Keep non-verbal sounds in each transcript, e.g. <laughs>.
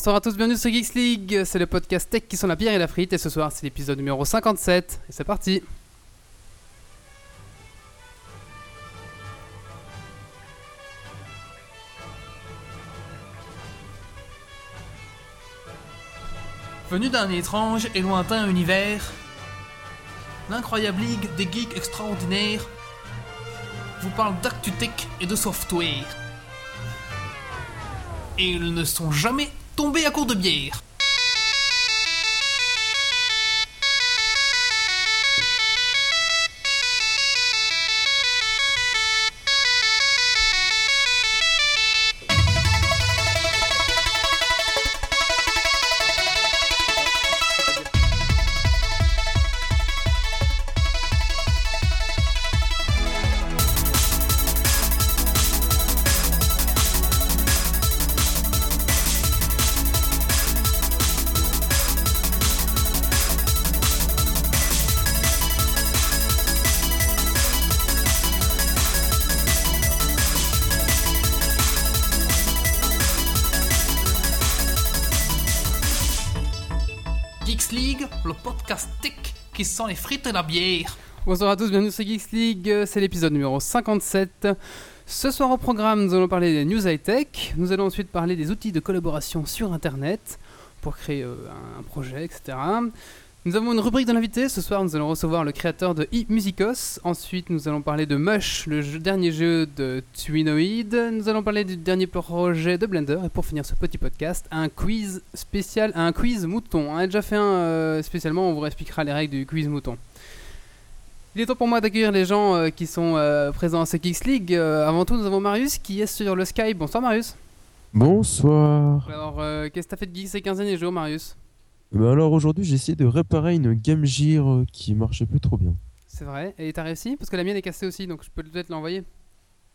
Bonsoir à tous, bienvenue sur Geeks League. C'est le podcast tech qui sont la bière et la frite. Et ce soir, c'est l'épisode numéro 57. Et c'est parti. Venu d'un étrange et lointain univers, l'incroyable ligue des geeks extraordinaires vous parle d'actu-tech et de software. Et ils ne sont jamais tombés à court de bière. Les frites et la bière. Bonsoir à tous, bienvenue sur Geeks League. C'est l'épisode numéro 57. Ce soir au programme, nous allons parler des news high-tech. Nous allons ensuite parler des outils de collaboration sur Internet pour créer euh, un projet, etc. Nous avons une rubrique de l'invité. Ce soir, nous allons recevoir le créateur de eMusicos. Ensuite, nous allons parler de Mush, le jeu- dernier jeu de Twinoid. Nous allons parler du dernier projet de Blender. Et pour finir ce petit podcast, un quiz spécial, un quiz mouton. On a déjà fait un euh, spécialement, on vous expliquera les règles du quiz mouton. Il est temps pour moi d'accueillir les gens euh, qui sont euh, présents à ce Geeks League. Avant tout, nous avon Marius qui est sur le Skype. Bonsoir Marius. Bonsoir. Alors, qu'est-ce que t'as fait de geek ces 15 derniers jours, Marius? Bah alors aujourd'hui j'ai essayé de réparer une Game Gear euh, qui marchait plus trop bien. C'est vrai Et t'as réussi? Parce que la mienne est cassée aussi, donc je peux peut-être l'envoyer.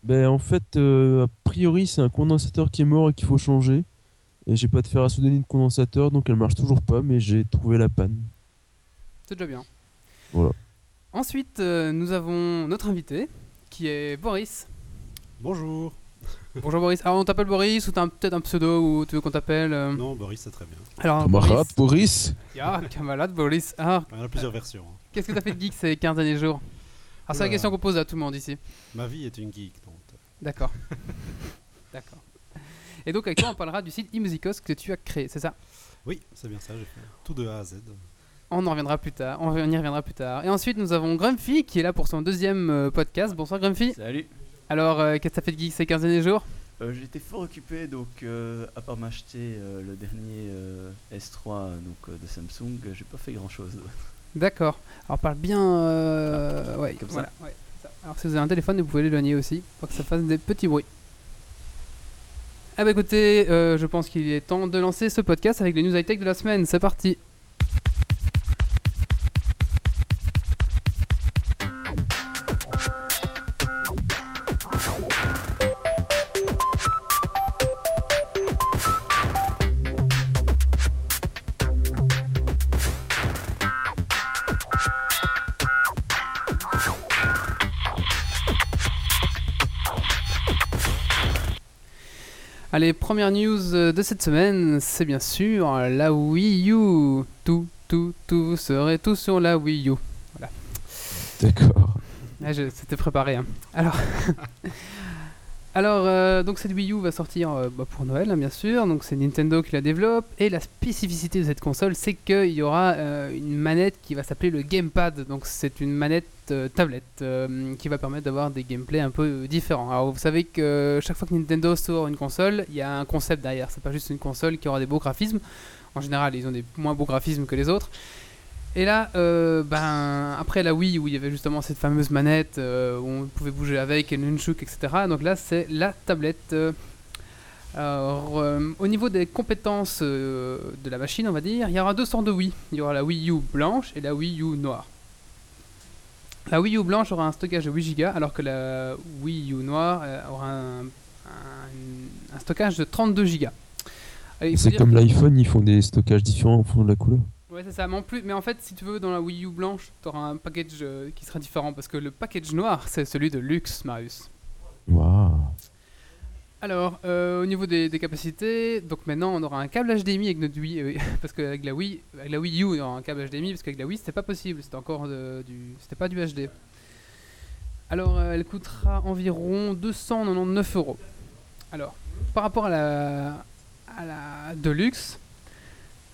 Ben en fait euh, a priori c'est un condensateur qui est mort et qu'il faut changer. Et j'ai pas de fer à souder ni de condensateur donc elle marche toujours pas mais j'ai trouvé la panne. C'est déjà bien. Voilà. Ensuite, euh, nous avons notre invité qui est Boris. Bonjour. Bonjour Boris. Alors, on t'appelle Boris ou t'as peut-être un pseudo ou tu veux qu'on t'appelle euh, Non, Boris, c'est très bien. Alors, Camarade Boris Ah, camarade Boris. Ah, Il y en a plusieurs versions. hein. qu'est-ce que t'as fait de geek ces 15 derniers jours? Ah, c'est la Oula. question qu'on pose à tout le monde ici. Ma vie est une geek, donc. euh, D'accord. <laughs> D'accord. Et donc, avec toi, on parlera du site eMusicos que tu as créé, c'est ça? Oui, c'est bien ça, j'ai fait tout de A à Z. On en reviendra plus tard. On y reviendra plus tard. Et ensuite, nous avons Grumpy qui est là pour son deuxième euh, podcast. Bonsoir Grumpy. Salut. Alors, euh, qu'est-ce que t'as fait de geek ces 15 derniers jours Euh, J'étais fort occupé, donc euh, à part m'acheter euh, le dernier euh, S3 donc, de Samsung, j'ai pas fait grand chose. <laughs> D'accord. Alors, parle bien. euh, ouais, comme ça. ouais, ça. Alors, si vous avez un téléphone, vous pouvez l'éloigner aussi pour que ça fasse des petits bruits. Ah bah écoutez, je pense qu'il est temps de lancer ce podcast avec les news high-tech de la semaine. C'est parti. Première news euh, de cette semaine, c'est bien sûr la Wii U. Tout, tout, tout, vous serez tout sur la Wii U. D'accord. Ah, C'était préparé. hein. Alors, <laughs> Alors euh, donc cette Wii U va sortir euh, bah, pour Noël, hein, bien sûr. Donc c'est Nintendo qui la développe. Et la spécificité de cette console, c'est qu'il y aura euh, une manette qui va s'appeler le Gamepad. Donc c'est une manette tablette qui va permettre d'avoir des gameplays un peu différents. Alors vous savez que chaque fois que Nintendo sort une console, il y a un concept derrière. C'est pas juste une console qui aura des beaux graphismes. En général, ils ont des moins beaux graphismes que les autres. Et là, euh, ben, après la Wii où il y avait justement cette fameuse manette euh, où on pouvait bouger avec et le nunchuk, etc. Donc là, c'est la tablette. euh. Alors, euh, au niveau des compétences euh, de la machine, on va dire, il y aura deux sortes de Wii. Il y aura la Wii U blanche et la Wii U noire. La Wii U blanche aura un stockage de 8 Go alors que la Wii U noire euh, aura un, un- un stockage de 32 Go. C'est comme l'iPhone, ils font des stockages différents en fonction de la couleur. Ouais, c'est ça. Mais en, plus, mais en fait, si tu veux, dans la Wii U blanche, tu auras un package euh, qui sera différent parce que le package noir, c'est celui de luxe, Marius. Waouh. Alors, euh, au niveau des, des capacités, donc maintenant on aura un câble HDMI avec notre Wii, euh, <laughs> parce qu'avec la Wii, avec la Wii U, il y aura un câble HDMI, parce qu'avec la Wii c'était pas possible, c'était encore de- du, c'était pas du HD. Alors, euh, elle coûtera environ 299 euros. Alors, par rapport à la, à la Deluxe,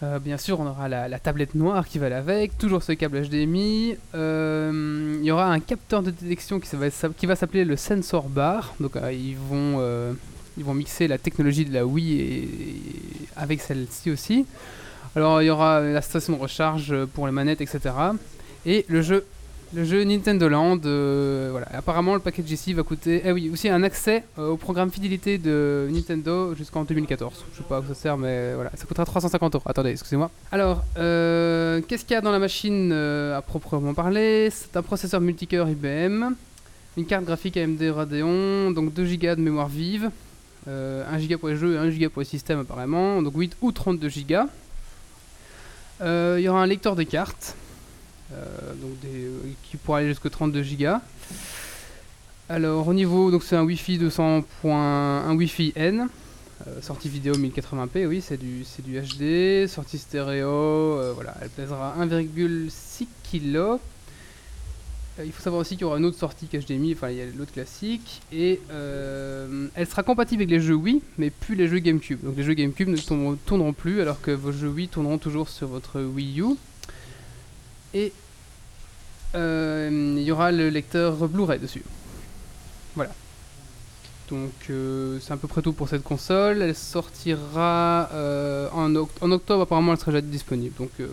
euh, bien sûr, on aura la, tablette noire qui va avec, toujours ce câble HDMI. Euh, il y aura un capteur de détection qui, va s'appeler le Sensor Bar. Donc, euh, ils, vont, ils vont mixer la technologie de la Wii avec celle-ci aussi. Alors, il y aura la station de recharge pour les manettes, etc. Et le jeu, le jeu Nintendo Land. euh, voilà. Apparemment, le package ici va coûter. Eh oui, aussi un accès euh, au programme fidélité de Nintendo jusqu'en 2014. Je sais pas à quoi ça sert, mais voilà, ça coûtera 350 euros. Attendez, excusez-moi. Alors, euh, qu'est-ce qu'il y a dans la machine euh, à proprement parler? C'est un processeur multicœur IBM, une carte graphique AMD Radeon, donc 2 Go de mémoire vive, euh, 1 Go pour les jeux et 1 Go pour les systèmes apparemment, donc 8 ou 32 Go. Il y aura un lecteur de cartes, donc des, euh, qui pourra aller jusqu'à 32 Go. Alors au niveau, donc c'est un Wi-Fi 200. un Wi-Fi N, euh, sortie vidéo 1080p, oui, c'est du, c'est du HD, sortie stéréo, euh, voilà, elle pèsera 1,6 kg. Euh, il faut savoir aussi qu'il y aura une autre sortie qu'HDMI, enfin il y a l'autre classique, et euh, elle sera compatible avec les jeux Wii, mais plus les jeux GameCube. Donc les jeux GameCube ne tourneront plus, alors que vos jeux Wii tourneront toujours sur votre Wii U. Et euh, il y aura le lecteur Blu-ray dessus. Voilà. Donc euh, c'est à peu près tout pour cette console. Elle sortira euh, en, oct- en octobre, apparemment elle sera déjà disponible. Donc, euh,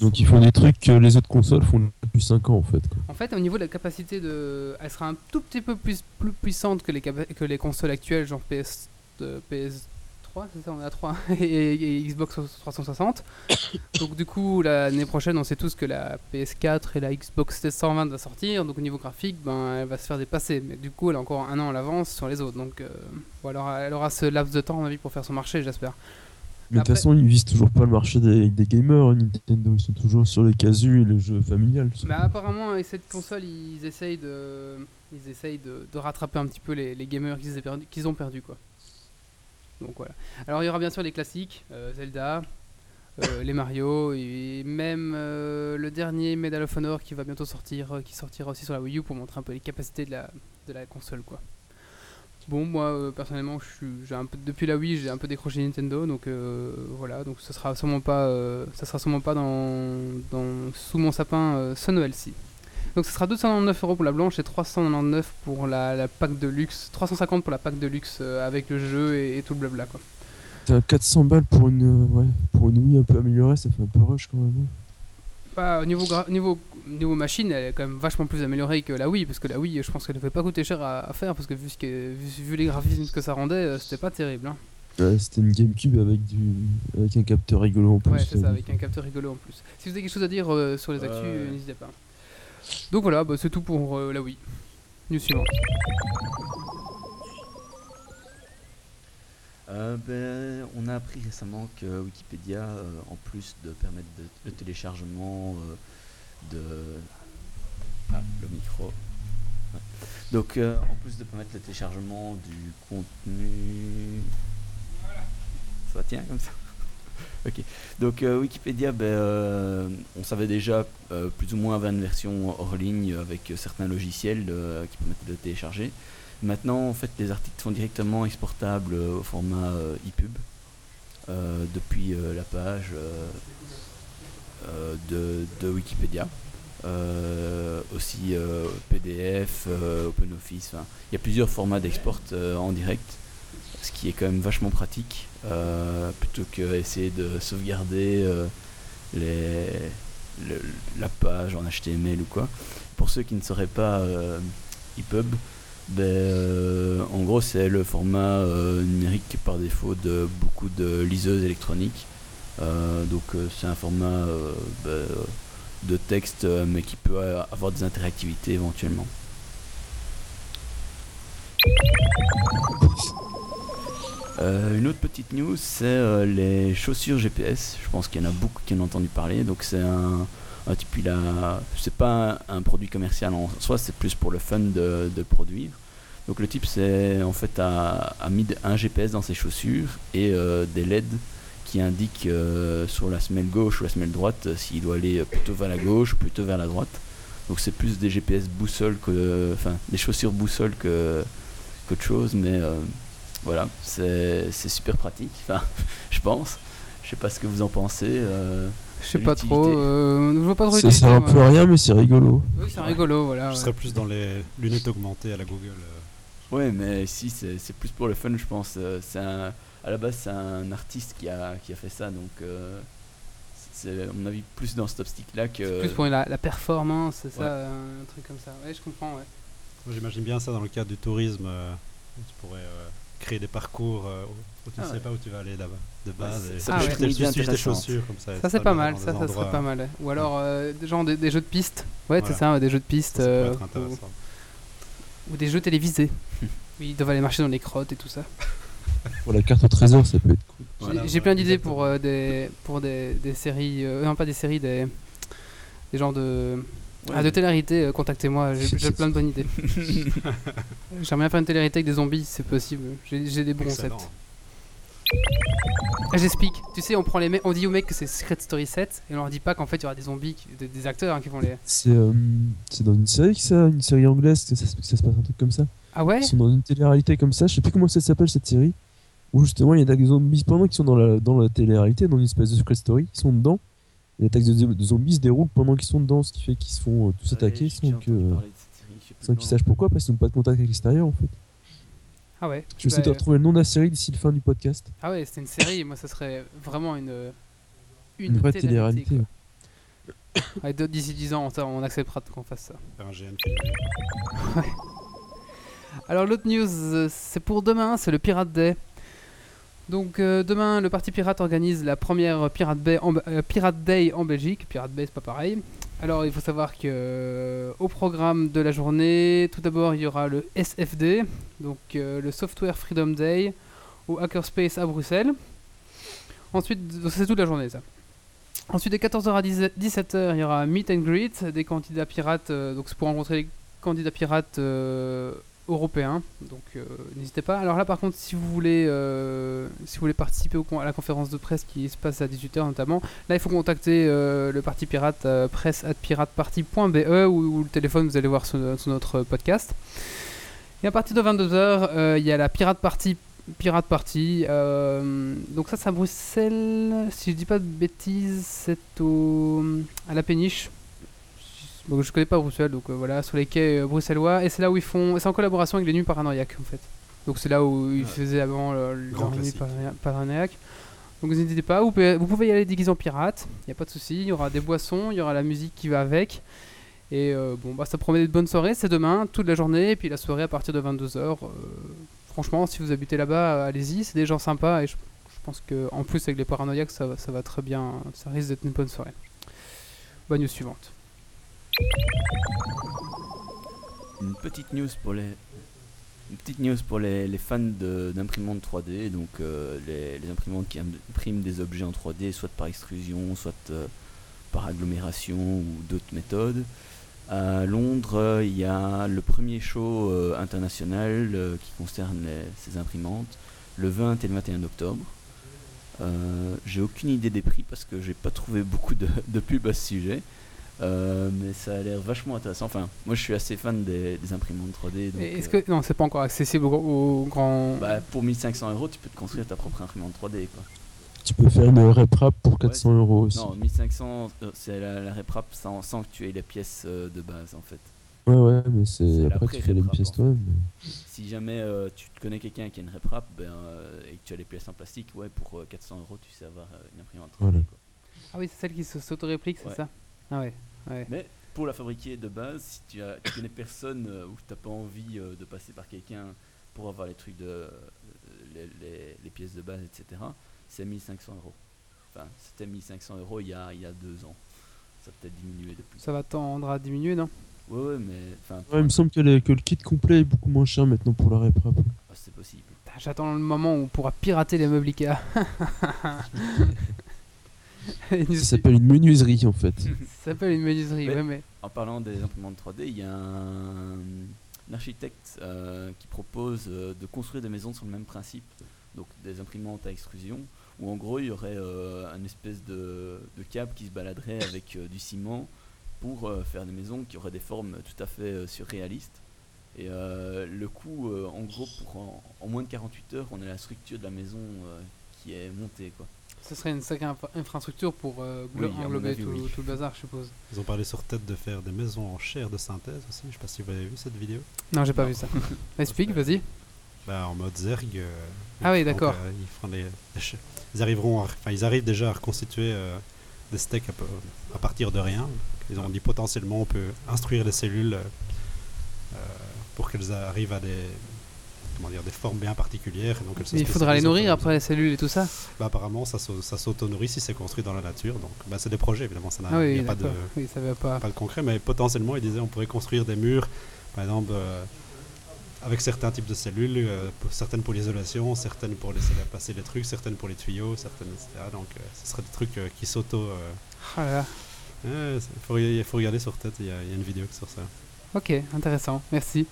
Donc ils font des trucs que les autres consoles font depuis 5 ans en fait. quoi. En fait, au niveau de la capacité de. Elle sera un tout petit peu plus, plus puissante que les, capa- que les consoles actuelles, genre PS, euh, PS3, c'est ça, on est à 3, <laughs> et, et Xbox 360. <coughs> donc, du coup, l'année prochaine, on sait tous que la PS4 et la Xbox 720 va sortir. Donc, au niveau graphique, ben, elle va se faire dépasser. Mais du coup, elle a encore un an à l'avance sur les autres. Donc, euh, bon, elle, aura, elle aura ce laps de temps, à mon avis, pour faire son marché, j'espère. Mais de toute façon, ils visent toujours pas le marché des, des gamers, hein, Nintendo. Ils sont toujours sur les casus et les jeux familiales. ça. Bah apparemment avec cette console ils essayent de ils essayent de, de rattraper un petit peu les, les gamers qu'ils perdu- ont perdu quoi. Donc voilà. Alors il y aura bien sûr les classiques, euh, Zelda, euh, <laughs> les Mario et même euh, le dernier Medal of Honor qui va bientôt sortir, qui sortira aussi sur la Wii U pour montrer un peu les capacités de la, de la console quoi. Bon moi personnellement j'ai un peu depuis la Wii j'ai un peu décroché Nintendo donc voilà donc ce sera sûrement pas ça sera sûrement pas dans, dans sous mon sapin ce Noël-ci. Donc ce sera 299 euros pour la blanche et 399 pour la, la pack de luxe, 350 pour la pack de luxe euh, avec le jeu et, et tout le blabla quoi. T'as 400 balles pour une, euh, ouais, pour une Wii un peu améliorée, ça fait un peu rush quand même. Bah, au niveau, gra- niveau, niveau machine, elle est quand même vachement plus améliorée que la Wii, parce que la Wii, je pense qu'elle ne devait pas coûter cher à, à faire, parce que vu, ce que, vu, vu les graphismes que ça rendait, euh, c'était pas terrible. Hein. Ouais, C'était une GameCube avec, du, avec un capteur rigolo en plus. Ouais, c'est ça, avec un capteur rigolo en plus. Si vous avez quelque chose à dire euh, sur les actus, euh, n'hésitez pas. Donc voilà, bah, c'est tout pour euh, la Wii. News suivante. Euh, ben, on a appris récemment que Wikipédia, euh, en plus de permettre le téléchargement de... Ah, le micro. Donc, en plus de permettre le téléchargement du contenu... Ça tient comme ça <laughs> Ok. Donc, euh, Wikipédia, ben, euh, on savait déjà euh, plus ou moins avoir une version hors ligne avec certains logiciels qui permettent de télécharger. Maintenant, en fait, les articles sont directement exportables au format EPUB depuis la page de, Wikipédia. Aussi PDF, OpenOffice. Il y a plusieurs formats d'export en direct, ce qui est quand même vachement pratique euh, plutôt que essayer de sauvegarder euh, la page en HTML ou quoi. Pour ceux qui ne sauraient pas euh, EPUB, ben, en gros, c'est le format numérique par défaut de beaucoup de liseuses électroniques. Donc, c'est un format ben, de texte, mais qui peut avoir des interactivités éventuellement. Euh, une autre petite news, c'est euh, les chaussures GPS. Je pense qu'il y en a beaucoup qui en ont entendu parler. Donc, c'est un, type, c'est pas un, produit commercial en soi, c'est plus pour le fun de, produire. Donc le type c'est en fait a, mis un GPS dans ses chaussures et euh, des LED qui indiquent sur la semelle gauche ou la semelle droite s'il doit aller plutôt vers la gauche ou plutôt vers la droite. Donc c'est plus des GPS boussole que, enfin des chaussures boussole que qu'autre chose, mais voilà, c'est c'est super pratique. Enfin, <laughs> je pense. Je sais pas ce que vous en pensez. euh, Je sais pas trop. Euh, je vois pas trop. Ça sert un peu à rien, mais c'est rigolo. Oui, c'est rigolo, voilà. Je ouais. serais plus dans les lunettes augmentées à la Google. euh. Ouais, mais si, c'est c'est plus pour le fun, je pense. Euh, C'est un, à la base, c'est un artiste qui a, qui a fait ça, donc euh, c'est, à mon avis, plus dans cet optique-là que. Plus pour la, la performance, c'est ça, un truc comme ça. Ouais, je comprends, ouais. J'imagine bien ça dans le cadre du tourisme. euh, tu pourrais euh, créer des parcours euh, où tu ne Ah sais ouais. pas où tu vas aller là-bas de base. c'est- et ça peut être suivre tes intéressante. chaussures comme ça. Ça, c'est pas mal, ça, des ça serait pas mal. Ou alors, euh, des- genre des, des jeux de pistes. Ouais, c'est Voilà. ça, des jeux de pistes. Ça, ça euh, être ou, intéressant. ou des jeux télévisés. <laughs> Oui, ils doivent aller marcher dans les crottes et tout ça. <laughs> Pour la carte au trésor, ça peut être cool. J'ai- Voilà, J'ai voilà, plein d'idées pour, euh, des, pour des, des séries. euh, non, pas des séries, des, des genres de. Ouais, Ah, de télé-réalité, euh, contactez-moi, j'ai <laughs> plein de bonnes idées. <laughs> J'aimerais bien faire une télé-réalité avec des zombies, c'est possible. J'ai des bons Excellent. concepts. Ah, J'explique. Tu sais, on prend les mecs, on dit aux mecs que c'est Secret Story 7 et on leur dit pas qu'en fait il y aura des zombies, qui- des, des acteurs hein, qui vont les. C'est euh, c'est dans une série, que ça, une série anglaise, que ça, se- que ça se passe un truc comme ça. Ah ouais? Ils sont dans une télé-réalité comme ça, je sais plus comment ça s'appelle cette série, où justement il y a des zombies pendant qu'ils sont dans la, dans la télé-réalité, dans une espèce de secret story, ils sont dedans, et l'attaque de, de zombies se déroule pendant qu'ils sont dedans, ce qui fait qu'ils se font euh, tous ouais, attaquer sans que- sans qu'ils sachent pourquoi, parce qu'ils n'ont pas de contact avec l'extérieur en fait. Ah ouais. Je vais essayer de Bah, retrouver le nom de la série d'ici la fin du podcast. Ah ouais, c'était une série, moi ça serait vraiment une. Une, vraie télé-réalité. Ouais, D'ici 10 ans, on, on acceptera qu'on fasse ça. Un filmé. Alors l'autre news, euh, c'est pour demain, c'est le Pirate Day. Donc euh, demain, le Parti Pirate organise la première euh, Pirate Day en Belgique. Pirate Bay, c'est pas pareil. Alors il faut savoir que euh, au programme de la journée, tout d'abord il y aura le SFD, donc le Software Freedom Day au Hackerspace à Bruxelles. Ensuite, c'est toute la journée ça. Ensuite, de 14h à 17h, il y aura Meet and Greet des candidats pirates. donc c'est pour rencontrer les candidats pirates européens. Donc euh, n'hésitez pas. Alors là, par contre, si vous voulez, euh, si vous voulez participer au à la conférence de presse qui se passe à 18h notamment, là il faut contacter euh, le parti pirate presse at pirateparty.be ou, ou le téléphone, vous allez voir sur, notre podcast. Et à partir de 22h, il y a la Pirate Party. Pirate Party. donc ça, c'est à Bruxelles. Si je dis pas de bêtises, c'est au à la péniche. Donc je connais pas Bruxelles, donc euh, voilà, sur les quais euh, bruxellois. Et c'est là où ils font. C'est en collaboration avec les Nuits Paranoïaques en fait. Donc c'est là où ils Ah. faisaient avant euh, Grand leur Nuit classique. Paranoïa- Paranoïaque. Donc n'hésitez pas, vous pouvez, vous pouvez y aller déguisé en pirate, il n'y a pas de souci. Il y aura des boissons, il y aura la musique qui va avec. Et euh, bon, bah ça promet de bonnes soirées, c'est demain, toute la journée, et puis la soirée à partir de 22h. franchement, si vous habitez là-bas, allez-y, c'est des gens sympas, et je, je pense que en plus avec les paranoïaques, ça, va- ça va très bien, ça risque d'être une bonne soirée. Bonne news suivante. Une petite news pour les une petite news pour les, les fans d'imprimantes 3D, donc euh, les, imprimantes qui impriment des objets en 3D, soit par extrusion, soit euh, par agglomération ou d'autres méthodes. À Londres, euh, il y a le premier show international qui concerne ces imprimantes, le 20 et le 21 octobre. J'ai aucune idée des prix parce que j'ai pas trouvé beaucoup de, de pubs à ce sujet. Euh, mais ça a l'air vachement intéressant. Enfin, moi je suis assez fan des, des imprimantes 3D. donc, Et Est-ce euh, que non, c'est pas encore accessible aux, aux grands. bah, pour 1500 euros, tu peux te construire ta propre imprimante 3D. Quoi. Tu peux faire une RepRap pour 400 euros aussi. Non, 1500, euh, c'est la, la RepRap sans, sans que tu aies les pièces de base en fait. Ouais, ouais, mais c'est après tu fais les pièces toi-même. Si jamais euh, tu connais quelqu'un qui a une RepRap ben, euh, et que tu as les pièces en plastique, ouais, pour euh, 400 euros, tu sais avoir euh, une imprimante 3D. Voilà. quoi. Ah oui, c'est celle qui se- s'auto-réplique, c'est Ouais. ça? Ah ouais. Ouais. Mais pour la fabriquer de base, si tu, as, tu connais personne euh, ou que tu n'as pas envie euh, de passer par quelqu'un pour avoir les trucs de euh, les, les- les pièces de base, etc., c'est 1500 euros. Enfin, c'était 1500 euros il y a, il y a deux ans. Ça a peut-être diminué depuis. Ça va tendre à diminuer, non? Ouais, ouais, mais Ouais, il me semble que, les- que le kit complet est beaucoup moins cher maintenant pour la RepRap. ah, c'est possible. J'attends le moment où on pourra pirater les meubles Ikea. <laughs> <laughs> Ça s'appelle une menuiserie en fait. <laughs> Ça s'appelle une menuiserie, Mais- ouais, mais. En parlant des imprimantes 3D, il y a un, un architecte euh, qui propose euh, de construire des maisons sur le même principe, donc des imprimantes à extrusion, où en gros il y aurait euh, un espèce de, de câble qui se baladerait avec euh, du ciment pour euh, faire des maisons qui auraient des formes tout à fait euh, surréalistes. Et euh, le coût, euh, en gros, pour en, en moins de 48 heures, on a la structure de la maison euh, qui est montée. Quoi. Ce serait une sacrée infra- infrastructure pour euh, Oui, englober avis, tout, oui. tout le bazar, je suppose. Ils ont parlé sur tête de faire des maisons en chair de synthèse aussi. Je sais pas si vous avez vu cette vidéo. Non, j'ai pas vu ça. <laughs> Explique, vas-y. Bah, en mode Zerg. euh, Ah oui, d'accord. euh, ils, ils arriveront, à- enfin, ils arrivent déjà à reconstituer euh, des steaks à, à partir de rien. Ils ont dit potentiellement on peut instruire les cellules pour qu'elles arrivent à des comment dire des formes bien particulières. et donc elles se Il faudra les nourrir après les cellules et tout ça. Bah, apparemment ça, s'au- ça s'auto-nourrit si c'est construit dans la nature. Donc bah, c'est des projets évidemment. Ça n'a Ah oui, pas de. Oui, ça pas. pas de concret, mais potentiellement, il disait on pourrait construire des murs, par exemple, euh, avec certains types de cellules, euh, certaines pour l'isolation, certaines pour laisser passer les trucs, certaines pour les tuyaux, certaines, etc. Donc, euh, ce serait des trucs euh, qui s'auto. Ah faut, il faut regarder sur tête, il y, a, il y a une vidéo sur ça. Ok, intéressant, merci.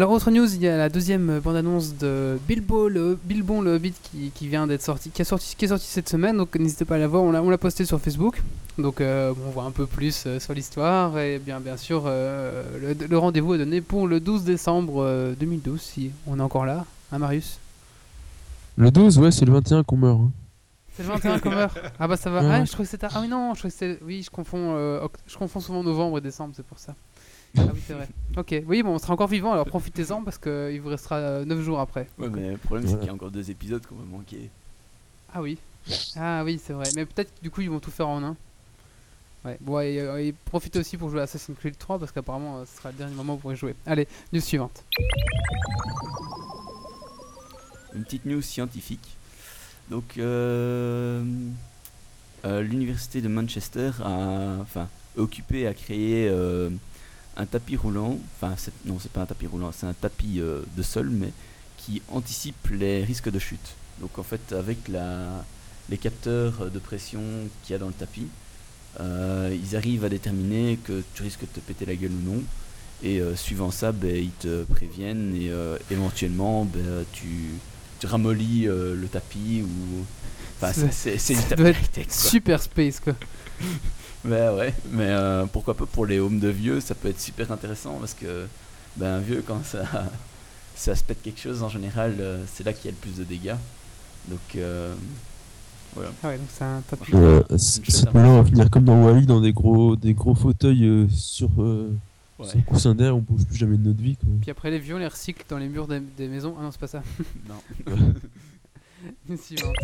Alors autre news, il y a la deuxième bande-annonce de Bilbo le Bilbon le Hobbit qui, qui vient d'être sorti, qui, a sorti, qui est sorti cette semaine, donc n'hésitez pas à la voir, on l'a, on l'a posté sur Facebook. Donc euh, on voit un peu plus euh, sur l'histoire et bien bien sûr euh, le, le rendez-vous est donné pour le 12 décembre euh, 2012 si on est encore là, hein Marius? Le 12, ouais, c'est le 21 qu'on meurt. hein. C'est le 21 qu'on meurt? Ah bah ça va. Ouais, Ah, je crois que c'était. Ah oui non, je crois que c'était. Oui, je confonds. euh, oct- Je confonds souvent novembre et décembre, c'est pour ça. Ah oui, c'est vrai. Ok. Oui, bon, on sera encore vivant, alors profitez-en parce qu'il vous restera 9 jours après. Ouais, mais le problème, c'est qu'il y a encore deux épisodes qu'on va manquer. Ah oui. Ah oui, c'est vrai. Mais peut-être que du coup ils vont tout faire en un. Ouais. Bon, et, euh, et profitez aussi pour jouer à Assassin's Creed 3 parce qu'apparemment euh, ce sera le dernier moment pour y jouer. Allez, news suivante. Une petite news scientifique. Donc, euh, euh, l'université de Manchester a, enfin, est occupée à créer euh, un tapis roulant. Enfin, non, c'est pas un tapis roulant, c'est un tapis euh, de sol, mais qui anticipe les risques de chute. Donc, en fait, avec la, les capteurs de pression qu'il y a dans le tapis, euh, ils arrivent à déterminer que tu risques de te péter la gueule ou non. Et euh, suivant ça, ben, ils te préviennent et éventuellement, ben, tu, tu ramollis le tapis ou. Enfin, c'est-. Super space quoi. Mais ouais, mais euh, pourquoi pas pour les homes de vieux, ça peut être super intéressant parce que ben, un vieux, quand ça, <laughs> ça se pète quelque chose en général, euh, c'est là qu'il y a le plus de dégâts. Donc euh, voilà. Ah ouais, donc c'est un. Euh, c- chouette cette là on va finir comme dans Wally dans des gros, des gros fauteuils euh, sur, euh, Ouais. sur coussin d'air, on bouge plus jamais de notre vie. Quoi. Puis après les vieux on les recycle dans les murs des, des maisons. Ah non, c'est pas ça. <laughs> Non. <laughs> Une suivante.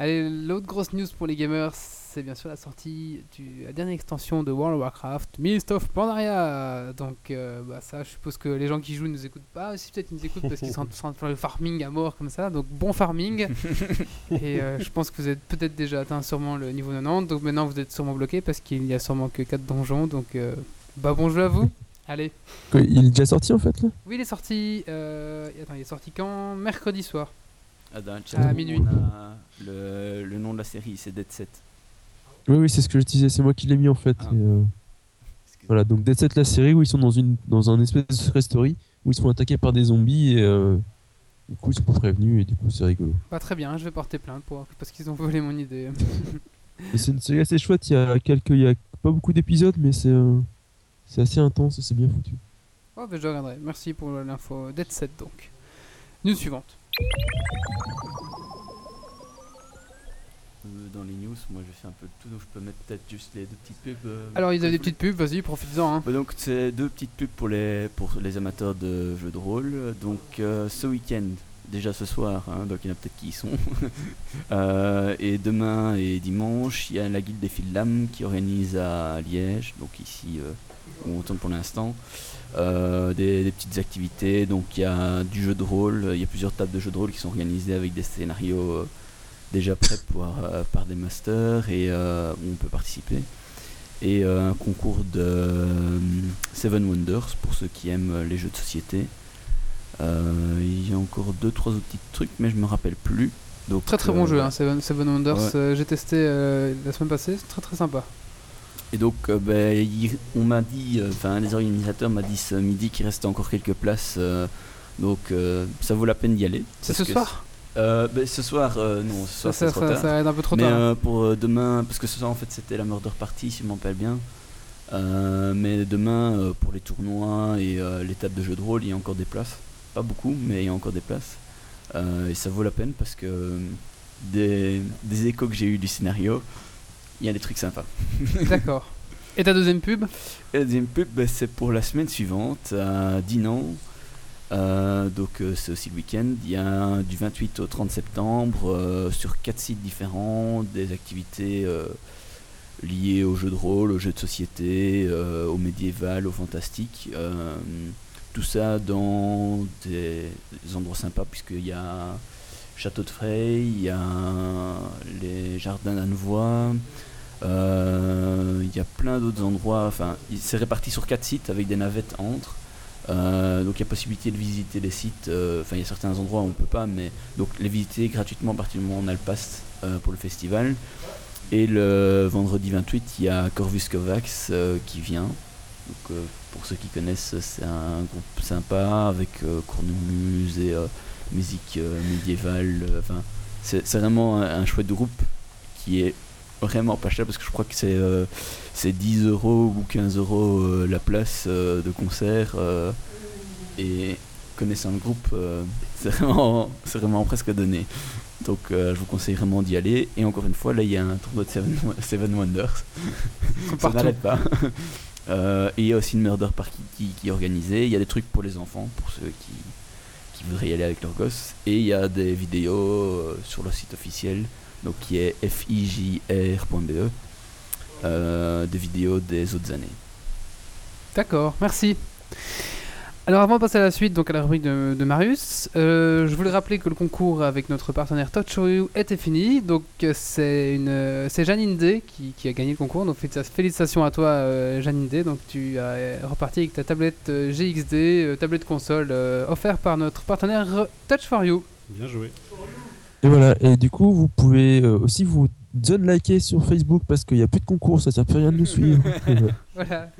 Allez, l'autre grosse news pour les gamers, c'est bien sûr la sortie de la dernière extension de World of Warcraft, Mist of Pandaria. Donc, euh, bah, ça, je suppose que les gens qui jouent ne nous écoutent pas. Si peut-être ils nous écoutent parce qu'ils sont en train de faire le farming à mort comme ça. Donc, bon farming. <laughs> Et euh, je pense que vous êtes peut-être déjà atteint sûrement le niveau 90. Donc, maintenant, vous êtes sûrement bloqué parce qu'il y a sûrement que 4 donjons. Donc, euh, bah, bon jeu à vous. Allez. Il est déjà sorti en fait là? Oui, il est sorti. euh, Attends, il est sorti quand? Mercredi soir. Ah, dans le chat, À on minuit. a le, le nom de la série, c'est Dead Set. Oui, oui, c'est ce que je disais, c'est moi qui l'ai mis en fait. Ah. et, euh, voilà, donc Dead Set, la série où ils sont dans, une, dans un espèce de secret story où ils se font attaquer par des zombies et euh, du coup ils sont pas prévenus et du coup c'est rigolo. Pas très bien, je vais porter plainte pour, parce qu'ils ont volé mon idée. <laughs> C'est une série assez chouette, il y a quelques, il y a pas beaucoup d'épisodes mais c'est euh, c'est assez intense et c'est bien foutu. oh, ben je regarderai. Merci pour l'info. Dead set donc. News suivante. Moi je fais un peu de tout, donc je peux mettre peut-être juste les deux petites pubs. euh, Alors, ils avaient des petites pubs, vas-y, profites-en. Hein. Bah donc c'est deux petites pubs pour les, pour les amateurs de jeux de rôle. Donc euh, ce week-end, déjà ce soir, hein, donc il y en a peut-être qui y sont. <laughs> Euh, et demain et dimanche, il y a la guilde des fils lames qui organise à Liège, donc ici euh, où on tourne pour l'instant, euh, des, des petites activités. Donc il y a du jeu de rôle, il y a plusieurs tables de jeux de rôle qui sont organisées avec des scénarios euh, déjà prêts pour, euh, par des masters et euh, où on peut participer et euh, un concours de euh, Seven Wonders pour ceux qui aiment euh, les jeux de société. Euh, il y a encore deux trois autres petits trucs, mais je me rappelle plus. Donc, Très très euh, bon jeu, hein, Seven, Seven Wonders. Ouais. euh, J'ai testé euh, la semaine passée, c'est très très sympa. Et donc, euh, ben, il- on m'a dit, euh, enfin, les organisateurs m'ont dit ce midi qu'il restait encore quelques places. euh, donc, euh, ça vaut la peine d'y aller. C'est ce soir? Euh, ben, Ce soir, euh, non, ce Ça, soir, ça, trop ça, tard. un peu trop Mais tard. euh, pour demain, parce que ce soir en fait c'était la murder party si je m'en rappelle bien. Mais demain pour les tournois et tables de jeux de rôle, il y a encore des places. Pas beaucoup, mais il y a encore des places. Et ça vaut la peine parce que des, des échos que j'ai eu du scénario, il y a des trucs sympas. <laughs> D'accord. Et ta deuxième pub? Et la deuxième pub, ben, c'est pour la semaine suivante à Dinan. Euh, donc euh, c'est aussi le week-end. Il y a du 28 au 30 septembre euh, sur quatre sites différents des activités liées aux jeux de rôle, aux jeux de société, au médiéval, au fantastique. Tout ça dans des, endroits sympas puisqu'il y a Château de Frey, il y a les jardins d'Annevoie. Euh, Il y a plein d'autres endroits. Enfin, c'est réparti sur quatre sites avec des navettes entre. Euh, donc il y a possibilité de visiter les sites. euh, Enfin, il y a certains endroits où on peut pas, mais donc les visiter gratuitement à partir du moment où on a le pass euh, pour le festival. Et le vendredi 28, il y a Corvus euh, qui vient. Donc, pour ceux qui connaissent, c'est un groupe sympa avec cornemuse et musique médiévale. Enfin, c'est vraiment un chouette groupe qui est vraiment pas cher parce que je crois que c'est euh, c'est 10 euros ou 15 euros euh, la place euh, de concert. euh, et connaissant le groupe, <laughs> c'est vraiment, c'est vraiment presque donné. Donc je vous conseille vraiment d'y aller. Et encore une fois, là il y a un tournoi de Seven, Seven Wonders. <laughs> Ça n'arrête pas. <laughs> Et il y a aussi une murder party qui, qui est organisée. Il y a des trucs pour les enfants, pour ceux qui, qui voudraient y aller avec leurs gosses. Et il y a des vidéos sur le site officiel, donc qui est fijr.be, euh, des vidéos des autres années. D'accord, merci. Alors avant de passer à la suite, donc à la rubrique de, de Marius, euh, je voulais rappeler que le concours avec notre partenaire Touch for You était fini. Donc c'est une, c'est Janine D qui, qui a gagné le concours. Donc félicita- félicitations à toi euh, Janine D. Donc tu as euh, reparti avec ta tablette GXD, euh, tablette console euh, offerte par notre partenaire Touch for You. Bien joué. Et voilà, et du coup, vous pouvez euh, aussi vous liker sur Facebook parce qu'il n'y a plus de concours, ça sert plus à rien de nous suivre. <laughs> Voilà.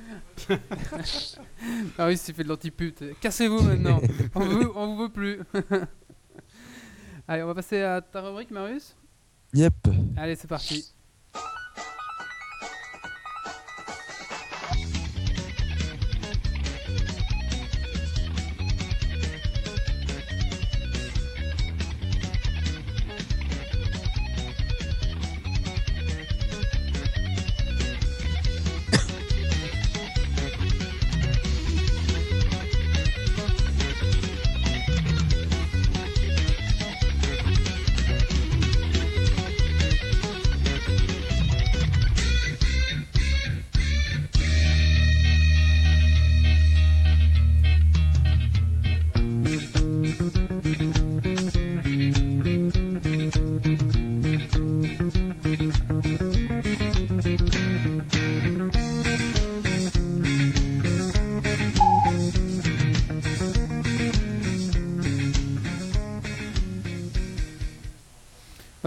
Ah oui, c'est fait de l'anti-pub. Cassez-vous maintenant. on, vous, on vous veut plus. <laughs> Allez, on va passer à ta rubrique, Marius? Yep. Allez, c'est parti.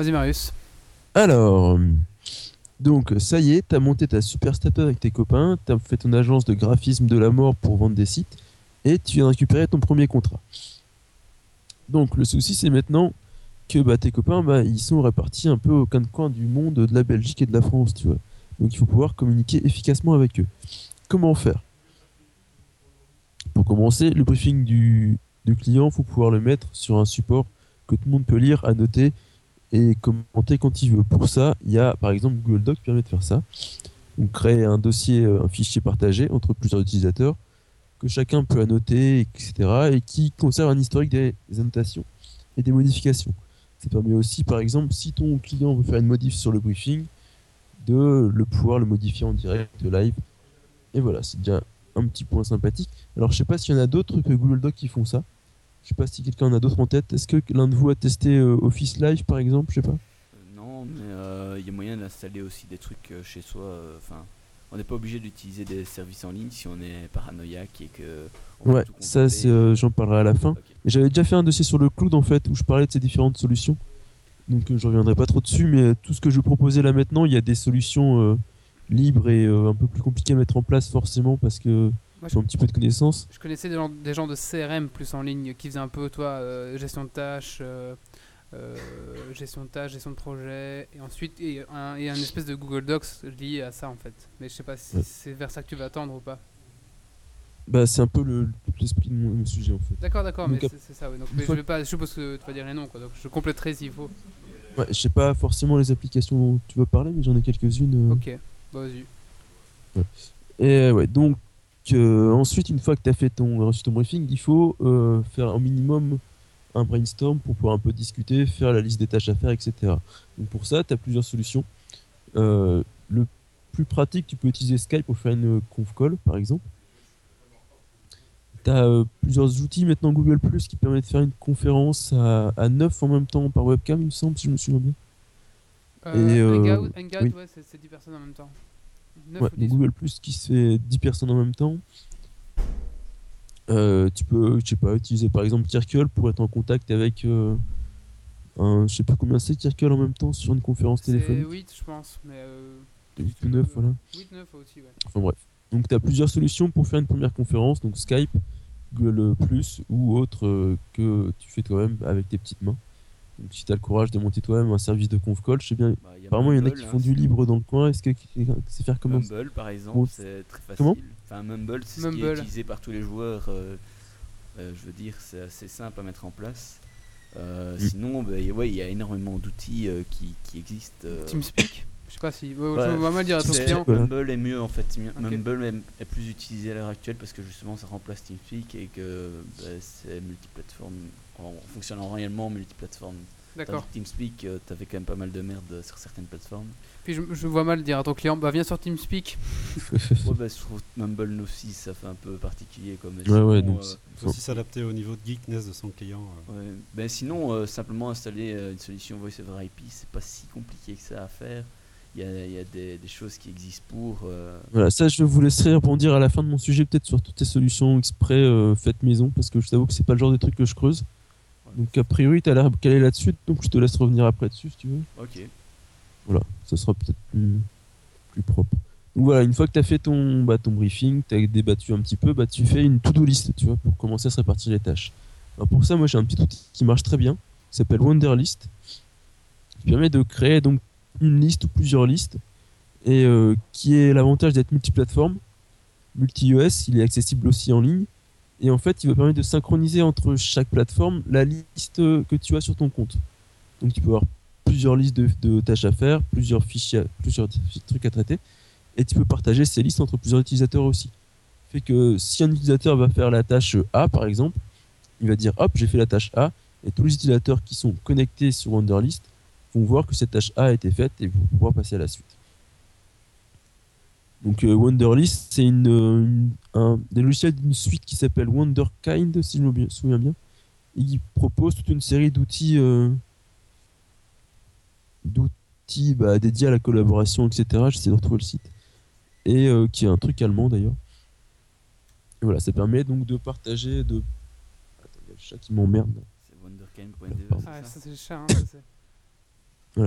Vas-y, Marius. Alors, donc ça y est, t'as monté ta super avec tes copains, t'as fait ton agence de graphisme de la mort pour vendre des sites, et tu viens de récupérer ton premier contrat. Donc le souci c'est maintenant que bah, tes copains bah, ils sont répartis un peu au coin de coin du monde de la Belgique et de la France, tu vois. Donc il faut pouvoir communiquer efficacement avec eux. Comment faire? Pour commencer, le briefing du, du client, faut pouvoir le mettre sur un support que tout le monde peut lire, annoter et commenter quand il veut. Pour ça, il y a par exemple Google Doc qui permet de faire ça. Donc créer un dossier, euh, un fichier partagé entre plusieurs utilisateurs que chacun peut annoter, etc. et qui conserve un historique des annotations et des modifications. Ça permet aussi, par exemple, si ton client veut faire une modif sur le briefing, de le pouvoir le modifier en direct, live. Et voilà, c'est déjà un petit point sympathique. Alors, je sais pas s'il y en a d'autres que Google Doc qui font ça. Je sais pas si quelqu'un en a d'autres en tête. Est-ce que l'un de vous a testé euh, Office Live, par exemple? Je sais pas. Euh, non, mais euh, il y a moyen d'installer aussi des trucs chez soi. Enfin, on n'est pas obligé d'utiliser des services en ligne si on est paranoïaque et que. on Ouais, ça, c'est, euh, j'en parlerai à la fin. Mais J'avais déjà fait un dossier sur le cloud en fait où je parlais de ces différentes solutions. Donc euh, je reviendrai pas trop dessus, mais tout ce que je proposais là maintenant, il y a des solutions euh, libres et un peu plus compliquées à mettre en place forcément parce que Moi, j'ai un petit peu de connaissances. Je connaissais des gens, des gens de CRM plus en ligne qui faisaient un peu, toi, euh, gestion de tâches, euh, euh, gestion de tâches, gestion de projet, et ensuite et un, et un espèce de Google Docs lié à ça en fait. Mais je sais pas si Ouais. c'est vers ça que tu vas attendre ou pas. Bah c'est un peu le- l'esprit de mon, sujet en fait. D'accord, d'accord, mais c'est ça. Ouais. Donc, mais je vais pas, je suppose que tu vas dire les noms, quoi. Donc je compléterai s'il faut. Ouais, je sais pas forcément les applications dont tu vas parler, mais j'en ai quelques-unes. Ok, bah, vas-y. Et ouais, donc euh, ensuite, une fois que tu as fait ton, reçu ton briefing, il faut euh, faire un minimum un brainstorm pour pouvoir un peu discuter, faire la liste des tâches à faire, etc. Donc pour ça, tu as plusieurs solutions. Euh, le plus pratique, tu peux utiliser Skype pour faire une conf call, par exemple. Tu as plusieurs outils maintenant Google Plus qui permettent de faire une conférence à, à 9 en même temps par webcam, il me semble, si je me souviens bien. Euh, Et, euh, Hangout, Hangout, oui. ouais, c'est 10 personnes en même temps. 9 Ouais, ou donc 10. Google Plus qui se fait 10 personnes en même temps. Euh, tu peux, je sais pas, utiliser par exemple Circle pour être en contact avec euh, un, je sais pas combien c'est Circle en même temps sur une conférence téléphonique. 8, je pense. Mais euh, 8 ou 9, voilà. 8, 9 aussi, ouais. Enfin bref. Donc tu as plusieurs solutions pour faire une première conférence, donc Skype, Google Plus ou autre euh, que tu fais toi-même avec tes petites mains. Donc si tu as le courage de monter toi-même un service de conf call, je sais bien, Bah, y apparemment il y en a qui hein, font du libre dans le coin, est-ce que sait faire comment Mumble par exemple, Bon, c'est très facile. comment enfin, Mumble, c'est ce qui est utilisé par tous les joueurs. euh, euh, je veux dire, c'est assez simple à mettre en place. Euh, Mm. Sinon, bah, ouais, il y a énormément d'outils euh, qui, qui existent. euh, TeamSpeak Je sais pas si. ouais, Ouais, je mal dire à ton c'est- client. Voilà. Mumble est mieux en fait. Mumble est, est plus utilisé à l'heure actuelle parce que justement ça remplace TeamSpeak et que bah, c'est multiplateforme, en fonctionnant réellement multiplateforme. D'accord. TeamSpeak, euh, t'avais quand même pas mal de merde sur certaines plateformes. Puis je, je vois mal dire à ton client, bah viens sur TeamSpeak. <laughs> Ouais, bah, je trouve Mumble aussi ça fait un peu particulier comme. Ouais, ouais, donc euh, Il faut aussi s'adapter au niveau de geekness de son client. euh. Ouais. Ben sinon, euh, simplement installer une solution Voice over IP, c'est pas si compliqué que ça à faire. Il y a, il y a des, des choses qui existent pour. euh, Voilà, ça je vous laisserai rebondir à la fin de mon sujet peut-être sur toutes les solutions exprès euh, faites maison parce que je t'avoue que c'est pas le genre de truc que je creuse. Donc a priori t'as l'air calé là-dessus donc je te laisse revenir après dessus si tu veux. Ok. Voilà, ça sera peut-être plus, plus propre. Donc voilà, une fois que t'as fait ton, bah, ton briefing, t'as débattu un petit peu, bah tu fais une to-do list, tu vois, pour commencer à se répartir les tâches. Alors pour ça, moi j'ai un petit outil qui marche très bien, qui s'appelle Wonderlist, qui permet de créer donc une liste ou plusieurs listes, et euh, qui est l'avantage d'être multiplateforme, multi-ES, il est accessible aussi en ligne, et en fait il va permettre de synchroniser entre chaque plateforme la liste que tu as sur ton compte. Donc tu peux avoir plusieurs listes de, tâches à faire, plusieurs fichiers, plusieurs trucs à traiter, et tu peux partager ces listes entre plusieurs utilisateurs aussi. Fait que si un utilisateur va faire la tâche A par exemple, il va dire hop j'ai fait la tâche A, et tous les utilisateurs qui sont connectés sur Wonderlist vont voir que cette tâche A a été faite et vont pouvoir passer à la suite. Donc euh, Wonderlist, c'est une, euh, une- un des logiciels d'une suite qui s'appelle Wonderkind, si je me souviens bien. Et il propose toute une série d'outils euh, d'outils bah, dédiés à la collaboration, etc. J'essaie de retrouver le site. Et euh, qui est un truc allemand d'ailleurs. Et voilà, ça permet donc de partager, de... Attends, il y a le chat qui m'emmerde. C'est wonderkind.de. Ah, c'est ça ça c'est le chat, hein, c'est-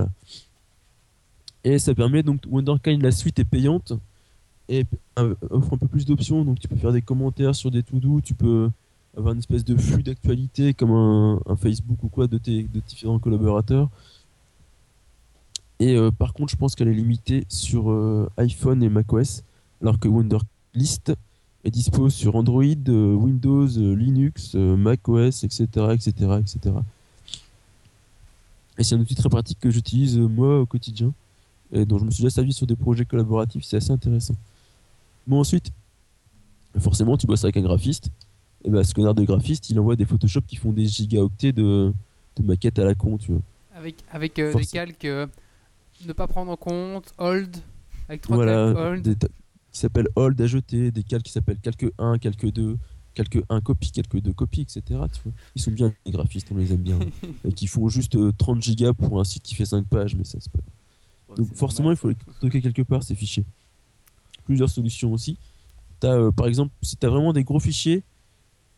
Et ça permet donc Wonderkind, la suite est payante et offre un peu plus d'options. Donc tu peux faire des commentaires sur des to-do, tu peux avoir une espèce de flux d'actualité comme un, Facebook ou quoi de tes, de différents collaborateurs. Et euh, par contre, je pense qu'elle est limitée sur euh, iPhone et macOS, alors que Wonderlist est dispo sur Android, euh, Windows, Linux, macOS, etc., etc., etc. Et c'est un outil très pratique que j'utilise moi au quotidien et dont je me suis déjà servi sur des projets collaboratifs, c'est assez intéressant. Bon ensuite, forcément tu bosses avec un graphiste, et ben ce connard de graphiste il envoie des Photoshop qui font des gigaoctets de, de maquettes à la con, tu vois. Avec, avec euh, des calques euh, ne pas prendre en compte, hold, avec trois Voilà, calques, hold. des qui s'appellent hold à jeter, des calques qui s'appellent calque 1, calque 2, calque 1 copie, calque 2 copie, etc. Tu vois. Ils sont bien les graphistes, on les aime bien. <laughs> et qui font juste euh, 30 gigas pour un site qui fait 5 pages, mais ça c'est pas Ouais, Donc forcément, il faut les stocker quelque part ces fichiers. Plusieurs solutions aussi. T'as, euh, par exemple, si tu as vraiment des gros fichiers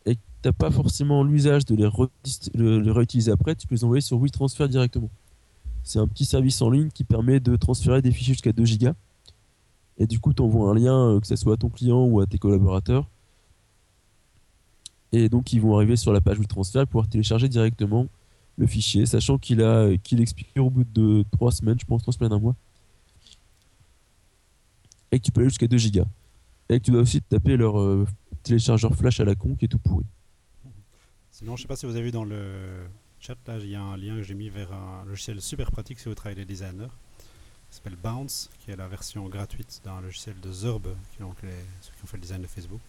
et que tu pas forcément l'usage de les, réutiliser après, tu peux les envoyer sur WeTransfer directement. C'est un petit service en ligne qui permet de transférer des fichiers jusqu'à 2 gigas. Et du coup, tu envoies un lien, euh, que ce soit à ton client ou à tes collaborateurs. Et donc, ils vont arriver sur la page transfert et pouvoir télécharger directement le fichier, sachant qu'il a qu'il expire au bout de 3 semaines, je pense, 3 semaines, un mois. Et que tu peux aller jusqu'à 2 gigas. Et que tu dois aussi taper leur euh, téléchargeur flash à la con qui est tout pourri. Sinon, je sais pas si vous avez vu dans le chat, là, il y a un lien que j'ai mis vers un logiciel super pratique si vous travaillez les designers. Il s'appelle Bounce, qui est la version gratuite d'un logiciel de Zurb, qui donc ceux qui ont fait le design de Facebook,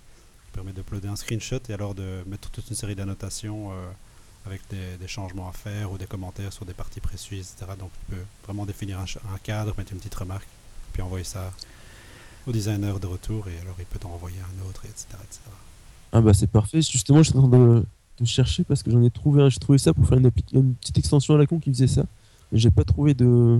qui permet d'uploader un screenshot et alors de mettre toute une série d'annotations euh, avec des, des changements à faire ou des commentaires sur des parties précieuses, etc. Donc tu peux vraiment définir un cadre, mettre une petite remarque, puis envoyer ça au designer de retour et alors il peut t'en envoyer un autre, etc. etc. Ah bah c'est parfait. Justement, je suis en train de, de chercher parce que j'en ai trouvé un. J'ai trouvé ça pour faire une, petite extension à la con qui faisait ça. Mais j'ai pas trouvé de, Euh,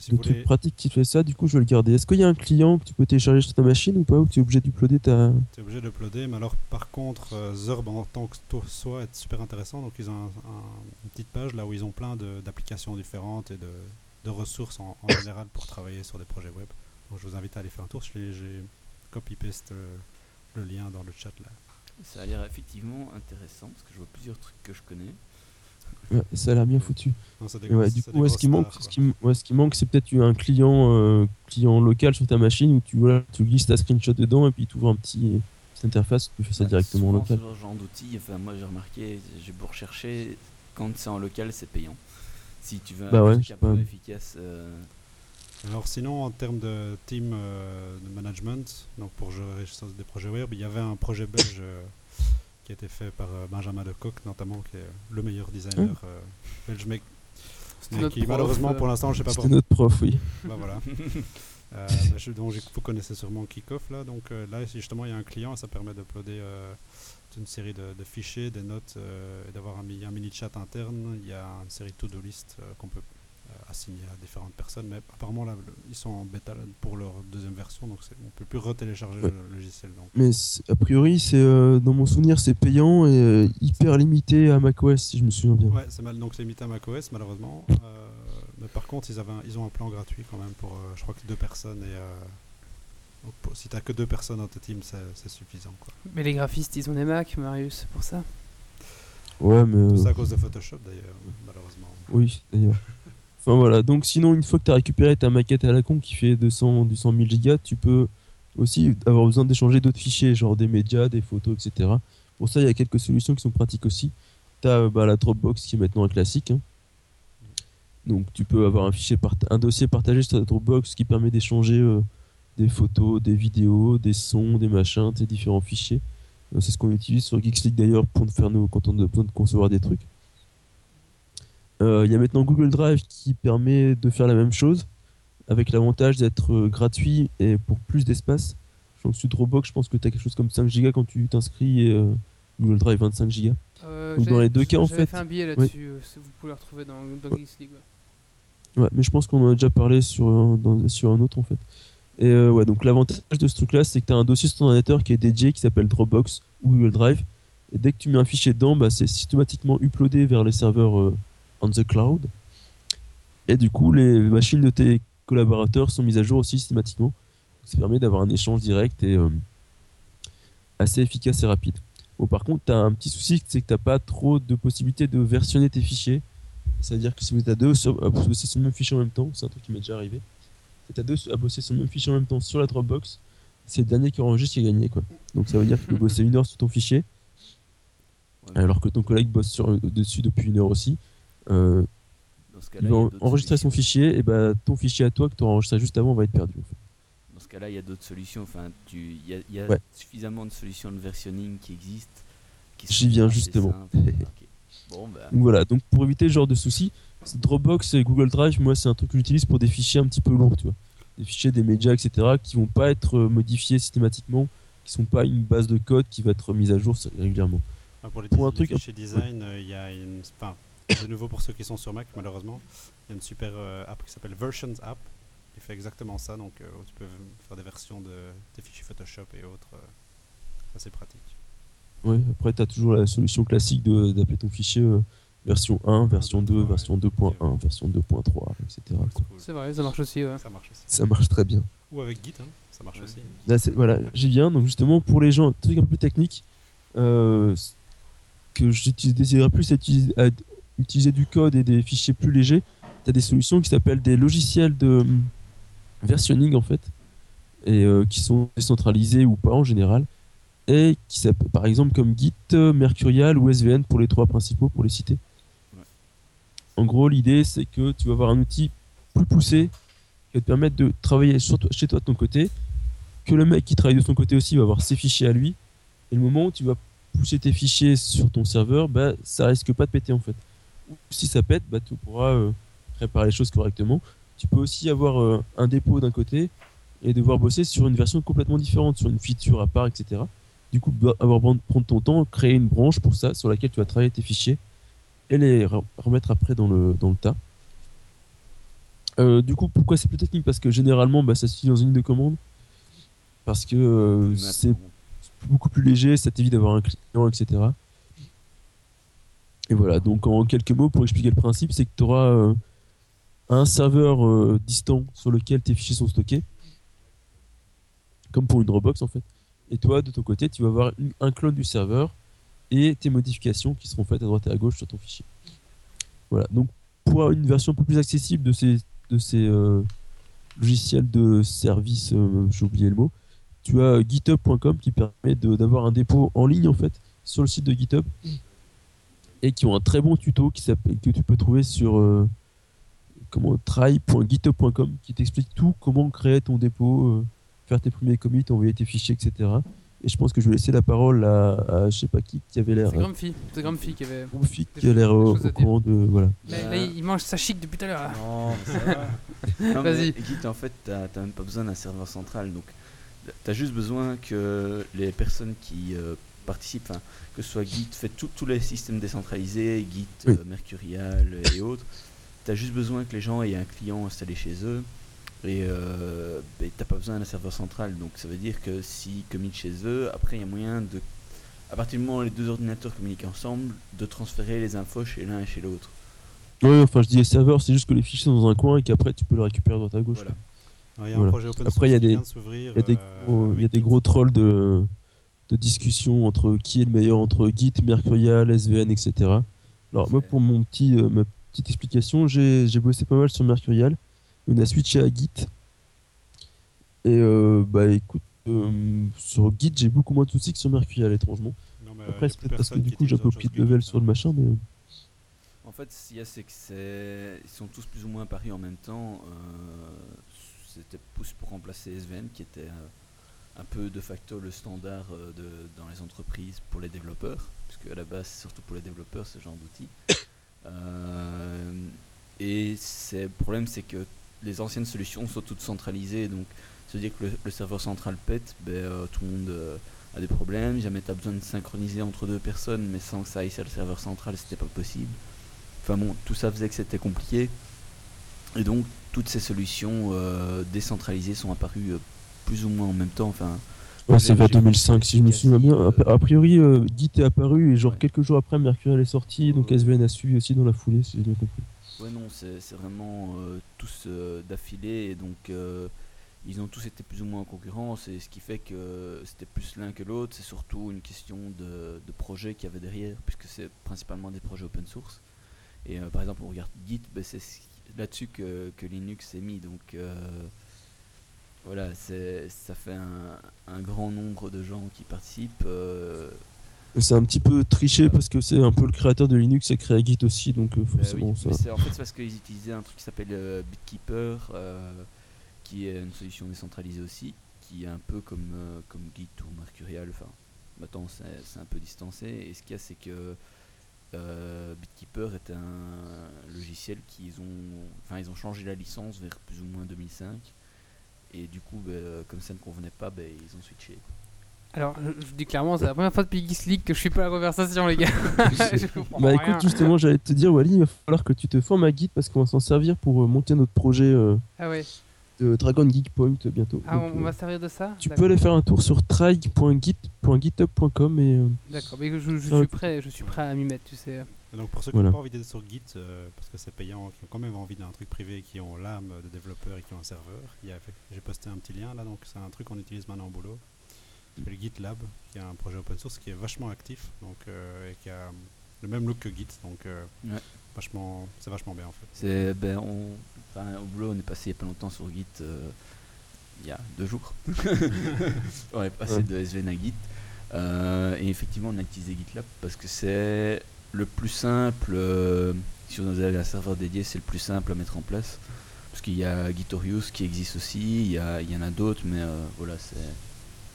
si de truc voulez, pratique qui fait ça. Du coup, je vais le garder. Est-ce qu'il y a un client que tu peux télécharger sur ta machine ou pas Ou tu es obligé d'uploader ta. tu es obligé d'uploader, mais alors par contre, euh, Zurb en tant que soit est super intéressant. Donc ils ont un- un- une petite page là où ils ont plein d'applications différentes et de, de ressources en, en général pour travailler sur des projets web. Donc je vous invite à aller faire un tour. J'ai copy-paste euh, le lien dans le chat là. Ça a l'air effectivement intéressant parce que je vois plusieurs trucs que je connais. Ouais, ça a l'air bien foutu. Non, ouais, du coup, ouais, ce qui manque, stars, ce qui, ce qui manque, c'est peut-être un client, euh, client local sur ta machine où tu, voilà, tu glisses ta screenshot dedans et puis tu ouvres un petit petite interface. Tu fais ça Bah, directement souvent, local. Ce genre d'outils, enfin, moi j'ai remarqué, j'ai beau rechercher, quand c'est en local, c'est payant. Si tu veux Bah un ouais, truc un peu efficace, euh, Alors sinon, en termes de team euh, de management, donc pour gérer des projets web, il y avait un projet belge euh, qui a été fait par euh, Benjamin Lecoq, notamment, qui est le meilleur designer euh, belge, mais, C'était qui prof, malheureusement pour l'instant, je sais pas C'était pourquoi. notre prof, oui. Bah voilà. <laughs> Bah, je- donc vous connaissez sûrement Kickoff là, donc là justement il y a un client et ça permet d'uploader toute une série de, de fichiers, des notes et d'avoir un, un mini chat interne. Il y a une série de to-do list qu'on peut euh, assigner à différentes personnes, mais apparemment là le- ils sont en bêta pour leur deuxième version, donc c'est- on peut plus retélécharger Ouais. le logiciel. Donc Mais c'est- a priori, c'est euh, dans mon souvenir, c'est payant et euh, hyper limité à macOS, si je me souviens bien. ouais, c'est mal, donc c'est limité à macOS malheureusement. Euh, mais par contre ils avaient, un- ils ont un plan gratuit quand même pour, euh, je crois que deux personnes et euh, donc si t'as que deux personnes dans ta team, c'est c'est suffisant quoi. Mais les graphistes, ils ont des Mac, Marius, c'est pour ça? Ouais, mais. Ça à cause de Photoshop d'ailleurs, malheureusement. Oui, d'ailleurs. Enfin voilà, donc sinon, une fois que tu as récupéré ta maquette à la con qui fait 200, 200 000 gigas, tu peux aussi avoir besoin d'échanger d'autres fichiers, genre des médias, des photos, etc. Pour ça, il y a quelques solutions qui sont pratiques aussi. Tu as la Dropbox qui est maintenant un classique. hein. Donc tu peux avoir un, fichier un dossier partagé sur ta Dropbox qui permet d'échanger euh, des photos, des vidéos, des sons, des machins, tes différents fichiers. Euh, C'est ce qu'on utilise sur Geeks d'ailleurs pour faire nos, quand on a besoin de concevoir des trucs. Euh, Il y a maintenant Google Drive qui permet de faire la même chose, avec l'avantage d'être euh, gratuit et pour plus d'espace. Donc sur Dropbox, je pense que tu as quelque chose comme 5 Go quand tu t'inscris et euh, Google Drive 25 Go. Euh, Donc, dans les deux cas, en fait- fait un billet là-dessus, euh, si vous pouvez le retrouver dans, dans Geeks League. ouais. Ouais, mais je pense qu'on en a déjà parlé sur, un- dans- sur un autre en fait. Et euh, ouais, donc l'avantage de ce truc là, c'est que tu as un dossier sur ton ordinateur qui est dédié qui s'appelle Dropbox ou Google Drive. Et dès que tu mets un fichier dedans, bah, c'est systématiquement uploadé vers les serveurs euh, on the cloud. Et du coup, les machines de tes collaborateurs sont mises à jour aussi systématiquement. Ça permet d'avoir un échange direct et euh, assez efficace et rapide. Bon, par contre, tu as un petit souci, c'est que tu pas trop de possibilités de versionner tes fichiers. C'est-à-dire que si vous êtes à deux à bosser sur le même fichier en même temps, c'est un truc qui m'est déjà arrivé. Si t'es à deux à bosser sur le même fichier en même temps sur la Dropbox, c'est le dernier qui enregistre qui a gagné. Quoi. Donc ça veut dire que tu peux bosser une heure sur ton fichier, alors que ton collègue bosse sur, dessus depuis une heure aussi. Euh, dans ce cas-là, il va enregistrer son fichier, et bah ton fichier à toi que tu auras enregistré juste avant va être perdu. en fait. Dans ce cas-là, il y a d'autres solutions. Enfin, il y a, il y a Ouais. suffisamment de solutions de versionning qui existent. qui J'y viens justement. <laughs> Bon, bah, Donc voilà, donc pour éviter ce genre de soucis, Dropbox et Google Drive, moi c'est un truc que j'utilise pour des fichiers un petit peu lourds, tu vois. Des fichiers, des médias, etc., qui vont pas être euh, modifiés systématiquement, qui sont pas une base de code qui va être mise à jour régulièrement. Ah, pour les, Pour un les truc- fichiers design, euh, il y a une. Enfin, de nouveau pour ceux qui sont sur Mac, malheureusement, il y a une super euh, app qui s'appelle Versions App qui fait exactement ça. Donc, euh, tu peux faire des versions de tes fichiers Photoshop et autres. euh, assez pratique. Ouais, après, tu as toujours la solution classique de- d'appeler ton fichier euh, version 1, version 2, version 2.1, version 2.3, etc. C'est vrai, ça marche aussi. ouais. Ça marche aussi. Ça marche très bien. Ou avec Git, hein, ça marche aussi. Là, voilà, j'y viens. Donc justement, pour les gens, un truc un peu plus technique, euh, que je plus utiliser, à utiliser du code et des fichiers plus légers, tu as des solutions qui s'appellent des logiciels de hum, versionning en fait, et euh, qui sont décentralisés ou pas en général, et qui s'appellent par exemple comme Git, euh, Mercurial ou SVN pour les trois principaux, pour les citer. Ouais. En gros, l'idée c'est que tu vas avoir un outil plus poussé qui va te permettre de travailler sur toi- chez toi de ton côté, que le mec qui travaille de son côté aussi va avoir ses fichiers à lui, et le moment où tu vas pousser tes fichiers sur ton serveur, bah, ça risque pas de péter en fait. Ou si ça pète, bah, tu pourras euh, réparer les choses correctement. Tu peux aussi avoir euh, un dépôt d'un côté et devoir bosser sur une version complètement différente, sur une feature à part, etc. Du coup, bah, avoir prendre ton temps, créer une branche pour ça, sur laquelle tu vas travailler tes fichiers et les re- remettre après dans le, dans le tas. Euh, du coup, pourquoi c'est plus technique? Parce que généralement, bah, ça se fait dans une ligne de commande. Parce que euh, c'est beaucoup plus léger, ça t'évite d'avoir un client, etc. Et voilà, donc en quelques mots, pour expliquer le principe, c'est que tu auras un serveur euh, distant sur lequel tes fichiers sont stockés, comme pour une Dropbox en fait. Et toi, de ton côté, tu vas avoir un clone du serveur et tes modifications qui seront faites à droite et à gauche sur ton fichier. Voilà, donc pour une version un peu plus accessible de ces, euh, logiciels de service, euh, j'ai oublié le mot, tu as github.com qui permet d'avoir un dépôt en ligne en fait sur le site de GitHub et qui ont un très bon tuto qui s'appelle que tu peux trouver sur euh, comment try.github.com qui t'explique tout comment créer ton dépôt, euh, faire tes premiers commits, envoyer tes fichiers, etc. Et je pense que je vais laisser la parole à, à je sais pas qui qui avait l'air C'est Grumpy. C'est Grumpy qui avait. Grumpy, qui a l'air au, courant de voilà. Mais là, il mange sa chic depuis tout à l'heure. Non, <laughs> Vas-y. Git, en fait, t'as t'as même pas besoin d'un serveur central. Donc, t'as juste besoin que les personnes qui euh, participent, hein, que ce soit Git, fait tous les systèmes décentralisés, Git, Oui. euh, Mercurial et autres. T'as juste besoin que les gens aient un client installé chez eux. Et euh, ben, t'as pas besoin d'un serveur central. Donc, ça veut dire que si commit chez eux, après, il y a moyen de. À partir du moment où les deux ordinateurs communiquent ensemble, de transférer les infos chez l'un et chez l'autre. Ouais, enfin je dis serveur, c'est juste que les fichiers sont dans un coin et qu'après tu peux les récupérer à droite à gauche. Voilà. Alors, Il y a Voilà. un projet open Après, il y a des- Il y a des euh, gros, il y a avec des gros trolls de, de discussion entre qui est le meilleur entre Git, Mercurial, SVN, etc. Alors moi pour mon petit, euh, ma petite explication, j'ai j'ai bossé pas mal sur Mercurial. On a switché à Git. Et euh, bah écoute, euh, sur Git j'ai beaucoup moins de soucis que sur Mercurial étrangement. Non, mais, Après c'est peut-être parce que du coup j'ai un peu pris de level Git, sur le machin, mais En fait, ce qu'il y a, c'est que c'est... ils sont tous plus ou moins paris en même temps. euh, C'était pousse pour remplacer SVN, qui était euh, un peu de facto le standard euh, dans les entreprises pour les développeurs, puisque à la base, c'est surtout pour les développeurs ce genre d'outil. <coughs> Euh, et le problème, c'est que les anciennes solutions sont toutes centralisées, donc veut dire que le, serveur central pète, ben, euh, tout le monde euh, a des problèmes. Jamais tu as besoin de synchroniser entre deux personnes, mais sans que ça aille sur le serveur central, c'était pas possible. Enfin bon, tout ça faisait que c'était compliqué. Et donc, toutes ces solutions décentralisées sont apparues plus ou moins en même temps. Enfin, ouais, c'est vers j'ai vu 2005 si je me souviens bien. euh, A, priori euh, Git est apparu et genre Ouais. quelques jours après Mercurial est sorti, donc. SVN a suivi aussi dans la foulée si j'ai bien compris. ouais, non, c'est vraiment euh, tous euh, d'affilée. Et donc, euh, ils ont tous été plus ou moins en concurrence. Et ce qui fait que c'était plus l'un que l'autre. C'est surtout une question de, de projet qu'il y avait derrière, puisque c'est principalement des projets open source. Et euh, par exemple, on regarde Git, ben, c'est ce- là-dessus que, que Linux est mis. Donc euh, voilà, c'est- ça fait un, un grand nombre de gens qui participent. euh, C'est un petit peu triché parce que c'est un peu le créateur de Linux a créé Git aussi, donc euh, bah oui, forcément ça. en fait, c'est parce qu'ils utilisaient un truc qui s'appelle euh, Bitkeeper, qui est une solution décentralisée aussi, qui est un peu comme, comme Git ou Mercurial. Enfin, maintenant c'est c'est un peu distancé. Et ce qu'il y a, c'est que Bitkeeper est un logiciel qu'ils ont, enfin, ils ont changé la licence vers plus ou moins 2005. Et du coup, bah, comme ça ne convenait pas, bah, ils ont switché. Alors, je, dis clairement, c'est la première fois depuis Geeks League que je suis pas à la conversation, les gars. <laughs> je <laughs> Bah rien. écoute, justement, j'allais te dire, Wally, il va falloir que tu te formes à Git parce qu'on va s'en servir pour euh, monter notre projet. euh, Ah ouais. de Dragon Geek Point bientôt. Ah, Donc, on, euh, va servir de ça tu peux aller faire un tour sur trig.git.github.com et euh, D'accord, mais je, je suis prêt, je suis prêt à m'y mettre, tu sais. Donc pour ceux qui Voilà. n'ont pas envie d'être sur Git, euh, parce que c'est payant, qui ont quand même envie d'un truc privé, qui ont l'âme de développeurs et qui ont un serveur, il y a- j'ai posté un petit lien là, donc c'est un truc qu'on utilise maintenant au boulot. C'est le GitLab, qui est un projet open source qui est vachement actif, donc euh, et qui a le même look que Git, donc euh, Ouais. vachement, c'est vachement bien en fait. C'est ben on, enfin, au boulot on est passé il y a pas longtemps sur Git euh, il y a deux jours. <laughs> on est passé Ouais. de SVN à Git Euh, et effectivement on a utilisé GitLab parce que c'est le plus simple. euh, si on avait un serveur dédié, c'est le plus simple à mettre en place parce qu'il y a Gitorious qui existe aussi. Il y, a, il y en a d'autres, mais euh, voilà c'est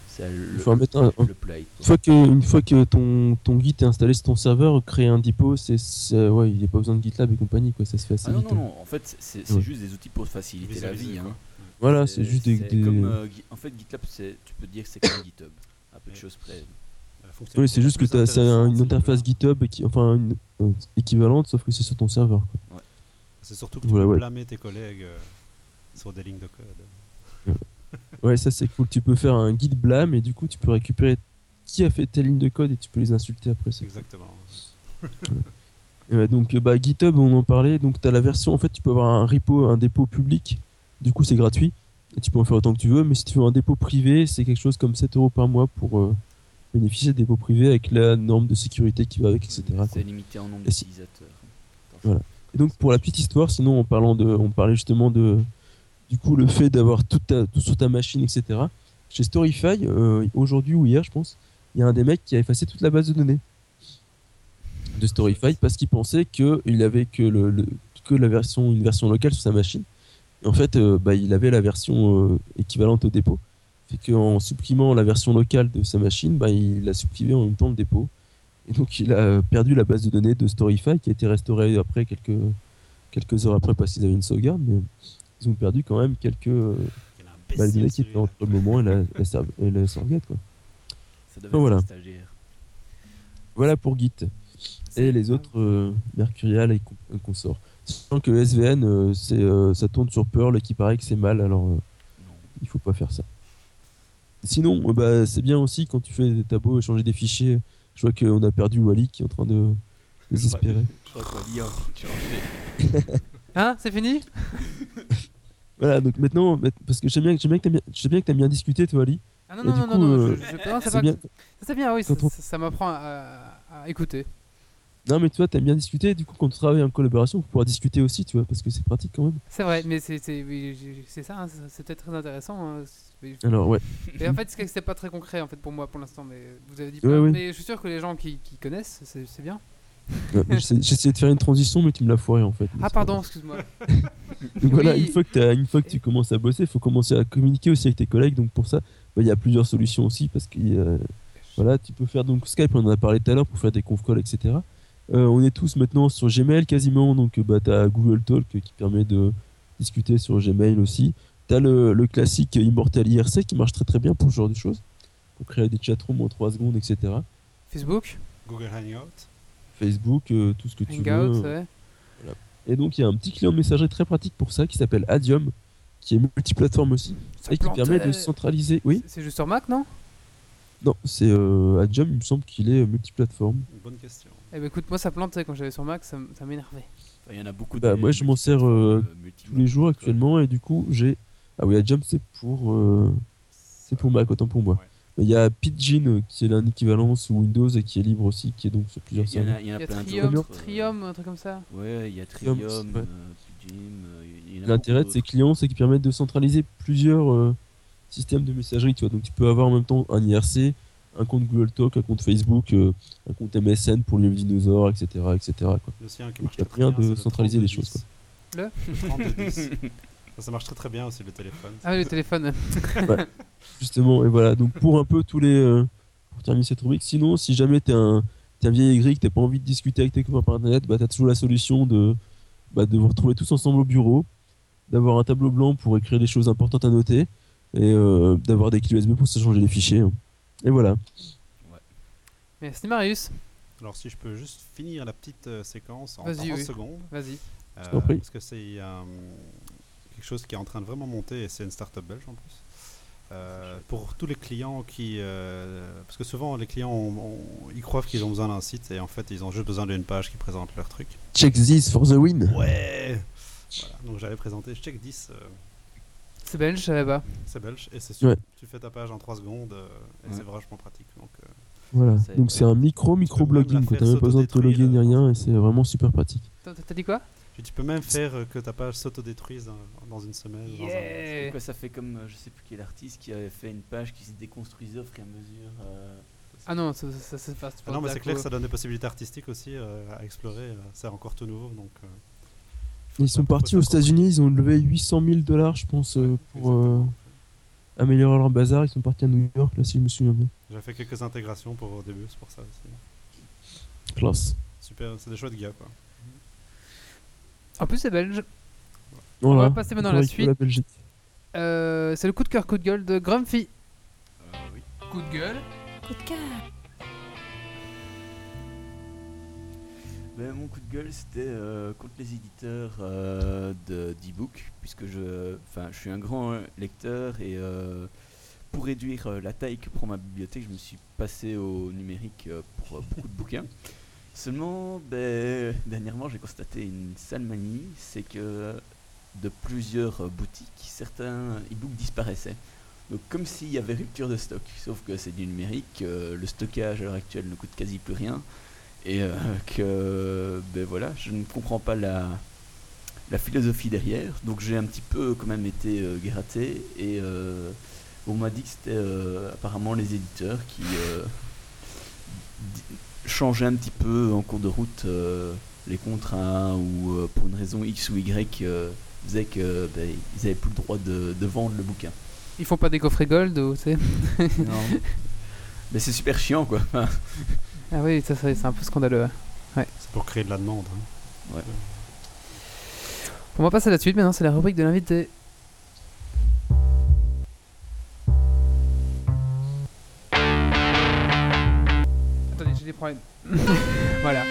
c'est le, faut en mettre un- le play. Une fois que, une fois que ton, ton Git est installé sur ton serveur, créer un depot, c'est, c'est- ouais, il n'y a pas besoin de GitLab et compagnie, quoi, ça se fait assez Ah non, vite. non, hein. non, en fait, c'est c'est Ouais. juste des outils pour faciliter la vie. hein. Voilà, c'est juste des. c'est des- comme, euh, en fait, GitLab, c'est- tu peux dire que c'est comme <coughs> GitHub, à peu de choses près. Oui, c'est juste que c'est un- une interface GitHub qui, enfin, une, euh, équivalente, sauf que c'est sur ton serveur. quoi. C'est surtout que tu Voilà, peux ouais. blâmer tes collègues euh, sur des lignes de code. Ouais, ça c'est cool. Tu peux faire un git blâme et du coup tu peux récupérer qui a fait telle ligne de code et tu peux les insulter après. c'est Exactement. Et ouais, donc euh, bah, GitHub, on en parlait. Donc tu as la version, en fait, tu peux avoir un repo, un dépôt public. Du coup, c'est gratuit. Et tu peux en faire autant que tu veux. Mais si tu veux un dépôt privé, c'est quelque chose comme 7 euros par mois pour euh, bénéficier de dépôt privé avec la norme de sécurité qui va avec, etc. C'est limité en nombre d'utilisateurs. Voilà. Et donc pour la petite histoire, sinon en parlant de, on parlait justement de, du coup le fait d'avoir tout, sur ta machine, etc. Chez Storyfy, euh, aujourd'hui ou hier, je pense, il y a un des mecs qui a effacé toute la base de données de Storyfy parce qu'il pensait que il avait que le, le- que la version, une version locale sur sa machine. Et en fait, euh, bah, il avait la version euh, équivalente au dépôt. Fait qu'en supprimant la version locale de sa machine, bah, il a supprimé en même temps le dépôt. Et donc il a perdu la base de données de Storyfy qui a été restaurée après quelques, quelques heures après parce qu'ils avaient une sauvegarde, mais ils ont perdu quand même quelques euh, de données qui étaient entre le moment et la, et la sauvegarde. Quoi. Ça devait voilà. Voilà pour Git. Et les autres euh, Mercurial et et consorts. Sachant que SVN, euh, c'est, euh, ça tourne sur Perl et qui paraît que c'est mal, alors euh, il faut pas faire ça. Sinon, euh, bah, c'est bien aussi quand tu fais des tableaux, échanger des fichiers. Je vois qu'on a perdu Wally qui est en train de désespérer. Je crois qu'on lit un changer. Hein, c'est fini? <laughs> Voilà, donc maintenant, parce que j'aime bien, j'aime bien que t'aimes bien, j'aime bien que t'aimes bien discuter, toi, Ali. Ah non, non, non, coup, non, non, euh, je- je- non, c'est C'est pas- bien. ça, c'est bien, oui, ça, on- ça- ça m'apprend à, à écouter. Non, mais toi, t'aimes bien discuter. Du coup, quand on travaille en collaboration, faut pouvoir discuter aussi, tu vois, parce que c'est pratique quand même. C'est vrai, mais c'est oui, ça, hein, c'est- c'était très intéressant. hein, Alors, ouais. Mais en fait, c'était pas très concret en fait pour moi pour l'instant, mais vous avez dit Ouais, ouais. Mais je suis sûr que les gens qui, qui connaissent, c'est bien. Ouais, j'essayais de faire une transition, mais tu me l'as foiré en fait. Ah pardon, excuse-moi. <laughs> Donc voilà, Oui. une fois, que t'as- une fois que tu commences à bosser, il faut commencer à communiquer aussi avec tes collègues. Donc pour ça, bah, il y a plusieurs solutions aussi parce que euh, voilà, tu peux faire donc Skype, on en a parlé tout à l'heure pour faire des conf calls, etc. Euh, on est tous maintenant sur Gmail quasiment, donc bah, tu as Google Talk qui permet de discuter sur Gmail aussi. Tu as le, le classique Immortal IRC qui marche très très bien pour ce genre de choses, pour créer des chatrooms en 3 secondes, etc. Facebook, Google Hangout. Facebook, euh, tout ce que tu veux. ouais. Et donc il y a un petit client de messagerie très pratique pour ça qui s'appelle Adium, qui est multiplateforme aussi, Ça et qui permet de centraliser. Oui C'est juste sur Mac, non? Non, c'est euh, Adium, il me semble qu'il est euh, multiplateforme. Bonne question. Eh ben écoute, moi ça plantait quand j'avais sur Mac, ça, m'énervait. Enfin, Il y en a beaucoup Bah, moi, je m'en sers, euh, multi- Tous les jours actuellement, et du coup j'ai. Ah oui, Adium c'est pour. euh, C'est pour Mac, autant pour moi. Ouais. Mais Il y a Pidgin euh, qui est un équivalent sous Windows et qui est libre aussi, qui est donc sur y, plusieurs il y en serveurs. a, il y a y a plein Trium, euh, un truc comme ça. Ouais, il y a Trium, Trium, ouais. euh, Pidgin, euh, y L'intérêt de ces clients, c'est qu'ils permettent de centraliser plusieurs euh, systèmes de messagerie. Tu vois. Donc tu peux avoir en même temps un IRC, un compte Google Talk, un compte Facebook, euh, un compte MSN pour les dinosaures, etc. etc. quoi. Le sien qui Donc, marche il y a très moyen bien, de le centraliser les 3210. choses, Le Le 3210. Ça, ça marche très très bien aussi le téléphone. Ah oui, le téléphone. <laughs> Justement, et voilà. Donc pour un peu tous les. euh, pour terminer cette rubrique, sinon, si jamais t'es un, t'es un vieil aigri, que t'as pas envie de discuter avec tes copains par internet, bah t'as toujours la solution de, bah, de vous retrouver tous ensemble au bureau, d'avoir un tableau blanc pour écrire les choses importantes à noter, et euh, d'avoir des clés USB pour se changer les fichiers. hein. Et voilà. Merci Marius. Alors si je peux juste finir la petite euh, séquence en Vas-y, 30 oui. secondes. Vas-y. Euh, parce que c'est hum, quelque chose qui est en train de vraiment monter et c'est une start-up belge en plus. Euh, pour tous les clients qui. euh, parce que souvent, les clients ont- ont- ils croient qu'ils ont besoin d'un site et en fait, ils ont juste besoin d'une page qui présente leur truc. Check this for the win. Ouais Voilà, donc j'avais présenté Check 10, euh, C'est belge, je savais pas. c'est belge, et c'est sûr. Ouais. Tu fais ta page en 3 secondes euh, et Ouais. c'est vachement pratique. Donc, euh, Voilà. C'est- Donc c'est un micro micro blogging. T'as même pas besoin de te loguer ni euh, rien et c'est vraiment super pratique. T'as dit quoi? Tu peux même faire que ta page s'autodétruise dans, dans une semaine. dans un- Yeah. Quoi, ça fait comme je sais plus quel artiste qui avait fait une page qui se déconstruisait au fur et à mesure. euh, Ah non, ça, ça, ça se passe Ah non, mais c'est clair que ça donne des possibilités artistiques aussi euh, à explorer. c'est encore tout nouveau. Donc, euh, Ils sont partis aux États-Unis. Ils ont levé 800 000 dollars, je pense, euh, Ouais, pour euh, améliorer leur bazar. Ils sont partis à New York, là, si je me souviens bien. J'ai fait quelques intégrations pour au début, c'est pour ça aussi. Classe. Super, c'est des chouettes gars quoi. En plus, c'est belge. On Voilà. va passer maintenant à la suite. la Belgique. Euh, c'est le coup de cœur, coup de gueule de Grumpy. oui. Coup de gueule. Coup de cœur. Mon coup de gueule, c'était euh, contre les éditeurs euh, de d'e-book, puisque je, je suis un grand lecteur et euh, pour réduire la taille que prend ma bibliothèque, je me suis passé au numérique pour beaucoup de bouquins. <laughs> Seulement, ben, dernièrement, j'ai constaté une sale manie, c'est que de plusieurs boutiques, certains e-books disparaissaient. Donc comme s'il y avait rupture de stock, sauf que c'est du numérique, le stockage à l'heure actuelle ne coûte quasi plus rien, et euh, que ben voilà, je ne comprends pas la, la philosophie derrière, donc j'ai un petit peu quand même été euh, gratté, et euh, on m'a dit que c'était apparemment les éditeurs qui changeaient un petit peu en cours de route les contrats, ou pour une raison X ou Y, faisaient que ben, n'avaient plus le droit de, de vendre le bouquin. Ils font pas des coffrets gold ou tu sais? Non. <laughs> Mais c'est super chiant quoi. Ah oui, ça, ça, c'est un peu scandaleux. ouais. C'est pour créer de la demande. hein. On va passer à la suite maintenant, c'est la rubrique de l'invité. Attendez, j'ai des problèmes. <laughs> voilà.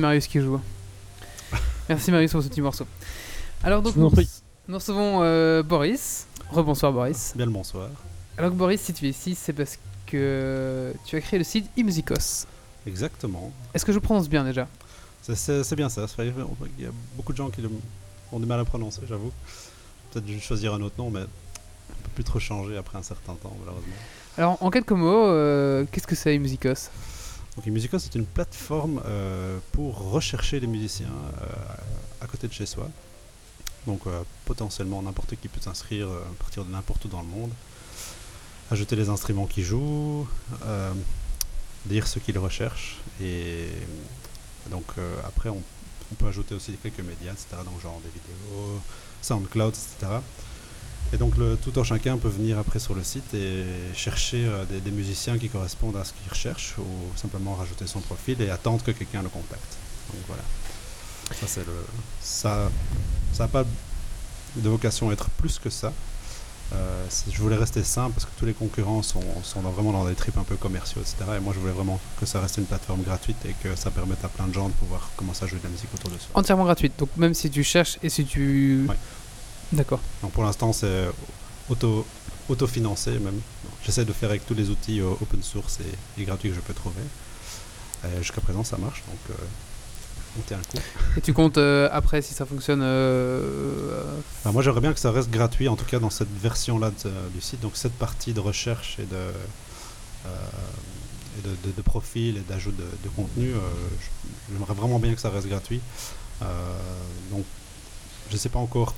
Marius qui joue. <laughs> Merci Marius pour ce petit morceau. Alors donc nous, recevons euh, Boris. Rebonsoir Boris. Bien le bonsoir. Alors Boris, si tu es ici, c'est parce que tu as créé le site eMusicos. Exactement. Est-ce que je prononce bien déjà? C'est- bien ça. Il y a beaucoup de gens qui ont du mal à prononcer, j'avoue. Peut-être que je vais choisir un autre nom, mais on peut plus trop changer après un certain temps, malheureusement. Alors en quelques mots, euh, qu'est-ce que c'est eMusicos Donc Musico, c'est une plateforme euh, pour rechercher les musiciens euh, à côté de chez soi. Donc euh, potentiellement n'importe qui peut s'inscrire à partir de n'importe où dans le monde. Ajouter les instruments qu'ils jouent, euh, dire ce qu'ils recherchent. Et donc après, on, on peut ajouter aussi quelques médias, etc. Donc genre des vidéos, SoundCloud, etc. Et donc le tout en chacun peut venir après sur le site et chercher euh, des, des musiciens qui correspondent à ce qu'il recherche ou simplement rajouter son profil et attendre que quelqu'un le contacte. Donc voilà. Ça c'est le ça ça n'a pas de vocation à être plus que ça. Euh, je voulais rester simple parce que tous les concurrents sont, sont dans- vraiment dans des trips un peu commerciaux, etc. Et moi je voulais vraiment que ça reste une plateforme gratuite et que ça permette à plein de gens de pouvoir commencer à jouer de la musique autour de soi. Entièrement gratuite. Donc même si tu cherches et si tu... Ouais. D'accord. Donc pour l'instant, c'est auto, autofinancé même. J'essaie de faire avec tous les outils euh, open source et, et gratuits que je peux trouver. Euh, Jusqu'à présent, ça marche, donc euh, on tient le coup. Et tu comptes euh, après si ça fonctionne... euh, moi, j'aimerais bien que ça reste gratuit, en tout cas dans cette version-là du site. Donc cette partie de recherche et de, euh, et de, de- de profil et d'ajout de, de contenu, euh, j'aimerais vraiment bien que ça reste gratuit. Euh, donc je ne sais pas encore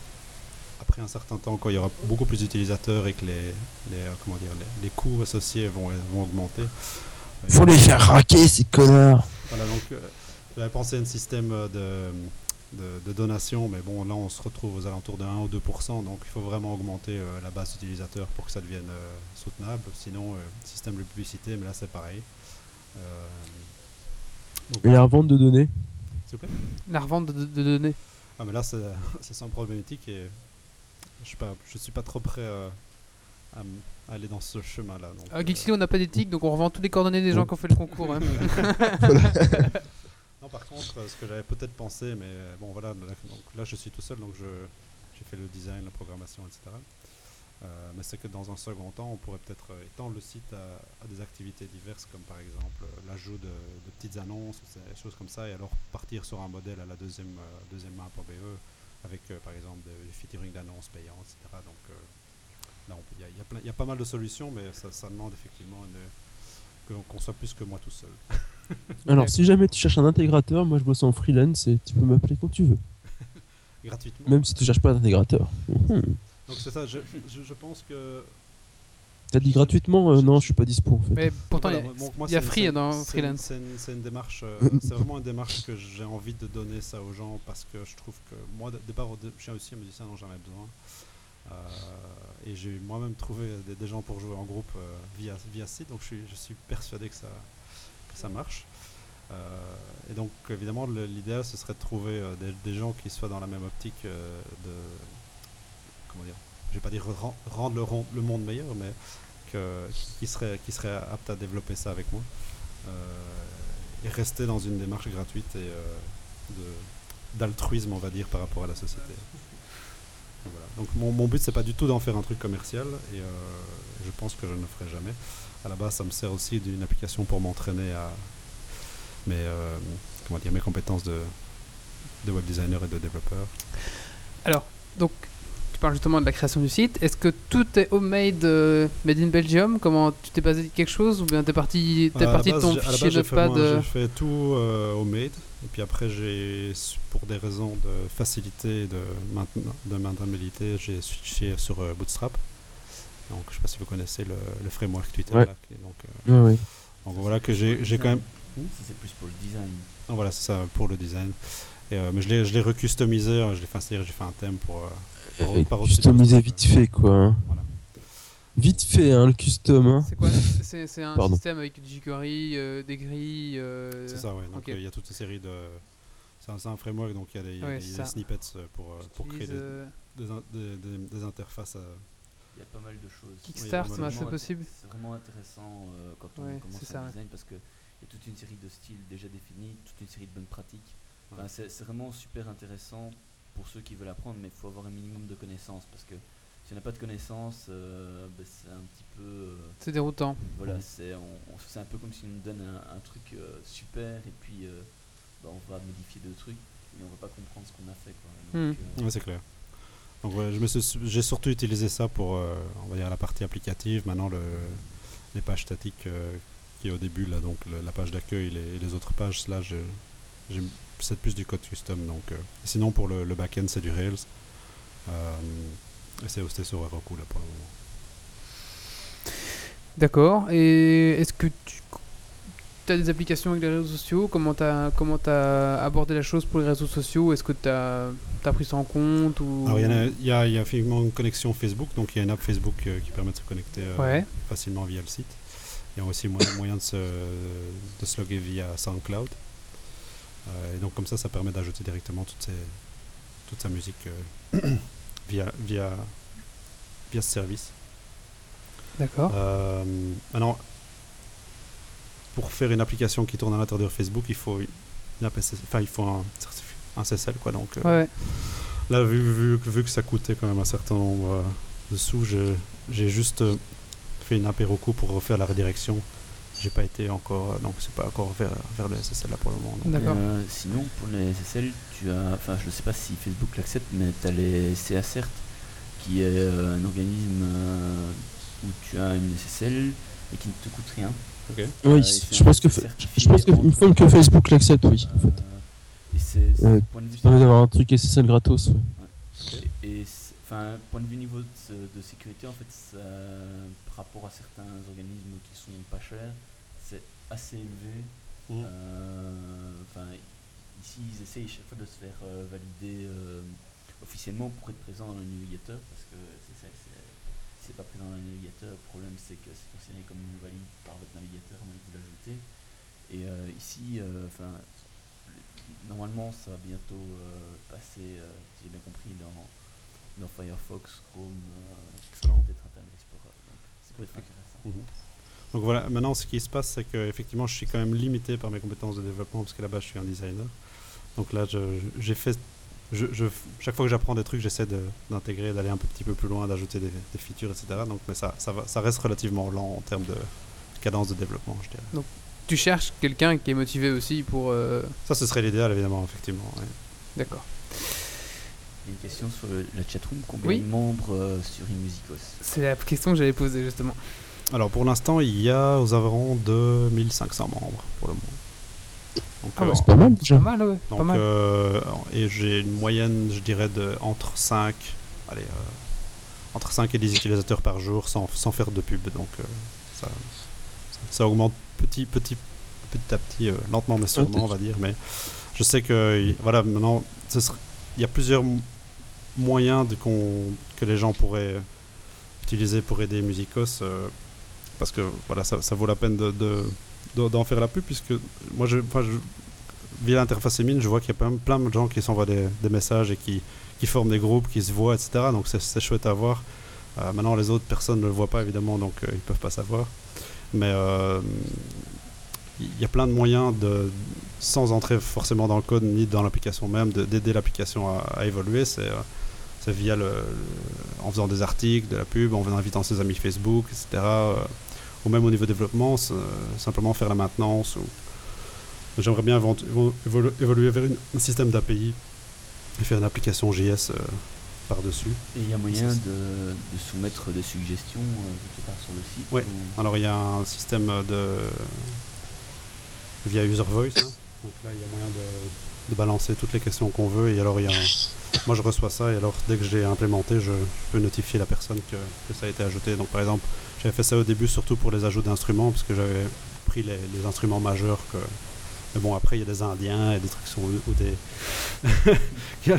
après un certain temps, quand il y aura beaucoup plus d'utilisateurs et que les, les, euh, comment dire, les, les coûts associés vont, vont augmenter. euh, Faut les faire raquer, ces connards. Voilà, donc euh, j'avais pensé à un système de, de, de donations, mais bon, là on se retrouve aux alentours de 1 ou 2%, donc il faut vraiment augmenter euh, la base d'utilisateurs pour que ça devienne euh, soutenable. Sinon, euh, système de publicité, mais là c'est pareil. Euh, donc, Et la revente de données s'il vous plaît? La revente de, de données. Ah, mais là c'est <laughs> c'est sans problématique et je suis pas, je suis pas trop prêt euh, à, m- à aller dans ce chemin-là. donc, À euh, Geeksly, on n'a pas d'éthique, donc on revend tous les coordonnées des gens qui ont fait le concours. hein. <laughs> Non, par contre, euh, ce que j'avais peut-être pensé, mais euh, bon, voilà, là, donc, là, je suis tout seul, donc je, j'ai fait le design, la programmation, etc. Euh, mais c'est que dans un second temps, on pourrait peut-être euh, étendre le site à, à des activités diverses, comme par exemple euh, l'ajout de, de petites annonces, ces choses comme ça, et alors partir sur un modèle à la deuxième, euh, deuxième main.be, avec euh, par exemple des, featuring d'annonces payantes, etc. Donc euh, il y, a- il y a plein- il y a pas mal de solutions, mais ça, ça demande effectivement qu'on soit plus que moi tout seul. <laughs> Alors, si jamais tu cherches un intégrateur, moi je bosse en freelance et tu peux m'appeler quand tu veux. <laughs> Gratuitement. Même si tu cherches pas d'intégrateur. Donc c'est ça, je, je, je pense que T'as dit gratuitement euh, Non, je suis pas dispo en fait. Mais pourtant, il y a- Voilà, y free c'est- dans freelance. C'est une, c'est une démarche, euh, <laughs> c'est vraiment une démarche que j'ai envie de donner ça aux gens parce que je trouve que moi, de départ, je suis aussi un musicien dont j'en ai besoin. Euh, et j'ai moi-même trouvé des, des gens pour jouer en groupe euh, via, via site, donc je suis, je suis persuadé que ça, que ça marche. Euh, et donc évidemment, l'idéal ce serait de trouver euh, des, des gens qui soient dans la même optique euh, de. Comment dire Je vais pas dire ren- rendre le monde meilleur, mais qui serait, apte à développer ça avec moi. Euh, et rester dans une démarche gratuite et euh, d'altruisme, on va dire, par rapport à la société. Donc, mon, mon but, c'est pas du tout d'en faire un truc commercial et euh, je pense que je ne le ferai jamais. À la base, ça me sert aussi d'une application pour m'entraîner à mes, compétences de, de web designer et de développeur. Alors, donc, parles justement de la création du site. Est-ce que tout est homemade, euh, made in Belgium? Comment tu t'es basé de quelque chose? Ou bien t'es parti, t'es parti de ton j'ai- fichier base, j'ai fait, Notepad euh, J'ai fait tout euh, homemade. Et puis après, j'ai, pour des raisons de facilité de, de maintenabilité, j'ai switché sur euh, Bootstrap. Donc, je sais pas si vous connaissez le, le framework Twitter. Ouais. là, donc, euh, donc voilà que j'ai, j'ai quand même. Ça, c'est plus pour le design. Ah, voilà, c'est ça pour le design. Et, euh, mais je l'ai, je l'ai recustomisé. Je l'ai fait, j'ai fait un thème pour. euh, par customiser vite fait quoi. hein. Voilà. Vite fait hein, le custom. Hein. C'est quoi <laughs> C'est- un Pardon. système avec du jQuery, euh, des grilles. euh, C'est ça, ouais. Donc euh, il y a toute une série de. C'est un, c'est un framework, donc il y a des, y a snippets pour, euh, pour créer des, euh, des, in- des- des- des interfaces. à- Il y a pas mal de choses. Kickstart, c'est possible. C'est vraiment intéressant euh, quand on Ouais, commence ça, ouais. design parce qu'il y a toute une série de styles déjà définis, toute une série de bonnes pratiques. Enfin, c'est vraiment super intéressant pour ceux qui veulent apprendre, mais il faut avoir un minimum de connaissances parce que si on n'a pas de connaissances, euh, ben, c'est un petit peu. euh, C'est déroutant. voilà, c'est c'est un peu comme si on nous donne un, un truc euh, super et puis euh, ben, on va modifier deux trucs mais on va pas comprendre ce qu'on a fait. Quoi. Donc, euh, Ouais, c'est clair. Donc j'ai surtout utilisé ça pour, euh, on va dire, la partie applicative. Maintenant, le, les pages statiques euh, qui est au début, là, donc le- la page d'accueil les- et les autres pages, là, je- j'ai c'est plus du code custom. Donc, euh, sinon, pour le, le back-end, c'est du Rails. Euh, et c'est hosté sur Heroku, là, pour le moment. D'accord. Et est-ce que tu as des applications avec les réseaux sociaux? Comment tu as, comment as abordé la chose pour les réseaux sociaux? Est-ce que tu as, pris ça en compte ou... Alors, il y, a- il y a, il y a effectivement une connexion Facebook, donc il y a une app Facebook euh, qui permet de se connecter Ouais. facilement via le site. Il y a aussi moyen, moyen de, se, de se loguer via SoundCloud. Euh, et donc comme ça, ça permet d'ajouter directement toute, ces- toute sa musique euh, <clears throat> via, via, via ce service. D'accord. Euh, maintenant, pour faire une application qui tourne à l'intérieur de Facebook, il faut, une il un, un CSL. Quoi, donc, euh. Là, vu, vu, que- vu que ça coûtait quand même un certain nombre euh, de sous, j'ai juste euh, fait une apéroco pour refaire la redirection. J'ai pas été encore, euh, donc c'est pas encore vers, vers le SSL là pour le moment. donc. D'accord. Euh, sinon, pour les SSL, tu as, enfin, je ne sais pas si Facebook l'accepte, mais tu as les CACERT, qui est euh, un organisme euh, où tu as une SSL et qui ne te coûte rien. Ok. Oui, Euh, je pense que je pense que il semble que Facebook l'accepte, oui. En fait. Euh, et c'est, point de vue d'avoir un truc SSL gratos. ouais. Et, enfin, point de vue niveau de, sécurité, en fait, ça, par rapport à certains organismes qui sont pas chers, assez élevé. Mhm. Euh, Enfin, ici, ils essayent chaque fois de se faire euh, valider euh, officiellement pour être présent dans le navigateur, parce que c'est ça, c'est- pas présent dans le navigateur, le problème c'est que c'est considéré comme valide par votre navigateur, mais vous l'ajoutez. Et euh, ici, euh, enfin, normalement, ça va bientôt euh, passer, si j'ai bien compris, dans, dans Firefox, Chrome, Excellent. peut-être Internet Explorer. Donc, ça peut être intéressant. Mhm. Donc voilà, maintenant ce qui se passe, c'est que effectivement, je suis quand même limité par mes compétences de développement parce que là-bas, je suis un designer. Donc là, j'ai fait, je, je- chaque fois que j'apprends des trucs, j'essaie d'intégrer, d'aller un petit peu plus loin, d'ajouter des, des features, etc. Donc, mais ça, ça, va, ça reste relativement lent en termes de cadence de développement, je dirais. Tu cherches quelqu'un qui est motivé aussi pour. euh, Ça, ce serait l'idéal, évidemment, effectivement. D'accord. Il y a une question sur le- la chatroom. Combien Oui. de membres euh, sur Imusicos C'est la question que j'allais poser justement. Alors, pour l'instant, il y a aux environs de 1500 membres pour le moment. Donc, Ah euh, ouais. C'est pas mal Pas déjà. mal, ouais. Donc, pas mal. euh, et j'ai une moyenne, je dirais, de entre 5, allez, euh, entre 5 et 10 utilisateurs par jour sans, sans faire de pub. Donc, euh, ça, ça augmente petit, petit, petit à petit, euh, lentement mais sûrement, on va dire. Mais je sais que, voilà, maintenant, ce serait- il y a plusieurs moyens de que les gens pourraient utiliser pour aider Musicos. euh, parce que, voilà, ça, ça vaut la peine de, de- de- d'en faire la pub, puisque moi, je, enfin, je, via l'interface Emine, je vois qu'il y a plein, plein de gens qui s'envoient des, des messages et qui, qui forment des groupes, qui se voient, etc. Donc c'est chouette à voir. Euh, maintenant, les autres personnes ne le voient pas, évidemment, donc euh, ils peuvent pas savoir. Mais euh, il y a plein de moyens, de, sans entrer forcément dans le code ni dans l'application même, de- d'aider l'application à, à évoluer. C'est c'est via le, le- en faisant des articles, de la pub, en invitant ses amis Facebook, etc. euh, ou même au niveau développement, euh, simplement faire la maintenance. Ou... J'aimerais bien évolu- évoluer vers une- un système d'API et faire une application JS euh, par-dessus. Et il y a moyen de, soumettre des suggestions euh, quelque part sur le site Ouais. ou- Alors il y a un système de via user voice. hein. Donc là il y a moyen de, de balancer toutes les questions qu'on veut et alors il y a un- moi je reçois ça et alors dès que j'ai implémenté je, peux notifier la personne que, que ça a été ajouté. Donc par exemple j'avais fait ça au début surtout pour les ajouts d'instruments parce que j'avais pris les, les instruments majeurs que mais bon après il y a des indiens et des trucs sur, ou des <laughs> qui,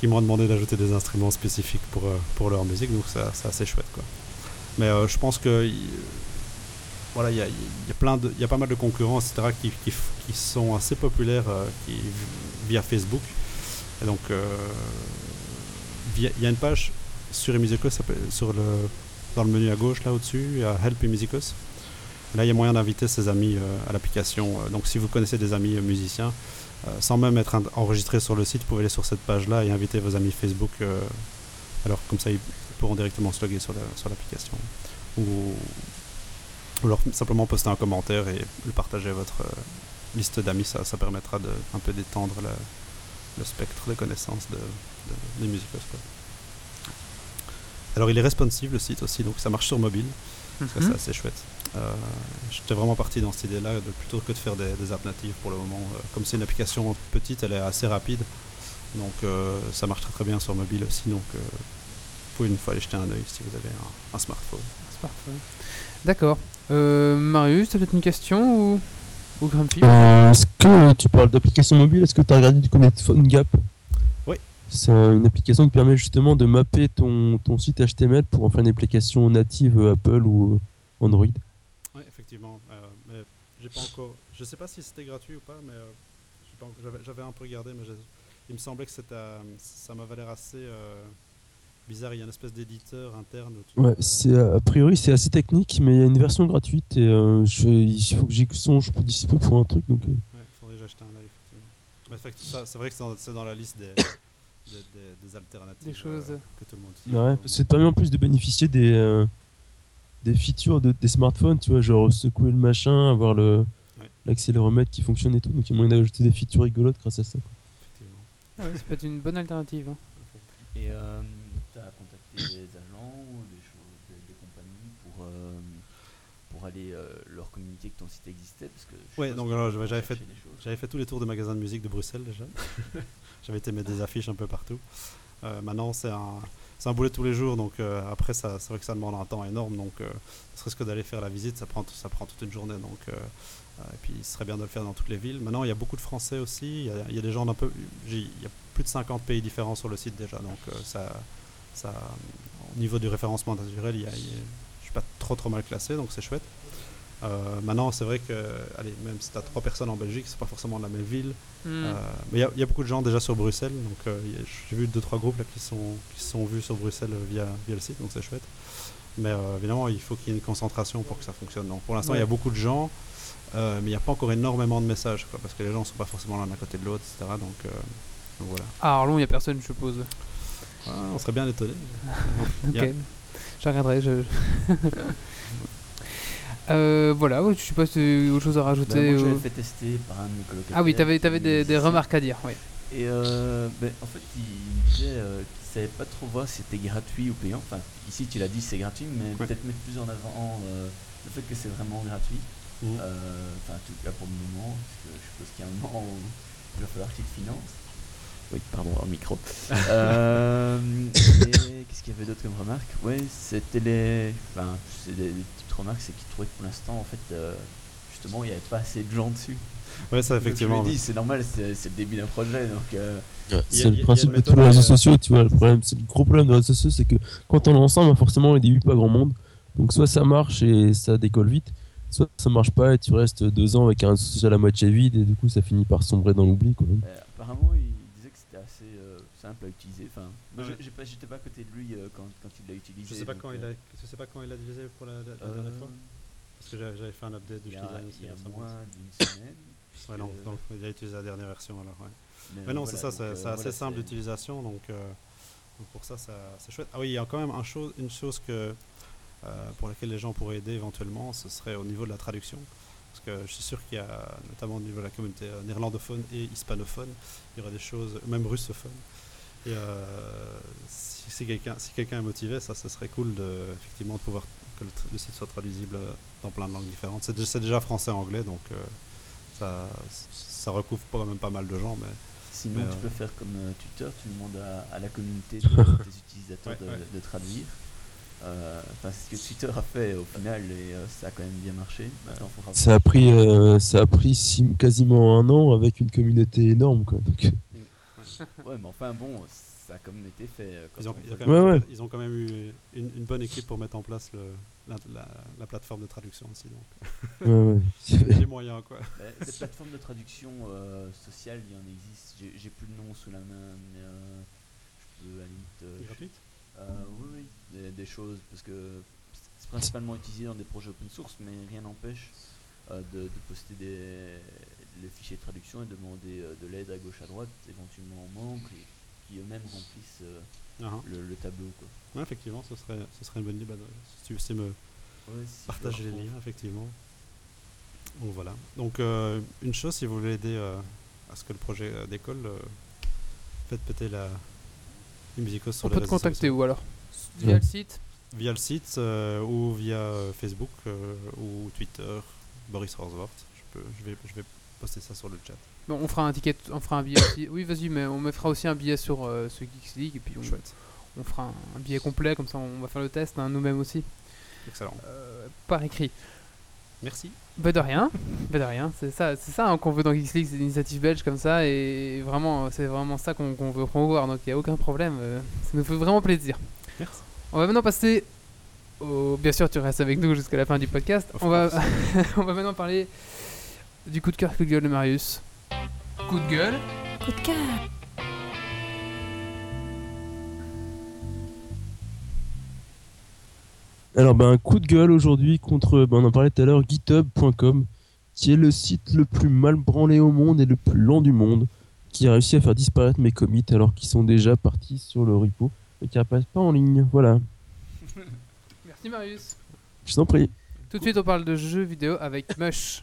qui m'ont demandé d'ajouter des instruments spécifiques pour, euh, pour leur musique donc c'est assez chouette quoi. Mais euh, je pense que il- voilà, il y a, y a plein de, y a pas mal de concurrents, etc., qui, qui, qui sont assez populaires euh, qui, via Facebook. Et donc, euh, il y a une page sur s'appelle- sur le, dans le menu à gauche, là au-dessus, il y a Help Emusicos. Là, il y a moyen d'inviter ses amis euh, à l'application. Euh, Donc, si vous connaissez des amis musiciens, sans même être en- enregistré sur le site, vous pouvez aller sur cette page-là et inviter vos amis Facebook. alors, comme ça, ils pourront directement se loguer sur la- sur l'application. Ou, ou alors simplement poster un commentaire et le partager à votre liste d'amis. Ça, ça permettra de un peu d'étendre la- le spectre de connaissances de, de- des musicos. quoi. Alors, il est responsive le site aussi, donc ça marche sur mobile. Ça, Mhm. c'est assez chouette. Euh, J'étais vraiment parti dans cette idée-là, plutôt que de faire des, des apps natives pour le moment. Euh, comme c'est une application petite, elle est assez rapide. Donc euh, ça marche très très bien sur mobile aussi. Donc vous pouvez une fois aller jeter un œil si vous avez un, un smartphone. Smartphone. D'accord. Marius, t'as peut-être une question ou, ou Grumpy Euh, Est-ce que tu parles d'application mobile Est-ce que tu as regardé du côté de PhoneGap Oui. C'est une application qui permet justement de mapper ton, ton site HTML pour en faire une application native Apple ou Android. Oui, effectivement. euh, mais j'ai pas encore. Je sais pas si c'était gratuit ou pas, mais euh, j'avais j'avais un peu regardé, mais j'ai- il me semblait que c'était, euh, ça m'avait l'air assez euh, bizarre. Il y a une espèce d'éditeur interne. Ouais, euh, c'est a priori c'est assez technique, mais il y a une version gratuite et euh, je, il faut que j'y songe pour d'ici peu pour un truc. Donc, euh, Ouais, faudrait que j'achète un fait ça, c'est vrai que c'est dans, la liste des, <coughs> des, des- des alternatives Des choses. euh, que tout le monde ouais, ça te permet en plus de bénéficier des, euh, des features de, des smartphones, tu vois, genre secouer le machin, avoir le Ouais. l'accéléromètre qui fonctionne et tout. Donc il y a moyen d'ajouter des features rigolotes grâce à ça. quoi. Effectivement. Ah ouais, Ça peut être une bonne alternative. hein. Et euh, tu as contacté des agents ou des, choses, des, des compagnies pour, euh, pour aller euh, leur communiquer que ton site existait parce que je Ouais, donc j'avais- fait-. J'avais fait tous les tours des magasins de musique de Bruxelles déjà. <laughs> J'avais été mettre des affiches un peu partout. Euh, maintenant, c'est un. c'est un boulet tous les jours, donc euh, après, ça, c'est vrai que ça demande un temps énorme. Donc, euh, ne serait-ce que d'aller faire la visite, ça prend, ça prend toute une journée. Donc, euh, et puis, il serait bien de le faire dans toutes les villes. Maintenant, il y a beaucoup de Français aussi. Il y a, il y a des gens d'un peu. Il y a plus de 50 pays différents sur le site déjà. Donc, ça, ça, au niveau du référencement naturel, il y a, il y a- je suis pas trop trop mal classé, donc c'est chouette. Euh, maintenant, c'est vrai que, allez, même si tu as trois personnes en Belgique, c'est pas forcément de la même ville. Hmm. Euh, mais il y a- il y, a beaucoup de gens déjà sur Bruxelles, donc euh, j'ai vu deux trois groupes là, qui sont qui sont vus sur Bruxelles via via le site, donc c'est chouette. Mais évidemment, il faut qu'il y ait une concentration pour que ça fonctionne. Donc pour l'instant, il y a beaucoup de gens, mais il n'y a pas encore énormément de messages, quoi, parce que les gens sont pas forcément l'un à côté de l'autre, etc. Donc, donc voilà. À Arlon, il n'y a personne, je suppose. Ah, on serait bien étonné. <laughs> Ok. Yeah. Je regarderai. <laughs> Je... Euh, voilà, je sais pas si tu as autre chose à Bah, rajouter. moi, ou- fait tester par un de mes colocataires. Ah oui, t'avais avais des, des remarques à dire. Ouais. Et euh, ben, en fait, il disait euh, qu'il savait pas trop voir si c'était gratuit ou payant. Enfin, ici tu l'as dit, c'est gratuit, mais Ouais. peut-être mettre plus en avant euh, le fait que c'est vraiment gratuit. Mhm. Euh, Enfin, en tout cas pour le moment, parce que je suppose qu'il y a un moment où il va falloir qu'il finance. Oui, pardon, un micro. <laughs> Euh, qu'est-ce qu'il y avait d'autre comme remarque? Ouais, c'était les. Enfin, c'est des, des petites remarques, c'est qu'il trouvait que pour l'instant, en fait, euh, justement, il n'y avait pas assez de gens dessus. Ouais, ça Donc, je effectivement. c'est normal, c'est c'est le début d'un projet, donc. euh, C'est a- le principe de tous les réseaux sociaux, tu vois. Le, problème, c'est le gros problème des réseaux sociaux, c'est que quand on est ensemble, forcément, au début, pas grand monde. Donc, soit ça marche et ça décolle vite, soit ça marche pas et tu restes deux ans avec un réseau social à moitié vide et du coup, ça finit par sombrer dans l'oubli, quoi. Euh, apparemment, il disait que c'était assez euh, simple à j'ai pas, j'étais pas à côté de lui euh, quand, quand il l'a utilisé. Je sais pas quand il euh, a, je sais pas quand il a divisé pour la, la- la euh, dernière fois, parce que j'avais fait un update a, design aussi. il y a moins d'une semaine. Ouais, non, donc il a utilisé la dernière version alors. Ouais. mais, Mais non, voilà, c'est ça, c'est assez simple d'utilisation, donc, donc pour ça, ça c'est chouette. Ah oui, il y a quand même un chose, une chose que, pour laquelle les gens pourraient aider éventuellement, ce serait au niveau de la traduction. Parce que je suis sûr qu'il y a, notamment au niveau de la communauté néerlandophone et hispanophone, il y aura des choses, même russophone. Et euh, si, si quelqu'un si est motivé, ça, ce serait cool de, effectivement de pouvoir que le, site soit traduisible euh, dans plein de langues différentes. C'est dé- c'est déjà français-anglais, donc euh, ça, ça recouvre quand même pas mal de gens, mais Sinon, Mais, tu euh, peux faire comme Twitter, tu demandes à, à la communauté de, <laughs> des utilisateurs Ouais, de, ouais. de traduire. Euh, Enfin, c'est ce que Twitter a fait au final et euh, ça a quand même bien marché. Ça a pris, euh, ça a pris six- quasiment un an avec une communauté énorme, quoi. Donc, Ouais, mais enfin bon, ça a quand même été fait. euh, quand Ils ont, on ils ont fait- quand même, Ouais, ouais. ils ont quand même eu une, une bonne équipe pour mettre en place le, la, la- la plateforme de traduction aussi. Donc, ouais, moyens, quoi. Bah, des plateformes de traduction euh, sociale, il y en existe. J'ai- J'ai plus le nom sous la main, mais euh, je peux à la limite. euh, Gratuite Euh, oui, oui, des, des choses, parce que c'est principalement utilisé dans des projets open source, mais rien n'empêche euh, de, de poster des, les fichiers de traduction et demander euh, de l'aide à gauche à droite, éventuellement aux membres, et qui eux-mêmes remplissent euh, Ah, ah. le, le tableau. Quoi. Ouais, effectivement, ce serait, ce serait une bonne idée. bah, si tu sais me Ouais, si je partager le les liens, effectivement. Donc voilà. Donc euh, une chose, si vous voulez aider euh, à ce que le projet euh, décolle, euh, faites péter la une musicose sur On les peut te contacter où alors? Via le site Via le site euh, ou via Facebook euh, ou Twitter, Boris Horsworth. Je, peux, je, vais, je vais poster ça sur le chat. Bon, on fera un ticket, on fera un billet aussi. Oui, vas-y, mais on me fera aussi un billet sur euh, ce Geeks League et puis on, Chouette. on fera un, un billet complet, comme ça on va faire le test hein, nous-mêmes aussi, Excellent. euh, par écrit. Merci. Bah de rien, bah de rien, c'est ça, c'est ça hein, qu'on veut dans Geeks League, c'est des initiatives belges comme ça et vraiment, c'est vraiment ça qu'on veut promouvoir, donc il n'y a aucun problème, euh, ça nous fait vraiment plaisir. Merci. On va maintenant passer au... Bien sûr, tu restes avec nous jusqu'à la fin du podcast. On va... <laughs> on va maintenant parler du coup de cœur, coup de gueule de Marius. Coup de gueule, Coup de cœur. Alors, ben, un coup de gueule aujourd'hui contre, ben, on en parlait tout à l'heure, github.com, qui est le site le plus mal branlé au monde et le plus lent du monde, qui a réussi à faire disparaître mes commits alors qu'ils sont déjà partis sur le repo et qui apparaissent pas en ligne. Voilà, <laughs> Merci Marius. je t'en prie. Tout de suite, on parle de jeux vidéo avec Mush.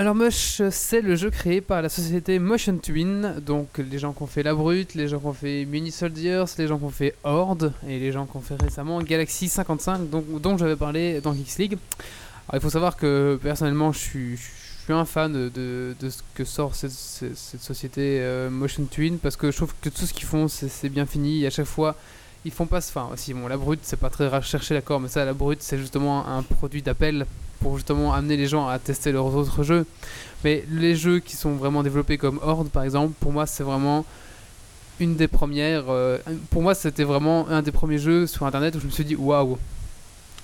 Alors Mush, c'est le jeu créé par la société Motion Twin, donc les gens qui ont fait La Brute, les gens qui ont fait Mini Soldiers, les gens qui ont fait Horde, et les gens qui ont fait récemment Galaxy 55, donc, dont j'avais parlé dans Geeks League. Alors il faut savoir que personnellement je suis, un fan de, ce que sort cette, société euh, Motion Twin, parce que je trouve que tout ce qu'ils font c'est c'est bien fini, et à chaque fois ils font pas... Enfin si bon La Brute c'est pas très recherché d'accord, mais ça La Brute c'est justement un produit d'appel pour justement amener les gens à tester leurs autres jeux. Mais les jeux qui sont vraiment développés comme Horde par exemple, pour moi c'est vraiment une des premières. euh, pour moi c'était vraiment un des premiers jeux sur internet où je me suis dit waouh,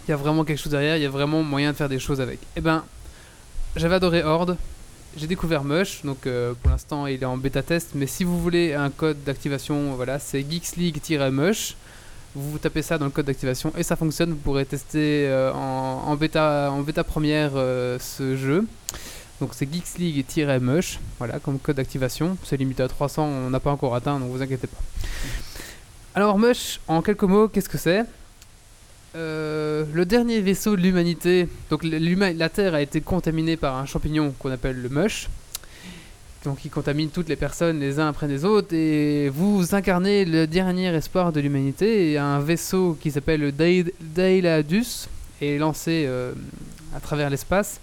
il y a vraiment quelque chose derrière, il y a vraiment moyen de faire des choses avec. Et ben j'avais adoré Horde. J'ai découvert Mush, donc euh, pour l'instant il est en bêta test, mais si vous voulez un code d'activation, voilà, c'est Geeks League-Mush. Vous tapez ça dans le code d'activation et ça fonctionne. Vous pourrez tester euh, en, bêta, en bêta première euh, ce jeu. Donc c'est Geeks League-Mush, voilà, comme code d'activation. C'est limité à 300, on n'a pas encore atteint, donc vous inquiétez pas. Alors Mush, en quelques mots, qu'est-ce que c'est? Euh, Le dernier vaisseau de l'humanité, donc la Terre a été contaminée par un champignon qu'on appelle le Mush. Il contamine toutes les personnes les uns après les autres et vous incarnez le dernier espoir de l'humanité et un vaisseau qui s'appelle le est lancé euh, à travers l'espace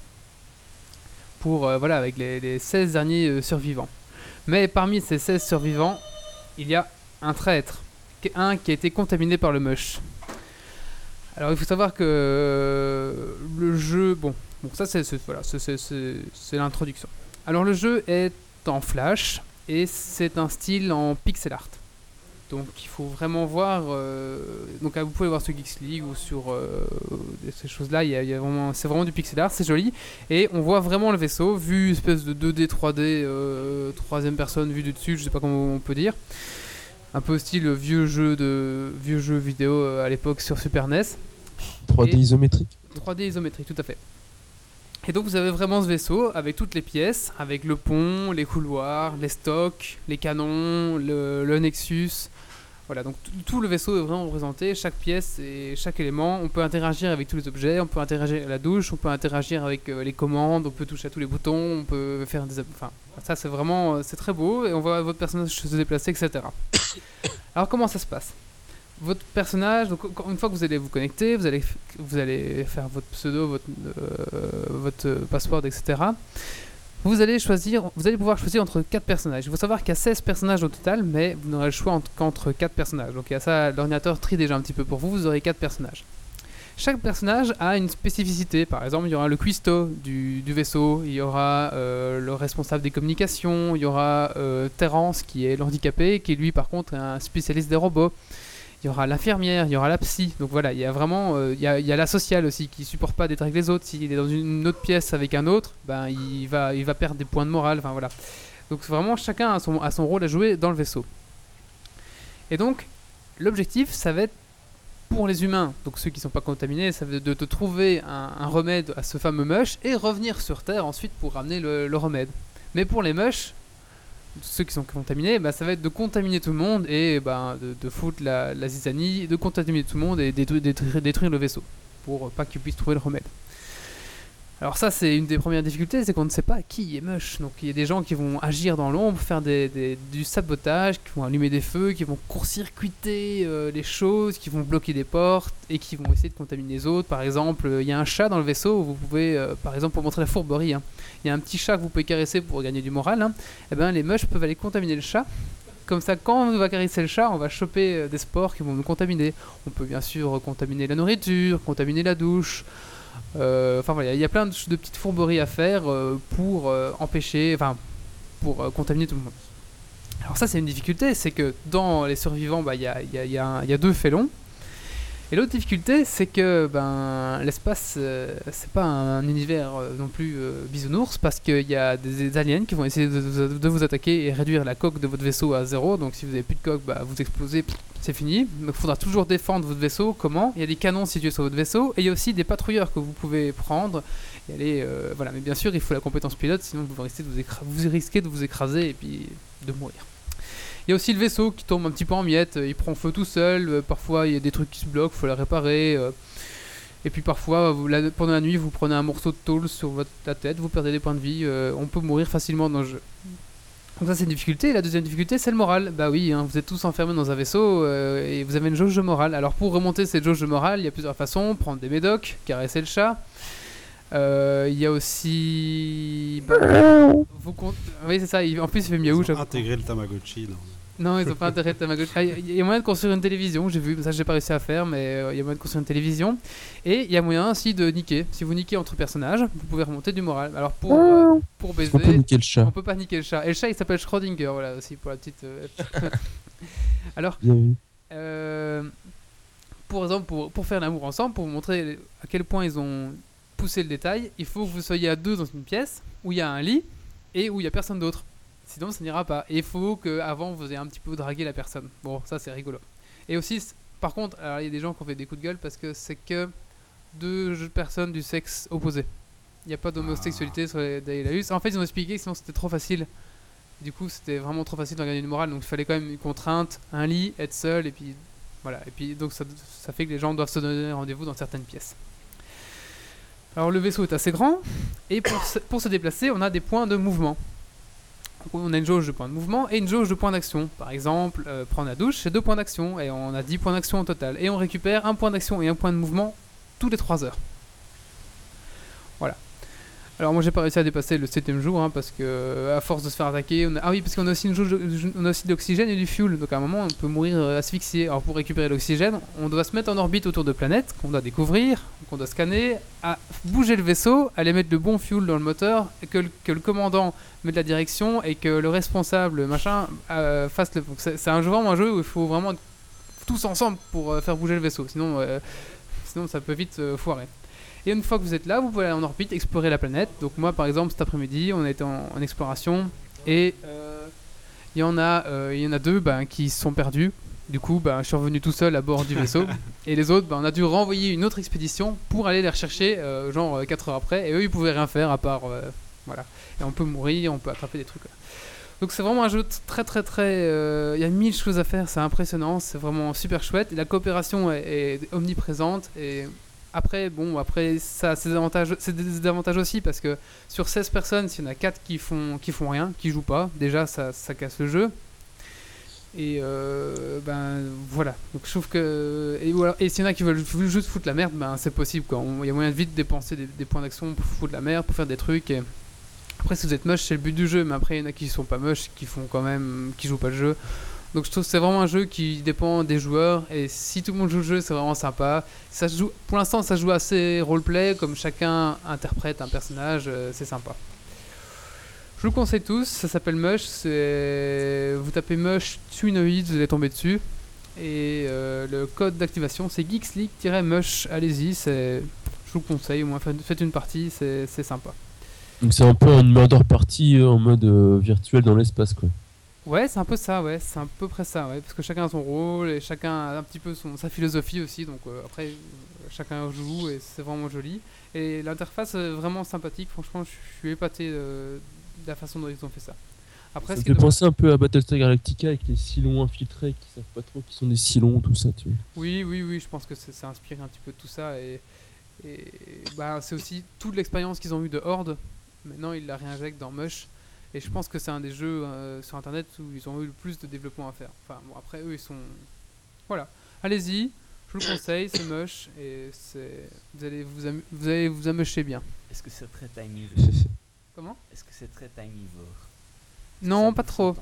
pour euh, voilà avec les, les 16 derniers euh, survivants. Mais parmi ces 16 survivants, il y a un traître, qui- un qui a été contaminé par le mush. Alors il faut savoir que le jeu, bon, ça c'est voilà, l'introduction. Alors le jeu est en flash et c'est un style en pixel art. Donc il faut vraiment voir. euh, donc ah, vous pouvez voir sur Geeks League ou sur euh, ces choses-là. il y a- il y a vraiment, c'est vraiment du pixel art, c'est joli. Et on voit vraiment le vaisseau, vu espèce de 2D, 3D, euh, troisième personne, vue du dessus, je sais pas comment on peut dire. Un peu style vieux jeu de vieux jeu vidéo à l'époque sur Super NES. 3D Et- isométrique. 3D isométrique, tout à fait. Et donc vous avez vraiment ce vaisseau avec toutes les pièces, avec le pont, les couloirs, les stocks, les canons, le, Nexus. Voilà, donc tout- le vaisseau est vraiment représenté, chaque pièce et chaque élément. On peut interagir avec tous les objets, on peut interagir avec la douche, on peut interagir avec euh, les commandes, on peut toucher à tous les boutons, on peut faire des... Enfin, ça c'est vraiment... euh, C'est très beau et on voit votre personnage se déplacer, etc. <coughs> Alors comment ça se passe? Votre personnage, donc une fois que vous allez vous connecter, vous allez, vous allez faire votre pseudo, votre, euh, votre password, etc. Vous allez choisir, vous allez pouvoir choisir entre 4 personnages. Il faut savoir qu'il y a 16 personnages au total, mais vous n'aurez le choix entre- qu'entre 4 personnages. Donc il y a ça, l'ordinateur trie déjà un petit peu pour vous, vous aurez 4 personnages. Chaque personnage a une spécificité. Par exemple, il y aura le cuistot du, du vaisseau, il y aura euh, le responsable des communications, il y aura euh, Terence qui est l'handicapé, qui lui par contre est un spécialiste des robots il y aura l'infirmière, il y aura la psy. Donc voilà, il y a vraiment, euh, il, y a, la sociale aussi qui supporte pas d'être avec les autres. S'il est dans une autre pièce avec un autre, ben il va, il va perdre des points de morale. Enfin voilà. Donc vraiment chacun a son, a son rôle à jouer dans le vaisseau. Et donc l'objectif, ça va être pour les humains, donc ceux qui sont pas contaminés, ça va être de te trouver un, remède à ce fameux mush et revenir sur Terre ensuite pour ramener le, remède. Mais pour les mush, ceux qui sont contaminés, bah, ça va être de contaminer tout le monde et bah, de, foutre la, la zizanie, de contaminer tout le monde et détruire, détruire, détruire le vaisseau pour pas qu'ils puissent trouver le remède. Alors ça c'est une des premières difficultés, c'est qu'on ne sait pas qui est moche. Donc il y a des gens qui vont agir dans l'ombre, faire du sabotage, qui vont allumer des feux, qui vont court-circuiter euh, les choses, qui vont bloquer des portes et qui vont essayer de contaminer les autres. Par exemple, euh, il y a un chat dans le vaisseau, vous pouvez, euh, par exemple pour montrer la fourberie, hein, il y a un petit chat que vous pouvez caresser pour gagner du moral. hein. Eh ben, les moches peuvent aller contaminer le chat. Comme ça, quand on va caresser le chat, on va choper des spores qui vont nous contaminer. On peut bien sûr contaminer la nourriture, contaminer la douche. Euh, Enfin voilà, il y a plein de, petites fourberies à faire euh, pour euh, empêcher, enfin, pour contaminer tout le monde. Alors ça, c'est une difficulté, c'est que dans les survivants, bah, il y, il y a- y a il y a deux félons. Et l'autre difficulté, c'est que ben, l'espace, euh, c'est pas un, univers euh, non plus euh, bisounours, parce qu'il y a des, aliens qui vont essayer de, vous attaquer et réduire la coque de votre vaisseau à zéro. Donc si vous avez plus de coque, bah, vous explosez, c'est fini. Donc il faudra toujours défendre votre vaisseau. Comment? Il y a des canons situés sur votre vaisseau, et il y a aussi des patrouilleurs que vous pouvez prendre et aller. voilà, mais bien sûr, il faut la compétence pilote, sinon vous risquez de vous, vous risquez de vous écraser et puis de mourir. Il y a aussi le vaisseau qui tombe un petit peu en miettes, euh, il prend feu tout seul, euh, parfois il y a des trucs qui se bloquent, faut les réparer. euh. Et puis parfois, la- pendant la nuit, vous prenez un morceau de tôle sur votre, la tête, vous perdez des points de vie. on peut mourir facilement dans le jeu. Donc ça c'est une difficulté. La deuxième difficulté c'est le moral. Bah oui, hein, vous êtes tous enfermés dans un vaisseau et vous avez une jauge de morale. Alors pour remonter cette jauge de morale, il y a plusieurs façons. Prendre des médocs, caresser le chat. Euh, Il y a aussi... bah, vous compte- Oui c'est ça, en plus il fait miaou. Ils ont intégrer le Tamagotchi dans. Non, ils ont pas intérêt de Tamagotchi. Ah, Il y a moyen de construire une télévision, j'ai vu, ça j'ai pas réussi à faire, mais euh, il y a moyen de construire une télévision. Et il y a moyen aussi de niquer. Si vous niquez entre personnages, vous pouvez remonter du moral. Alors pour, euh, pour On peut pas baiser, niquer le chat. on peut pas niquer le chat. Et le chat il s'appelle Schrödinger, voilà aussi pour la petite. euh, Alors, Bien vu. euh, pour exemple, pour, pour faire l'amour ensemble, pour vous montrer à quel point ils ont poussé le détail, il faut que vous soyez à deux dans une pièce où il y a un lit et où il y a personne d'autre. Sinon, ça n'ira pas. Et il faut qu'avant, vous ayez un petit peu dragué la personne. Bon, ça, c'est rigolo. Et aussi, par contre, alors, il y a des gens qui ont fait des coups de gueule parce que c'est que deux personnes du sexe opposé. Il n'y a pas d'homosexualité sur les Dailaus. En fait, ils ont expliqué que sinon c'était trop facile. Du coup, c'était vraiment trop facile de gagner une morale. Donc, il fallait quand même une contrainte, un lit, être seul. Et puis, voilà. Et puis, donc, ça, ça fait que les gens doivent se donner rendez-vous dans certaines pièces. Alors, le vaisseau est assez grand. Et pour se, déplacer, on a des points de mouvement. On a une jauge de points de mouvement et une jauge de points d'action. Par exemple, euh, prendre la douche, c'est deux points d'action. Et on a 10 points d'action au total. Et on récupère un point d'action et un point de mouvement tous les 3 heures. Alors moi j'ai pas réussi à dépasser le 7ème jour hein, parce que euh, à force de se faire attaquer, ah oui parce qu'on a aussi on a aussi de l'oxygène et du fuel, donc à un moment on peut mourir euh, asphyxié. Alors pour récupérer l'oxygène, on doit se mettre en orbite autour de planètes qu'on doit découvrir, qu'on doit scanner, à bouger le vaisseau, aller mettre le bon fuel dans le moteur, que le, commandant mette la direction et que le responsable machin euh, fasse le. C'est un jeu vraiment un jeu où il faut vraiment être tous ensemble pour faire bouger le vaisseau, sinon sinon ça peut vite foirer. Et une fois que vous êtes là, vous pouvez aller en orbite, explorer la planète. Donc moi, par exemple, cet après-midi, on a été en, en exploration et euh, il y en a, euh, il y en a deux ben, qui se sont perdus. Du coup, ben, je suis revenu tout seul à bord du vaisseau. <laughs> et les autres, ben, on a dû renvoyer une autre expédition pour aller les rechercher, euh, genre 4 heures après. Et eux, ils pouvaient rien faire à part, euh, voilà. Et on peut mourir, on peut attraper des trucs. Donc c'est vraiment un jeu très très très... euh, Il y a mille choses à faire, c'est impressionnant, c'est vraiment super chouette. Et la coopération est, est omniprésente. Et après, bon, après, ça c'est des désavantages aussi parce que sur 16 personnes, s'il y en a 4 qui font, qui font rien, qui jouent pas, déjà ça, ça casse le jeu. Et euh, ben voilà. Donc je trouve que. Et, s'il y en a qui veulent ju- juste foutre la merde, ben c'est possible quoi. Il y a moyen de vite dépenser des, des points d'action pour foutre la merde, pour faire des trucs. Et... Après, si vous êtes moche, c'est le but du jeu, mais après, il y en a qui sont pas moches, qui font quand même. qui jouent pas le jeu. Donc je trouve que c'est vraiment un jeu qui dépend des joueurs. Et si tout le monde joue le jeu, c'est vraiment sympa. Ça joue, pour l'instant, ça joue assez roleplay, comme chacun interprète un personnage, euh, c'est sympa. Je vous le conseille tous, ça s'appelle Mush. Vous tapez Mush Twinoid, vous allez tomber dessus. Et euh, le code d'activation c'est geeksleague-mush. Allez-y, je vous le conseille, au moins faites une partie, c'est sympa. Donc c'est un peu une murder party euh, en mode virtuel dans l'espace quoi. Ouais, c'est un peu ça, ouais, c'est à peu près ça, ouais, parce que chacun a son rôle et chacun a un petit peu son, sa philosophie aussi, donc euh, après chacun joue et c'est vraiment joli. Et l'interface est vraiment sympathique, franchement, je suis épaté de la façon dont ils ont fait ça. Après, Ça me fait penser un peu à Battlestar Galactica avec les silons infiltrés qui savent pas trop qui sont des silons, tout ça, tu vois. Oui, oui, oui, je pense que c'est inspiré un petit peu de tout ça et, et bah, c'est aussi toute l'expérience qu'ils ont eue de Horde. Maintenant, ils la réinjectent dans Mush et je pense que c'est un des jeux euh, sur internet où ils ont eu le plus de développement à faire. Enfin, bon, après, eux, ils sont. Voilà, allez-y, je vous le conseille, c'est Mush et c'est vous allez vous, amu- vous allez vous amuscher bien. Est-ce que c'est très timivore Comment? Est-ce que c'est très timivore Non, pas trop.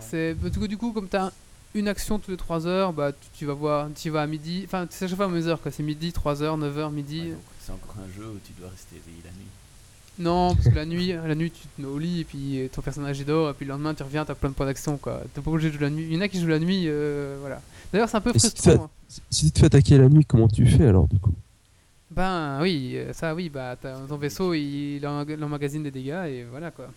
C'est bah, du coup, du coup, comme tu as une action toutes les 3 heures, bah tu, tu vas voir, tu vas à midi, enfin c'est à chaque fois à mes heures quoi, c'est midi, 3 heures, 9 heures, midi. Ouais, donc c'est encore un jeu où tu dois rester éveillé la nuit. Non, parce que la nuit, la nuit tu te mets au lit et puis euh, ton personnage il dort et puis le lendemain tu reviens, t'as plein de points d'action quoi. T'es pas obligé de jouer la nuit. Il y en a qui jouent la nuit, euh, voilà. D'ailleurs c'est un peu Et si tu frustrant. hein. Si- tu te fais attaquer la nuit, comment tu fais alors du coup? Ben oui, euh, ça oui, bah t'as- ton vaisseau il, il en- il emmagasine des dégâts et voilà quoi.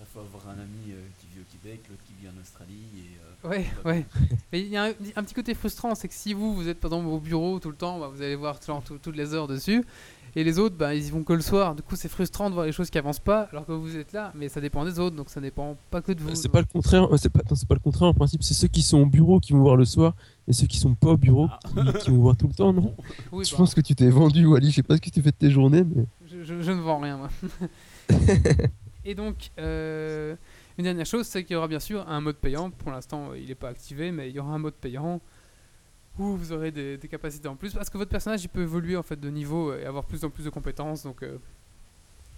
Il faut avoir un ami euh, qui vit au Québec, l'autre qui vit en Australie. Et, euh, Ouais, ouais. <laughs> Mais il y a un, un petit côté frustrant, c'est que si vous, vous êtes par exemple au bureau tout le temps, bah, vous allez voir genre, tout- toutes les heures dessus. Et les autres, bah, ils y vont que le soir. Du coup, c'est frustrant de voir les choses qui avancent pas, alors que vous êtes là. Mais ça dépend des autres, donc ça dépend pas que de vous. C'est pas le contraire, euh, c'est pas, le contraire en principe, c'est ceux qui sont au bureau qui vont voir le soir et ceux qui sont pas au bureau qui, qui vont voir tout le temps, non? <laughs> Oui, Je bah, pense que tu t'es vendu, Wally, je sais pas ce que tu fais de tes journées, mais. je, je- je ne vends rien, moi. <laughs> Et donc, euh, une dernière chose, c'est qu'il y aura bien sûr un mode payant. Pour l'instant, euh, il n'est pas activé, mais il y aura un mode payant où vous aurez des, capacités en plus. Parce que votre personnage, il peut évoluer en fait de niveau et avoir plus en plus de compétences. Donc, euh,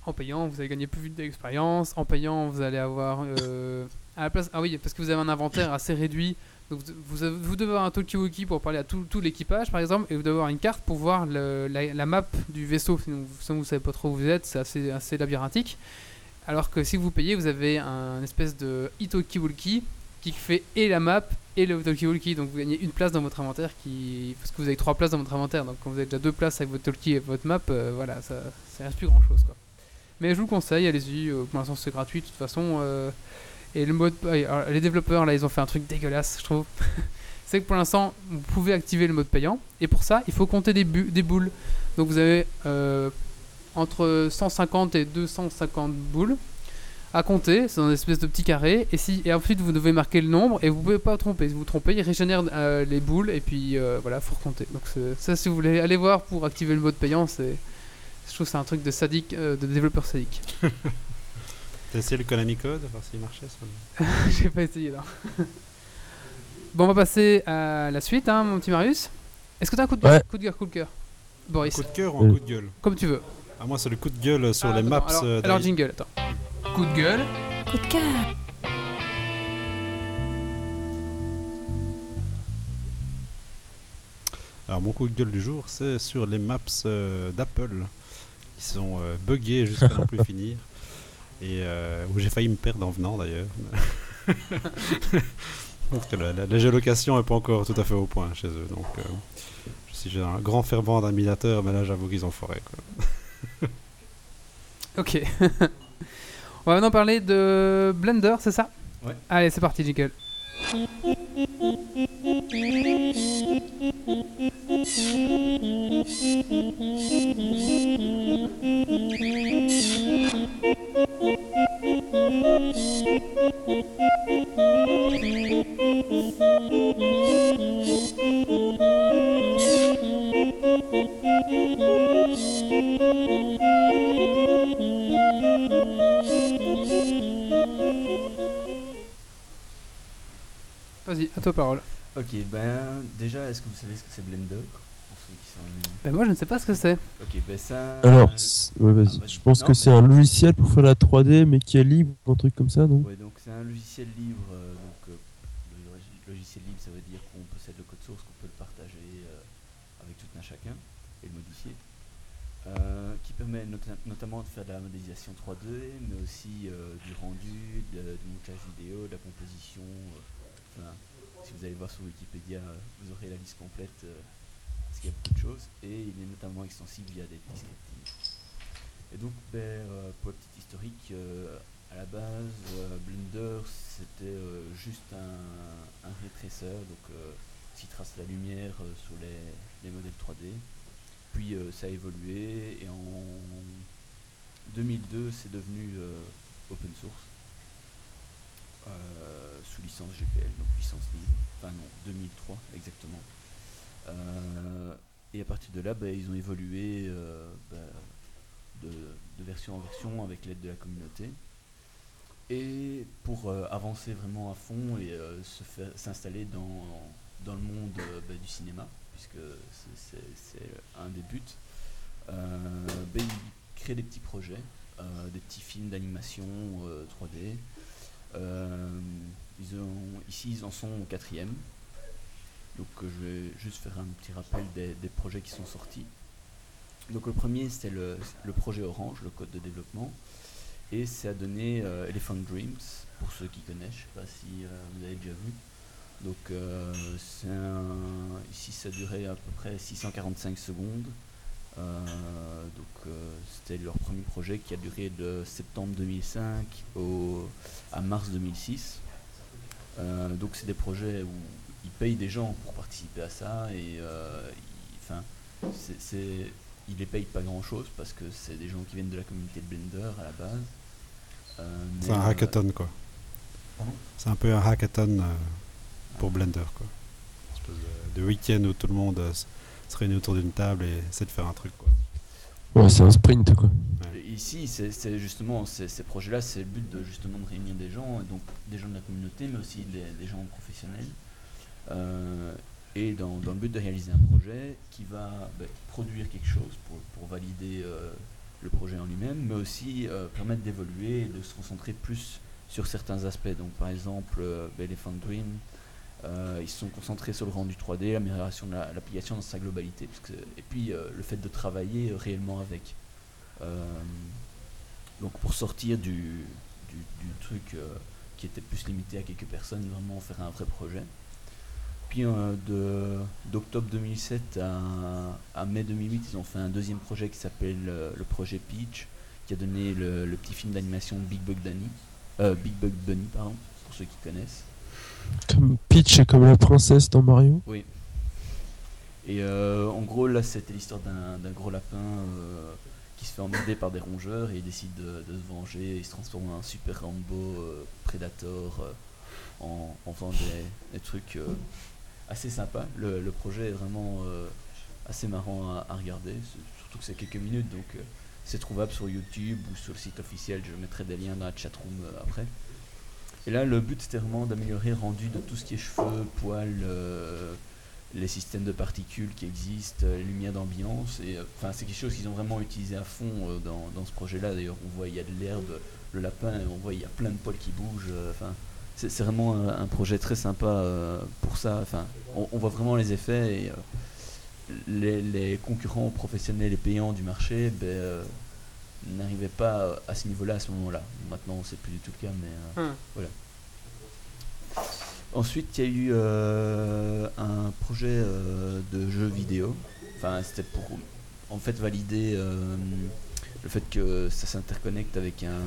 en payant, vous allez gagner plus vite d'expérience. En payant, vous allez avoir euh, à la place. Ah oui, parce que vous avez un inventaire assez réduit. Donc vous, devez avoir un talkie-walkie pour parler à tout, l'équipage, par exemple, et vous devez avoir une carte pour voir la, map du vaisseau. Sinon, vous- vous savez pas trop où vous êtes, c'est assez, assez labyrinthique. Alors que si vous payez, vous avez un espèce de e-talkie-walkie qui fait et la map et le talkie-walkie. Donc vous gagnez une place dans votre inventaire qui parce que vous avez trois places dans votre inventaire. Donc quand vous avez déjà deux places avec votre talkie et votre map, euh, voilà, ça, ça reste plus grand chose. Mais je vous le conseille, allez-y. euh, pour l'instant, c'est gratuit de toute façon. euh, et le mode, ah, alors, les développeurs là, ils ont fait un truc dégueulasse, je trouve. <laughs> c'est que pour l'instant, vous pouvez activer le mode payant. Et pour ça, il faut compter des, des boules. Donc vous avez entre 150 et 250 boules à compter. C'est dans une espèce de petit carré. Et, si, et ensuite, vous devez marquer le nombre. Et vous pouvez pas vous tromper. Si vous vous trompez, il régénère euh, les boules. Et puis euh, voilà, faut recompter. Donc ça, si vous voulez aller voir pour activer le mode payant, c'est. Je trouve que c'est un truc de sadique, euh, de développeur sadique. <laughs> T'as essayé le Konami Code, voir s'il marchait ça <laughs> J'ai pas essayé là. bon, on va passer à la suite, hein, mon petit Marius. Est-ce que t'as un coup de, Ouais. coup de cœur, coup de cœur? Boris, Coup de cœur ou un Euh. coup de gueule? Comme tu veux. Ah, moi, c'est le coup de gueule sur Ah, les attends, maps. Alors, euh, alors jingle, attends. Coup de gueule. Coup de cœur. Alors, mon coup de gueule du jour, c'est sur les maps euh, d'Apple qui sont euh, buggées jusqu'à n'en plus <laughs> finir. Et euh, où j'ai failli me perdre en venant d'ailleurs. <laughs> Parce que la, la- la géolocation n'est pas encore tout à fait au point chez eux. Donc, euh, je suis un grand fervent d'admirateur, mais là, j'avoue qu'ils ont foré. Quoi. <laughs> Ok. <laughs> on va maintenant parler de Blender, c'est ça? Ouais. Allez, c'est parti, jingle. <laughs> Ok, ben déjà, est-ce que vous savez ce que c'est Blender Ben moi, je ne sais pas ce que c'est. Ok, ben ça. Alors, ouais, vas-y. ah, vas-y. je pense Non, que mais- c'est un logiciel pour faire la 3D, mais qui est libre, un truc comme ça, non? Ouais, donc c'est un logiciel libre. euh, donc, euh, le logiciel libre, ça veut dire qu'on possède le code source, qu'on peut le partager euh, avec tout un chacun et le modifier. Euh, qui permet nota- notamment de faire de la modélisation 3D, mais aussi euh, du rendu, de- du montage vidéo, de la composition. euh, enfin, si vous allez voir sur Wikipédia, euh, vous aurez la liste complète, euh, parce qu'il y a beaucoup de choses. Et il est notamment extensible via des descriptifs. Et donc, euh, pour le petit historique, à la base, Blender, c'était juste un, un ray tracer, donc qui trace la lumière sur les, les modèles 3D. Puis ça a évolué et en 2002, c'est devenu open source euh, sous licence GPL, donc licence libre. Enfin non, 2003 exactement. Euh, et à partir de là, ben, ils ont évolué euh, ben, de, version en version avec l'aide de la communauté. Et pour avancer vraiment à fond et s'installer dans, le monde bah, du cinéma, puisque c'est- un des buts, bah, ils créent des petits projets, des petits films d'animation euh, 3D. Euh, ils ont, ici, ils en sont au quatrième. Donc euh, je vais juste faire un petit rappel des, des projets qui sont sortis. Donc le premier c'était le, le projet Orange, le code de développement, et ça a donné euh, Elephant Dreams, pour ceux qui connaissent, je sais pas si vous avez déjà vu. Donc un- ici ça durait à peu près 645 secondes. Euh, donc euh, c'était leur premier projet qui a duré de septembre 2005 au, à mars 2006. Euh, donc c'est des projets où ils payent des gens pour participer à ça et ils- enfin c'est- ils les payent pas grand chose parce que c'est des gens qui viennent de la communauté de Blender à la base. Euh, C'est un euh, hackathon quoi. C'est un peu un hackathon euh, pour Blender quoi. Une espèce de, de week-end où tout le monde se réunit autour d'une table et essaie de faire un truc quoi. Ouais, c'est un sprint quoi. Ici, c'est c'est justement ces, ces projets-là, c'est le but de justement de réunir des gens, donc des gens de la communauté, mais aussi des, des gens professionnels, euh, et dans, dans le but de réaliser un projet qui va ben, produire quelque chose pour, pour valider euh, le projet en lui-même, mais aussi euh, permettre d'évoluer et de se concentrer plus sur certains aspects. Donc par exemple, Elephant Dream, euh, ils se sont concentrés sur le rendu 3D, l'amélioration de la- l'application dans sa globalité, et puis euh, le fait de travailler euh, réellement avec. Donc pour sortir du, truc qui était plus limité à quelques personnes, vraiment faire un vrai projet. Puis d'octobre 2007 à, mai 2008, ils ont fait un deuxième projet qui s'appelle le projet Peach, qui a donné le, petit film d'animation Big Bug euh, Big Bug Bunny pardon, pour ceux qui connaissent. Comme Peach, comme la princesse dans Mario. Oui. Et euh, en gros, là, c'était l'histoire d'un gros lapin euh, qui se fait emmerder par des rongeurs et il décide de, se venger. Il se transforme en un super Rambo euh, Predator en, faisant des, trucs assez sympas. Le, projet est vraiment assez marrant à, à regarder, surtout que c'est quelques minutes, donc c'est trouvable sur YouTube ou sur le site officiel. Je mettrai des liens dans la chatroom après. Et là, le but c'était vraiment d'améliorer le rendu de tout ce qui est cheveux, poils, euh, les systèmes de particules qui existent, euh, les lumières d'ambiance. Euh, c'est quelque chose qu'ils ont vraiment utilisé à fond euh, dans, ce projet-là. D'ailleurs, on voit il y a de l'herbe, le lapin, on voit il y a plein de poils qui bougent. euh, Enfin, c'est vraiment un, projet très sympa euh, pour ça. Enfin, on, voit vraiment les effets et euh, les, les concurrents professionnels et payants du marché ben, n'arrivaient pas à ce niveau-là à ce moment-là. Maintenant, c'est plus du tout le cas, mais euh, Hum. Ensuite, il y a eu euh, un projet euh, de jeu vidéo. Enfin, c'était pour en fait valider le fait que ça s'interconnecte avec un,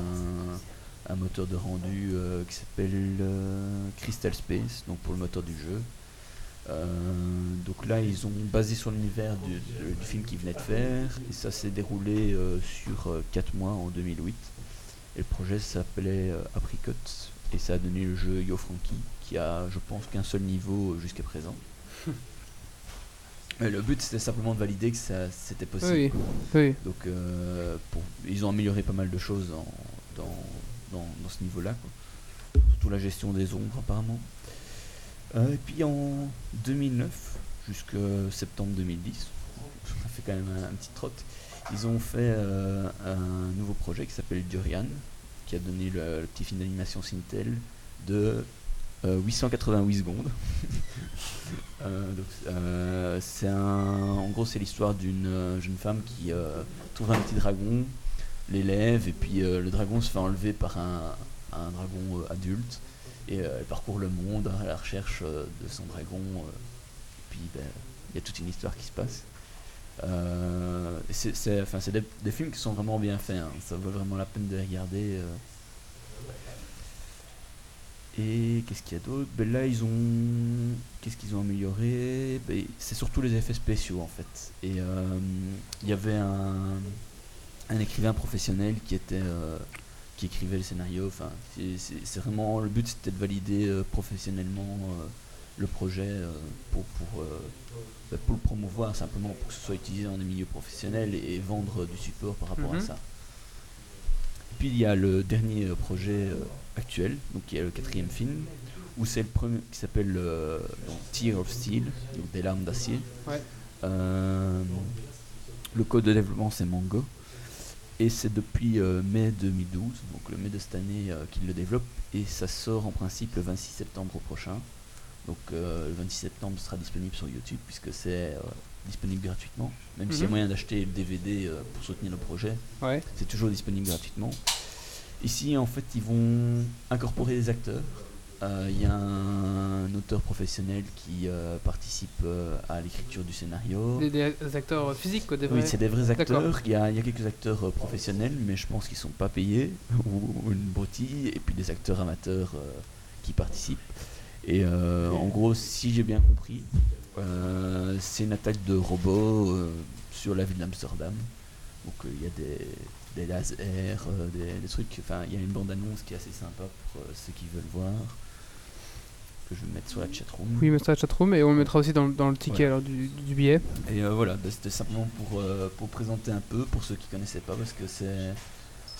un moteur de rendu qui s'appelle Crystal Space, donc pour le moteur du jeu. Euh, donc là, ils ont basé sur l'univers du, du- du film qu'ils venaient de faire, et ça s'est déroulé euh, sur 4 mois en 2008. Et le projet s'appelait euh, Apricot, et ça a donné le jeu Yo Frankie, qui a, je pense, qu'un seul niveau jusqu'à présent. <laughs> Le but, c'était simplement de valider que ça, c'était possible. Oui, quoi. oui. Donc, euh, pour- ils ont amélioré pas mal de choses en- dans, dans, dans ce niveau-là. quoi. Surtout la gestion des ombres, apparemment. Euh, et puis en 2009, jusqu'à septembre 2010, ça fait quand même un, petit trot, ils ont fait euh, un nouveau projet qui s'appelle Durian, qui a donné le, petit film d'animation Sintel de euh, 888 secondes. <laughs> Euh, un, en gros, c'est l'histoire d'une jeune femme qui trouve un petit dragon, l'élève, et puis le dragon se fait enlever par un, dragon adulte, et euh, elle parcourt le monde à la recherche euh, de son dragon. euh, et puis, ben, il y a toute une histoire qui se passe. C'est, des, films qui sont vraiment bien faits. hein. Ça vaut vraiment la peine de les regarder. Et qu'est-ce qu'il y a d'autre? Ben Là, ils ont. Qu'est-ce qu'ils ont amélioré? Ben, C'est surtout les effets spéciaux en fait. Et il y avait un écrivain professionnel qui était. Qui écrivait le scénario. Enfin, c'est- vraiment. Le but c'était de valider euh, professionnellement euh, le projet euh, pour, pour, ben, pour le promouvoir simplement, pour que ce soit utilisé dans des milieux professionnels et, et vendre du support par rapport à Mhm. ça. Puis il y a le dernier projet actuel, donc qui est le quatrième film, où c'est le premier qui s'appelle euh, Tear of Steel, donc des larmes d'acier. Ouais. Euh, le code de développement c'est Mango. Et c'est depuis euh, mai 2012, donc le mai de cette année, euh, qu'il le développe. Et ça sort en principe le 26 septembre prochain. Donc euh, le 26 septembre sera disponible sur YouTube puisque c'est disponible gratuitement. Même s'il y a Mhm. moyen d'acheter le DVD pour soutenir le projet, Ouais. c'est toujours disponible gratuitement. Ici, en fait, ils vont incorporer des acteurs. Euh, Il y a un auteur professionnel qui euh, participe euh, à l'écriture du scénario. Des, des acteurs physiques, quoi, des vrais. Oui, c'est des vrais acteurs. Il y, a, il y a quelques acteurs euh, professionnels, mais je pense qu'ils sont pas payés <laughs> ou une broutille. Et puis des acteurs amateurs euh, qui participent. Et euh, en gros, si j'ai bien compris, euh, c'est une attaque de robots euh, sur la ville d'Amsterdam. Donc euh, il y a des, des lasers, euh, des, des trucs. Enfin, il y a une bande-annonce qui est assez sympa pour euh, ceux qui veulent voir. Que je vais mettre sur la chatroom. Oui, mais ça, chatroom, et on le mettra aussi dans, le- dans le ticket Ouais. alors, du, du billet. Et euh, voilà, bah, c'était simplement pour, euh, pour présenter un peu, pour ceux qui connaissaient pas, parce que c'est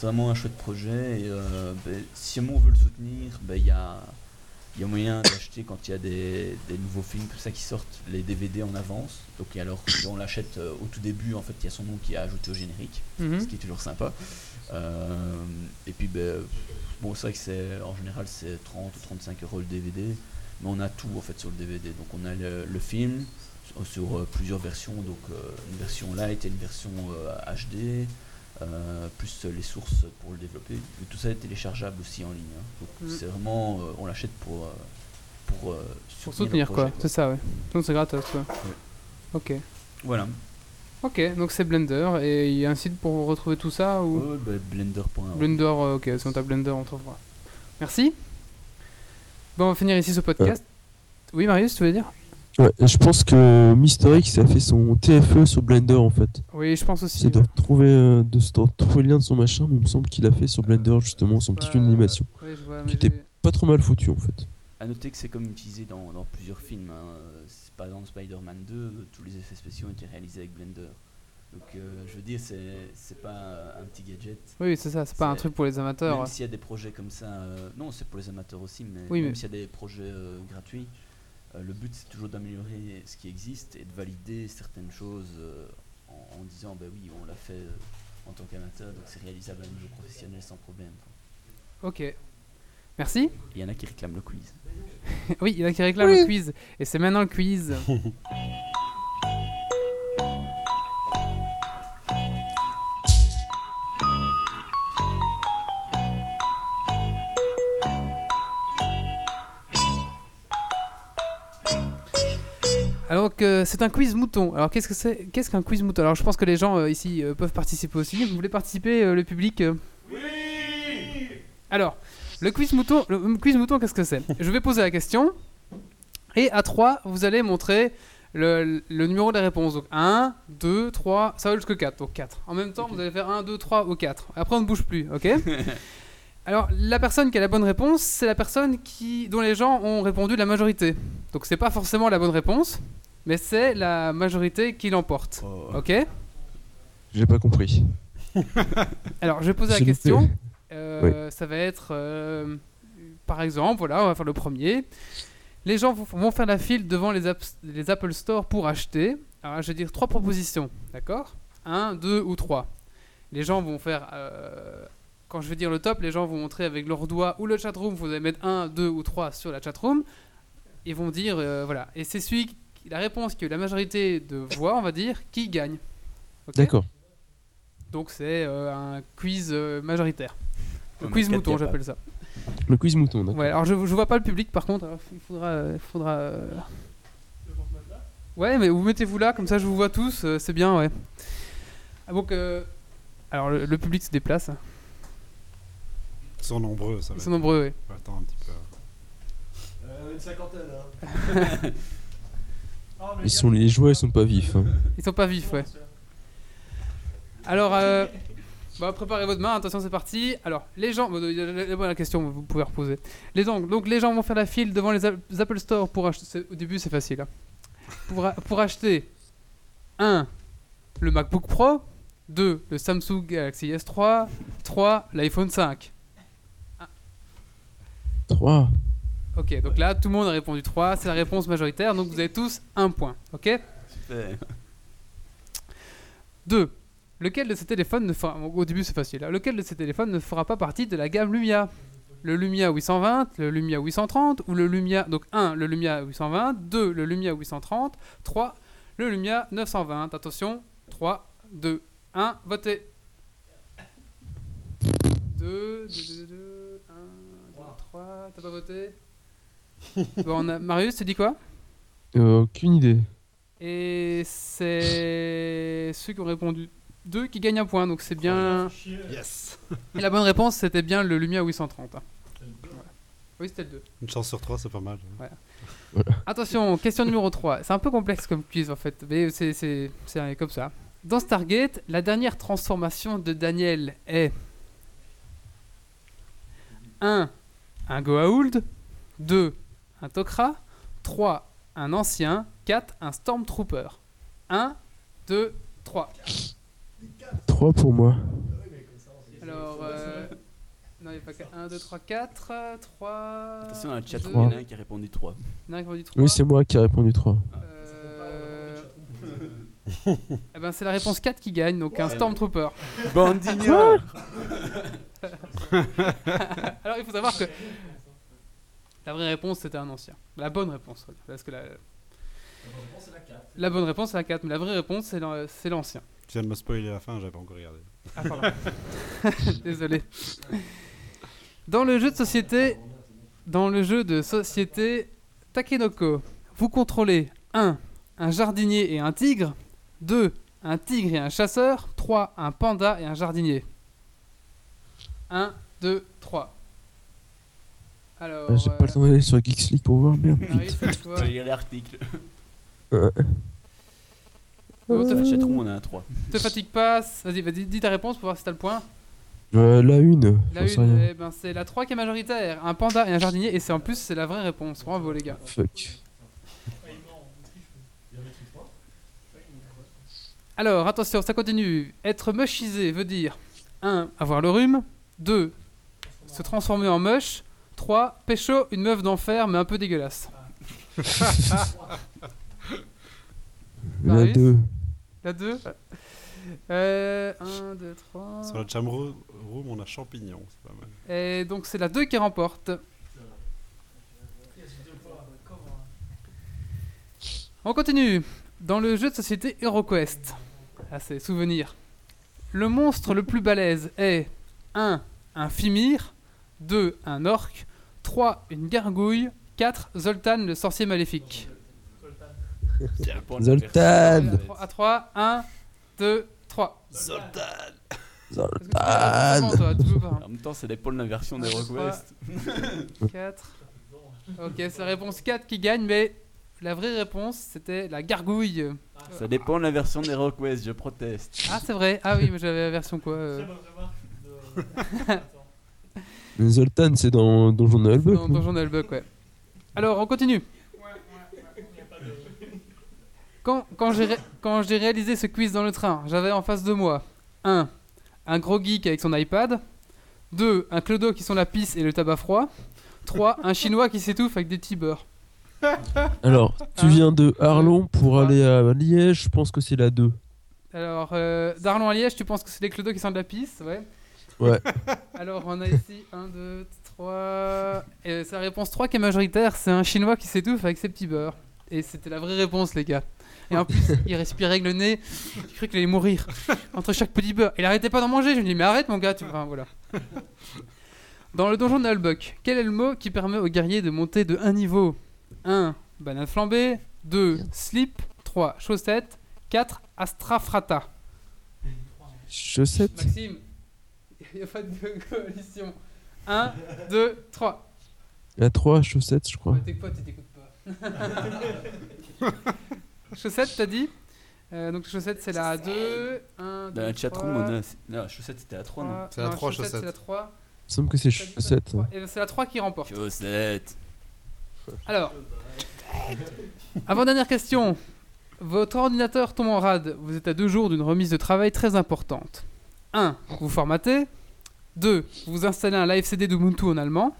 vraiment un chouette projet. Et euh, bah, si on veut le soutenir, bah, il y, a, y a moyen <coughs> d'acheter quand il y a des, des nouveaux films comme ça qui sortent, les DVD en avance. Donc et alors on l'achète euh, au tout début, en fait, il y a son nom qui est ajouté au générique, Mhm. ce qui est toujours sympa. Et puis, bah, bon, c'est vrai que c'est en général c'est 30 ou 35 euros le DVD, mais on a tout en fait sur le DVD. Donc on a le, le film sur, sur, euh, plusieurs versions, donc euh, une version light et une version euh, HD, euh, plus euh, les sources pour le développer. Et tout ça est téléchargeable aussi en ligne. hein. Donc Mhm. c'est vraiment, euh, on l'achète pour euh, pour, euh, soutenir, quoi. C'est ça, ouais. Donc c'est gratos, ouais. Ok. Voilà. Ok, donc c'est Blender, et il y a un site pour retrouver tout ça ou? Ouais, bah, Blender.org. Blender, euh, ok, si on tape Blender, on trouvera. Merci. Bon, on va finir ici ce podcast. Oui, Marius, tu veux dire? Ouais, je pense que Mister X a fait son TFE sur Blender en fait. Oui, je pense aussi. C'est de retrouver, euh, de se retrouver le lien de son machin, mais il me semble qu'il a fait sur Blender justement son petit film d'animation. Oui, je vois, Qui était- Pas trop mal foutu en fait. À noter que c'est comme utilisé dans, dans plusieurs films. hein. Euh, Par exemple, Spider-Man 2, euh, tous les effets spéciaux ont été réalisés avec Blender. Donc, euh, je veux dire, c'est c'est pas un petit gadget. Oui, c'est ça, c'est pas un truc pour les amateurs. Même s'il y a des projets comme ça, euh, non, c'est pour les amateurs aussi, mais Oui, même mais- s'il y a des projets euh, gratuits, euh, le but c'est toujours d'améliorer ce qui existe et de valider certaines choses euh, en, en disant, bah oui, on l'a fait euh, en tant qu'amateur, donc c'est réalisable à un niveau professionnel sans problème. quoi. Ok. Merci. Il y en a qui réclament le quiz. <laughs> Oui, il y en a qui réclament le quiz. Et c'est maintenant le quiz. <laughs> que c'est un quiz mouton. Alors qu'est-ce que c'est Qu'est-ce qu'un quiz mouton? Alors je pense que les gens euh, ici euh, peuvent participer aussi. Vous voulez participer, euh, le public Oui Alors, le quiz mouton, le quiz mouton, qu'est-ce que c'est? Je vais poser la question et à 3, vous allez montrer le, le numéro de la réponse. Donc 1, 2, 3, ça va jusqu'au 4. Donc 4. En même temps, vous allez faire 1, 2, 3 au 4. Après, on ne bouge plus, ok? <laughs> Alors, la personne qui a la bonne réponse, c'est la personne qui, dont les gens ont répondu la majorité. Donc, c'est pas forcément la bonne réponse, mais c'est la majorité qui l'emporte. Ok? J'ai pas compris. <laughs> Alors, je vais poser la question. Euh, Ça va être, euh, par exemple, voilà, on va faire le premier. Les gens vont- faire la file devant les, Apple Store pour acheter. Alors, je vais dire trois propositions, d'accord? Un, deux ou trois. Les gens vont faire. euh, quand je vais dire le top, les gens vont montrer avec leur doigt ou le chatroom. Vous allez mettre un, deux ou trois sur la chatroom. Ils vont dire, euh, voilà. Et c'est celui, la réponse qui a eu la majorité de voix, on va dire, qui gagne. D'accord. Donc c'est euh, un quiz euh, majoritaire. Le On a quiz mouton, j'appelle ça. Le quiz mouton, d'accord. Ouais, alors je, je vois pas le public par contre, alors il faudra. euh, il faudra euh, Ouais, mais vous mettez-vous là, comme ça je vous vois tous, euh, c'est bien, ouais. Ah, donc, euh, alors le, le public se déplace. Ils sont nombreux, ça va. ils sont nombreux, ouais. On va attendre un petit peu. Euh, une cinquantaine, hein. <laughs> Ils sont les joueurs, ils sont pas vifs. hein. Ils sont pas vifs, ouais. Alors, euh, bah, préparez votre main, attention, c'est parti. Alors, les gens, bon, la, question, vous pouvez reposer. Les gens, donc, les gens vont faire la file devant les, App- les Apple Store pour acheter. Au début, c'est facile. hein. Pour, pour acheter 1. Le MacBook Pro. 2. Le Samsung Galaxy S3. 3. L'iPhone 5. 3. Ok, donc là, tout le monde a répondu 3. C'est la réponse majoritaire, donc vous avez tous un point. Ok Super. 2. Lequel de ces téléphones ne fera... Au début, c'est facile. hein. Lequel de ces téléphones ne fera pas partie de la gamme Lumia? Le Lumia 820, le Lumia 830 ou le Lumia... Donc 1. Le Lumia 820. 2. Le Lumia 830. 3. Le Lumia 920. Attention. 3, 2, 1. Votez. 2, 2, 2, 2, 1, 2, 3. T'as pas voté? <laughs> Bon, on a... Marius, tu dis quoi? Euh, aucune idée. Et c'est ceux qui ont répondu 2 qui gagnent un point, donc c'est bien. Yes <laughs> Et la bonne réponse c'était bien le Lumia 830. hein. Voilà. Oui, c'était le 2. Une chance sur trois, c'est pas mal. <laughs> Attention, question numéro 3. C'est un peu complexe comme quiz en fait, mais c'est comme ça. Dans Stargate, la dernière transformation de Daniel est 1. Un Goa'uld 2. Un Tok'ra 3. Un ancien 4. Un Stormtrooper 1, 2, 3. 3 pour moi. Alors, euh, non, il n'y a pas 1, 2, 3, 4, 3... Attention, dans le chat, il y en a un qui a répondu 3. Non, il a répondu 3. Oui, c'est moi qui ai répondu 3. Euh... eh ben, c'est la réponse 4 qui gagne, donc un Stormtrooper. Bande d'ignores <laughs> Alors, il faut savoir que la vraie réponse, c'était un ancien. La bonne réponse, voilà. parce que la... la bonne réponse, c'est la 4, mais la vraie réponse, c'est l'ancien. Tu viens de me spoiler la fin, j'avais pas encore regardé. Ah, pardon. <laughs> Désolé. Dans le jeu de société, dans le jeu de société Takenoko, vous contrôlez 1. Un jardinier et un tigre. 2. Un tigre et un chasseur. 3. Un panda et un jardinier. 1, 2, 3. Alors. Ah, J'ai pas le temps d'aller sur Geeks League pour voir. Merde. euh, vais lire l'article. Ouais. Chatroom, on a un 3. te fatigue pas. Vas-y, vas-y, dis ta réponse pour voir si t'as le point. Euh, la une. La une, eh ben, c'est la 3 qui est majoritaire. Un panda et un jardinier. Et c'est en plus, c'est la vraie réponse. Bravo, les gars. Fuck. Alors, attention, ça continue. Être mushisé veut dire 1. Avoir le rhume 2. Se transformer en mush 3. Pécho une meuf d'enfer mais un peu dégueulasse. <laughs> La Maris 2. La 2 euh, 1, 2, 3. Sur le chat room, on a champignons, c'est pas mal. Et donc c'est la 2 qui remporte. On continue. Dans le jeu de société HeroQuest. Ah, c'est souvenir. Le monstre le plus balèze est 1. Un Fimir 2. Un orc 3. Une gargouille 4. Zoltan le sorcier maléfique. Zoltan. À 3, 1, 2, 3. Zoltan. En même temps, ça dépend de la version des requests. <laughs> 4. Ok, c'est la réponse 4 qui gagne, mais la vraie réponse c'était la gargouille. Ça dépend de la version des requests, je proteste. Ah, c'est vrai. Ah oui, mais j'avais la version quoi euh, <laughs> Zoltan, c'est dans Donjon de. Dans Donjon ouais. Alors, on continue. Quand, quand j'ai ré- quand j'ai réalisé ce quiz dans le train, j'avais en face de moi 1. Un gros geek avec son iPad 2. Un clodo qui sont la pisse et le tabac froid 3. Un chinois qui s'étouffe avec des petits beurres. <laughs> Alors, tu viens de Arlon pour aller à Liège, je pense que c'est la 2. Alors, euh, d'Arlon à Liège, tu penses que c'est les clodos qui sont de la pisse Ouais. Ouais. <laughs> Alors, on a ici 1, 2, 3. Et sa réponse 3 qui est majoritaire, c'est un chinois qui s'étouffe avec ses petits beurres. Et c'était la vraie réponse, les gars. Et en plus, il respirait avec le nez. J'ai cru qu'il allait mourir entre chaque petit beurre. Il arrêtait pas d'en manger. Je me dis, mais arrête, mon gars. Tu... Enfin, voilà. Dans le donjon d'Albuck, quel est le mot qui permet aux guerriers de monter de un niveau? 1. Banane flambée. 2. Slip. 3. Chaussette. 4. Astrafrata. Chaussette Maxime, <laughs> il n'y a pas de coalition. 1, 2, 3. La 3, chaussette, je crois. Tes potes, ils t'écoutent pas. <laughs> Chaussette, t'as dit? Euh, Donc, chaussette, c'est la 2. 1, 2, Dans la chatroom, on a. Non, chaussette, c'était à 3, non C'est la 3, chaussette. chaussette. C'est la 3. Il me semble que c'est chaussette. Et ben, c'est la 3 qui remporte. Chaussette. Alors, avant-dernière question. Votre ordinateur tombe en rade. Vous êtes à deux jours d'une remise de travail très importante. 1. Vous formatez. 2. Vous installez un live CD d'Ubuntu en allemand.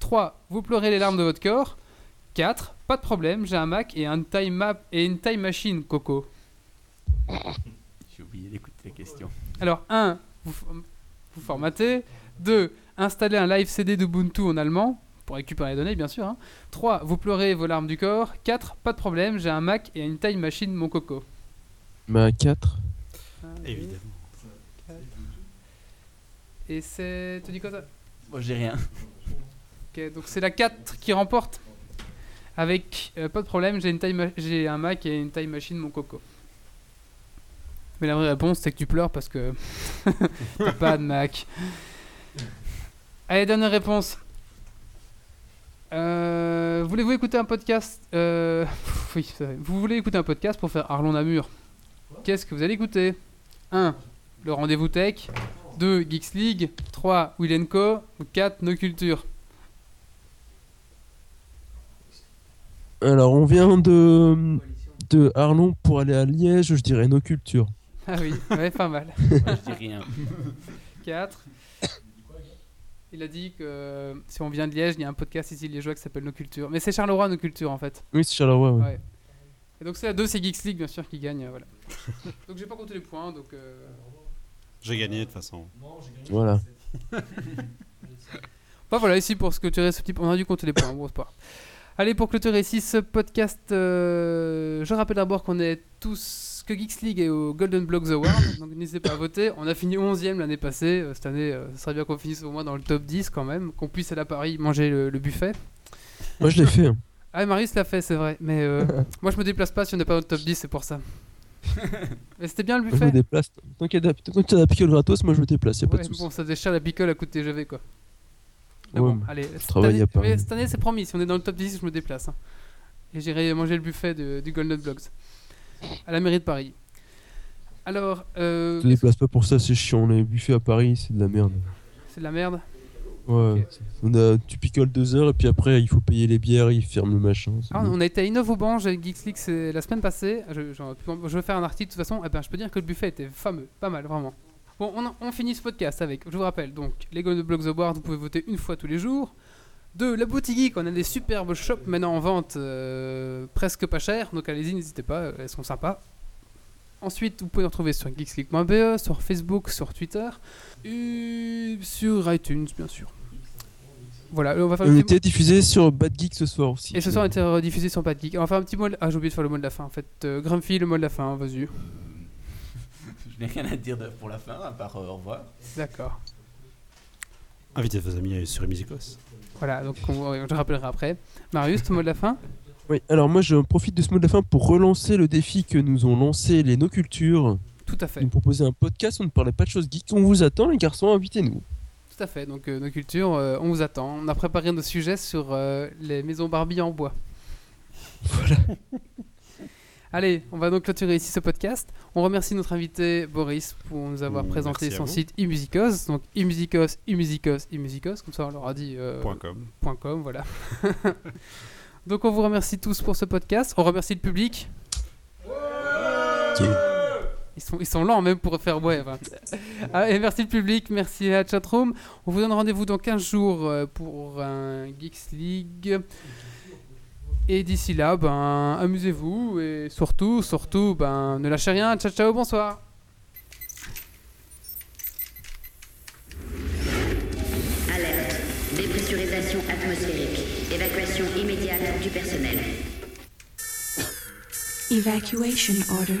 3. Vous pleurez les larmes de votre corps. 4. Pas de problème, j'ai un Mac et, un time map et une time machine, Coco. <laughs> J'ai oublié d'écouter la question. Alors, 1. Vous, vous formatez. 2. Installez un live CD d'Ubuntu en allemand. Pour récupérer les données, bien sûr. 3. Vous pleurez vos larmes du corps. 4. Pas de problème, j'ai un Mac et une time machine, mon Coco. Bah, 4. Évidemment. Et c'est. Tu dis quoi ça Moi, j'ai rien. Ok, donc c'est la 4 qui remporte. Avec euh, pas de problème, j'ai une ma- j'ai un Mac et une taille machine mon coco. Mais la vraie réponse c'est que tu pleures parce que <laughs> t'as pas de Mac. Allez, dernière réponse. Euh, Voulez-vous écouter un podcast Euh, <laughs> Oui, vous voulez écouter un podcast pour faire Arlon Namur? Qu'est-ce que vous allez écouter? 1. Le rendez-vous tech. 2. Geeks League. 3. Will Co. 4. Nos cultures. Alors, on vient de, de Arlon pour aller à Liège, je dirais nos cultures. Ah oui, ouais, pas mal. <laughs> Moi, je dis rien. 4. Il a dit que si on vient de Liège, il y a un podcast ici liégeois qui s'appelle Nos Cultures. Mais c'est Charleroi, Nos Cultures, en fait. Oui, c'est Charleroi, ouais. Ouais. Et donc c'est la 2, c'est Geeks League, bien sûr, qui gagne. voilà. donc j'ai pas compté les points, donc... euh, J'ai gagné de toute façon. Voilà. <laughs> Bah voilà, ici pour ce que tu restes petit, on a dû compter les points, bon pas. Allez, pour clôturer ici ce podcast, euh, je rappelle d'abord qu'on est tous, que Geeks League est au Golden Blocks Award, <coughs> donc n'hésitez pas à voter. On a fini 11ème l'année passée, euh, cette année, euh, ce serait bien qu'on finisse au moins dans le top 10 quand même, qu'on puisse aller à Paris manger le, le buffet. Moi, je l'ai fait. hein. Ah, Marius l'a fait, c'est vrai, mais euh, <laughs> moi je me déplace pas si on n'est pas dans le top 10, c'est pour ça. <laughs> mais c'était bien le Moi, je me buffet déplace. Tant qu'il y a de- la picole gratos, moi, je me déplace, pas de soucis. bon, ça déchire la picole à coup de TGV quoi. Mais Ouais, bon, mais allez, cette travaille année, à mais cette année c'est promis, si on est dans le top 10, je me déplace. hein. Et j'irai manger le buffet de- du Golden Blocks à la mairie de Paris. Alors, euh, te déplace pas pour ça, c'est chiant. Les buffets à Paris, c'est de la merde. c'est de la merde. Ouais. On a, tu picoles deux heures et puis après, il faut payer les bières, ils ferment le machin. Ah, on a été à Innov-Aubange avec Geeks League c'est la semaine passée. Je, j'en- je vais faire un article de toute façon. Eh ben, je peux dire que le buffet était fameux, pas mal, vraiment. Bon, on, on finit ce podcast avec, je vous rappelle, donc les Golden Blocks Awards, vous pouvez voter une fois tous les jours. Deux, la boutique geek, on a des superbes shops maintenant en vente, euh, presque pas chères, donc allez-y, n'hésitez pas, elles sont sympas. Ensuite, vous pouvez nous retrouver sur geeksleague.be, sur Facebook, sur Twitter, et sur iTunes, bien sûr. Voilà, on va faire On un petit- était diffusé sur Bad Geek ce soir aussi. et ce soir, on était rediffusé sur Bad Geek. On va faire un petit mot. de- Ah, j'ai oublié de faire le mot de la fin en fait. Euh, Grumpy, le mot de la fin, vas-y. <laughs> Je n'ai rien à dire pour la fin, à part euh, au revoir. D'accord. Invitez vos amis sur Musicos. Voilà, donc on- je rappellerai après. Marius, ton mot de la fin? Oui, alors moi je profite de ce mot de la fin pour relancer le défi que nous ont lancé les No Cultures. Tout à fait. nous proposaient un podcast on ne parlait pas de choses geeks. On vous attend, les garçons, invitez-nous. Tout à fait. Donc, euh, nos cultures, euh, on vous attend. On a préparé nos sujets sur euh, les maisons Barbie en bois. <laughs> Voilà. <laughs> Allez, on va donc clôturer ici ce podcast. On remercie notre invité Boris pour nous avoir Mm, présenté son site iMusicos. Donc iMusicos, iMusicos, iMusicos. Comme ça, on leur a dit. euh, Point .com. Point .com, voilà. <laughs> Donc on vous remercie tous pour ce podcast. On remercie le public. Ils sont, ils sont lents même pour faire ouais. enfin. Ah, et merci le public, merci à la chatroom. On vous donne rendez-vous dans 15 jours euh, pour un Geeks League. Et d'ici là, ben, amusez-vous et surtout, surtout, ben, ne lâchez rien. Ciao, ciao, bonsoir. Alerte. Dépressurisation atmosphérique. Évacuation immédiate du personnel. Evacuation order.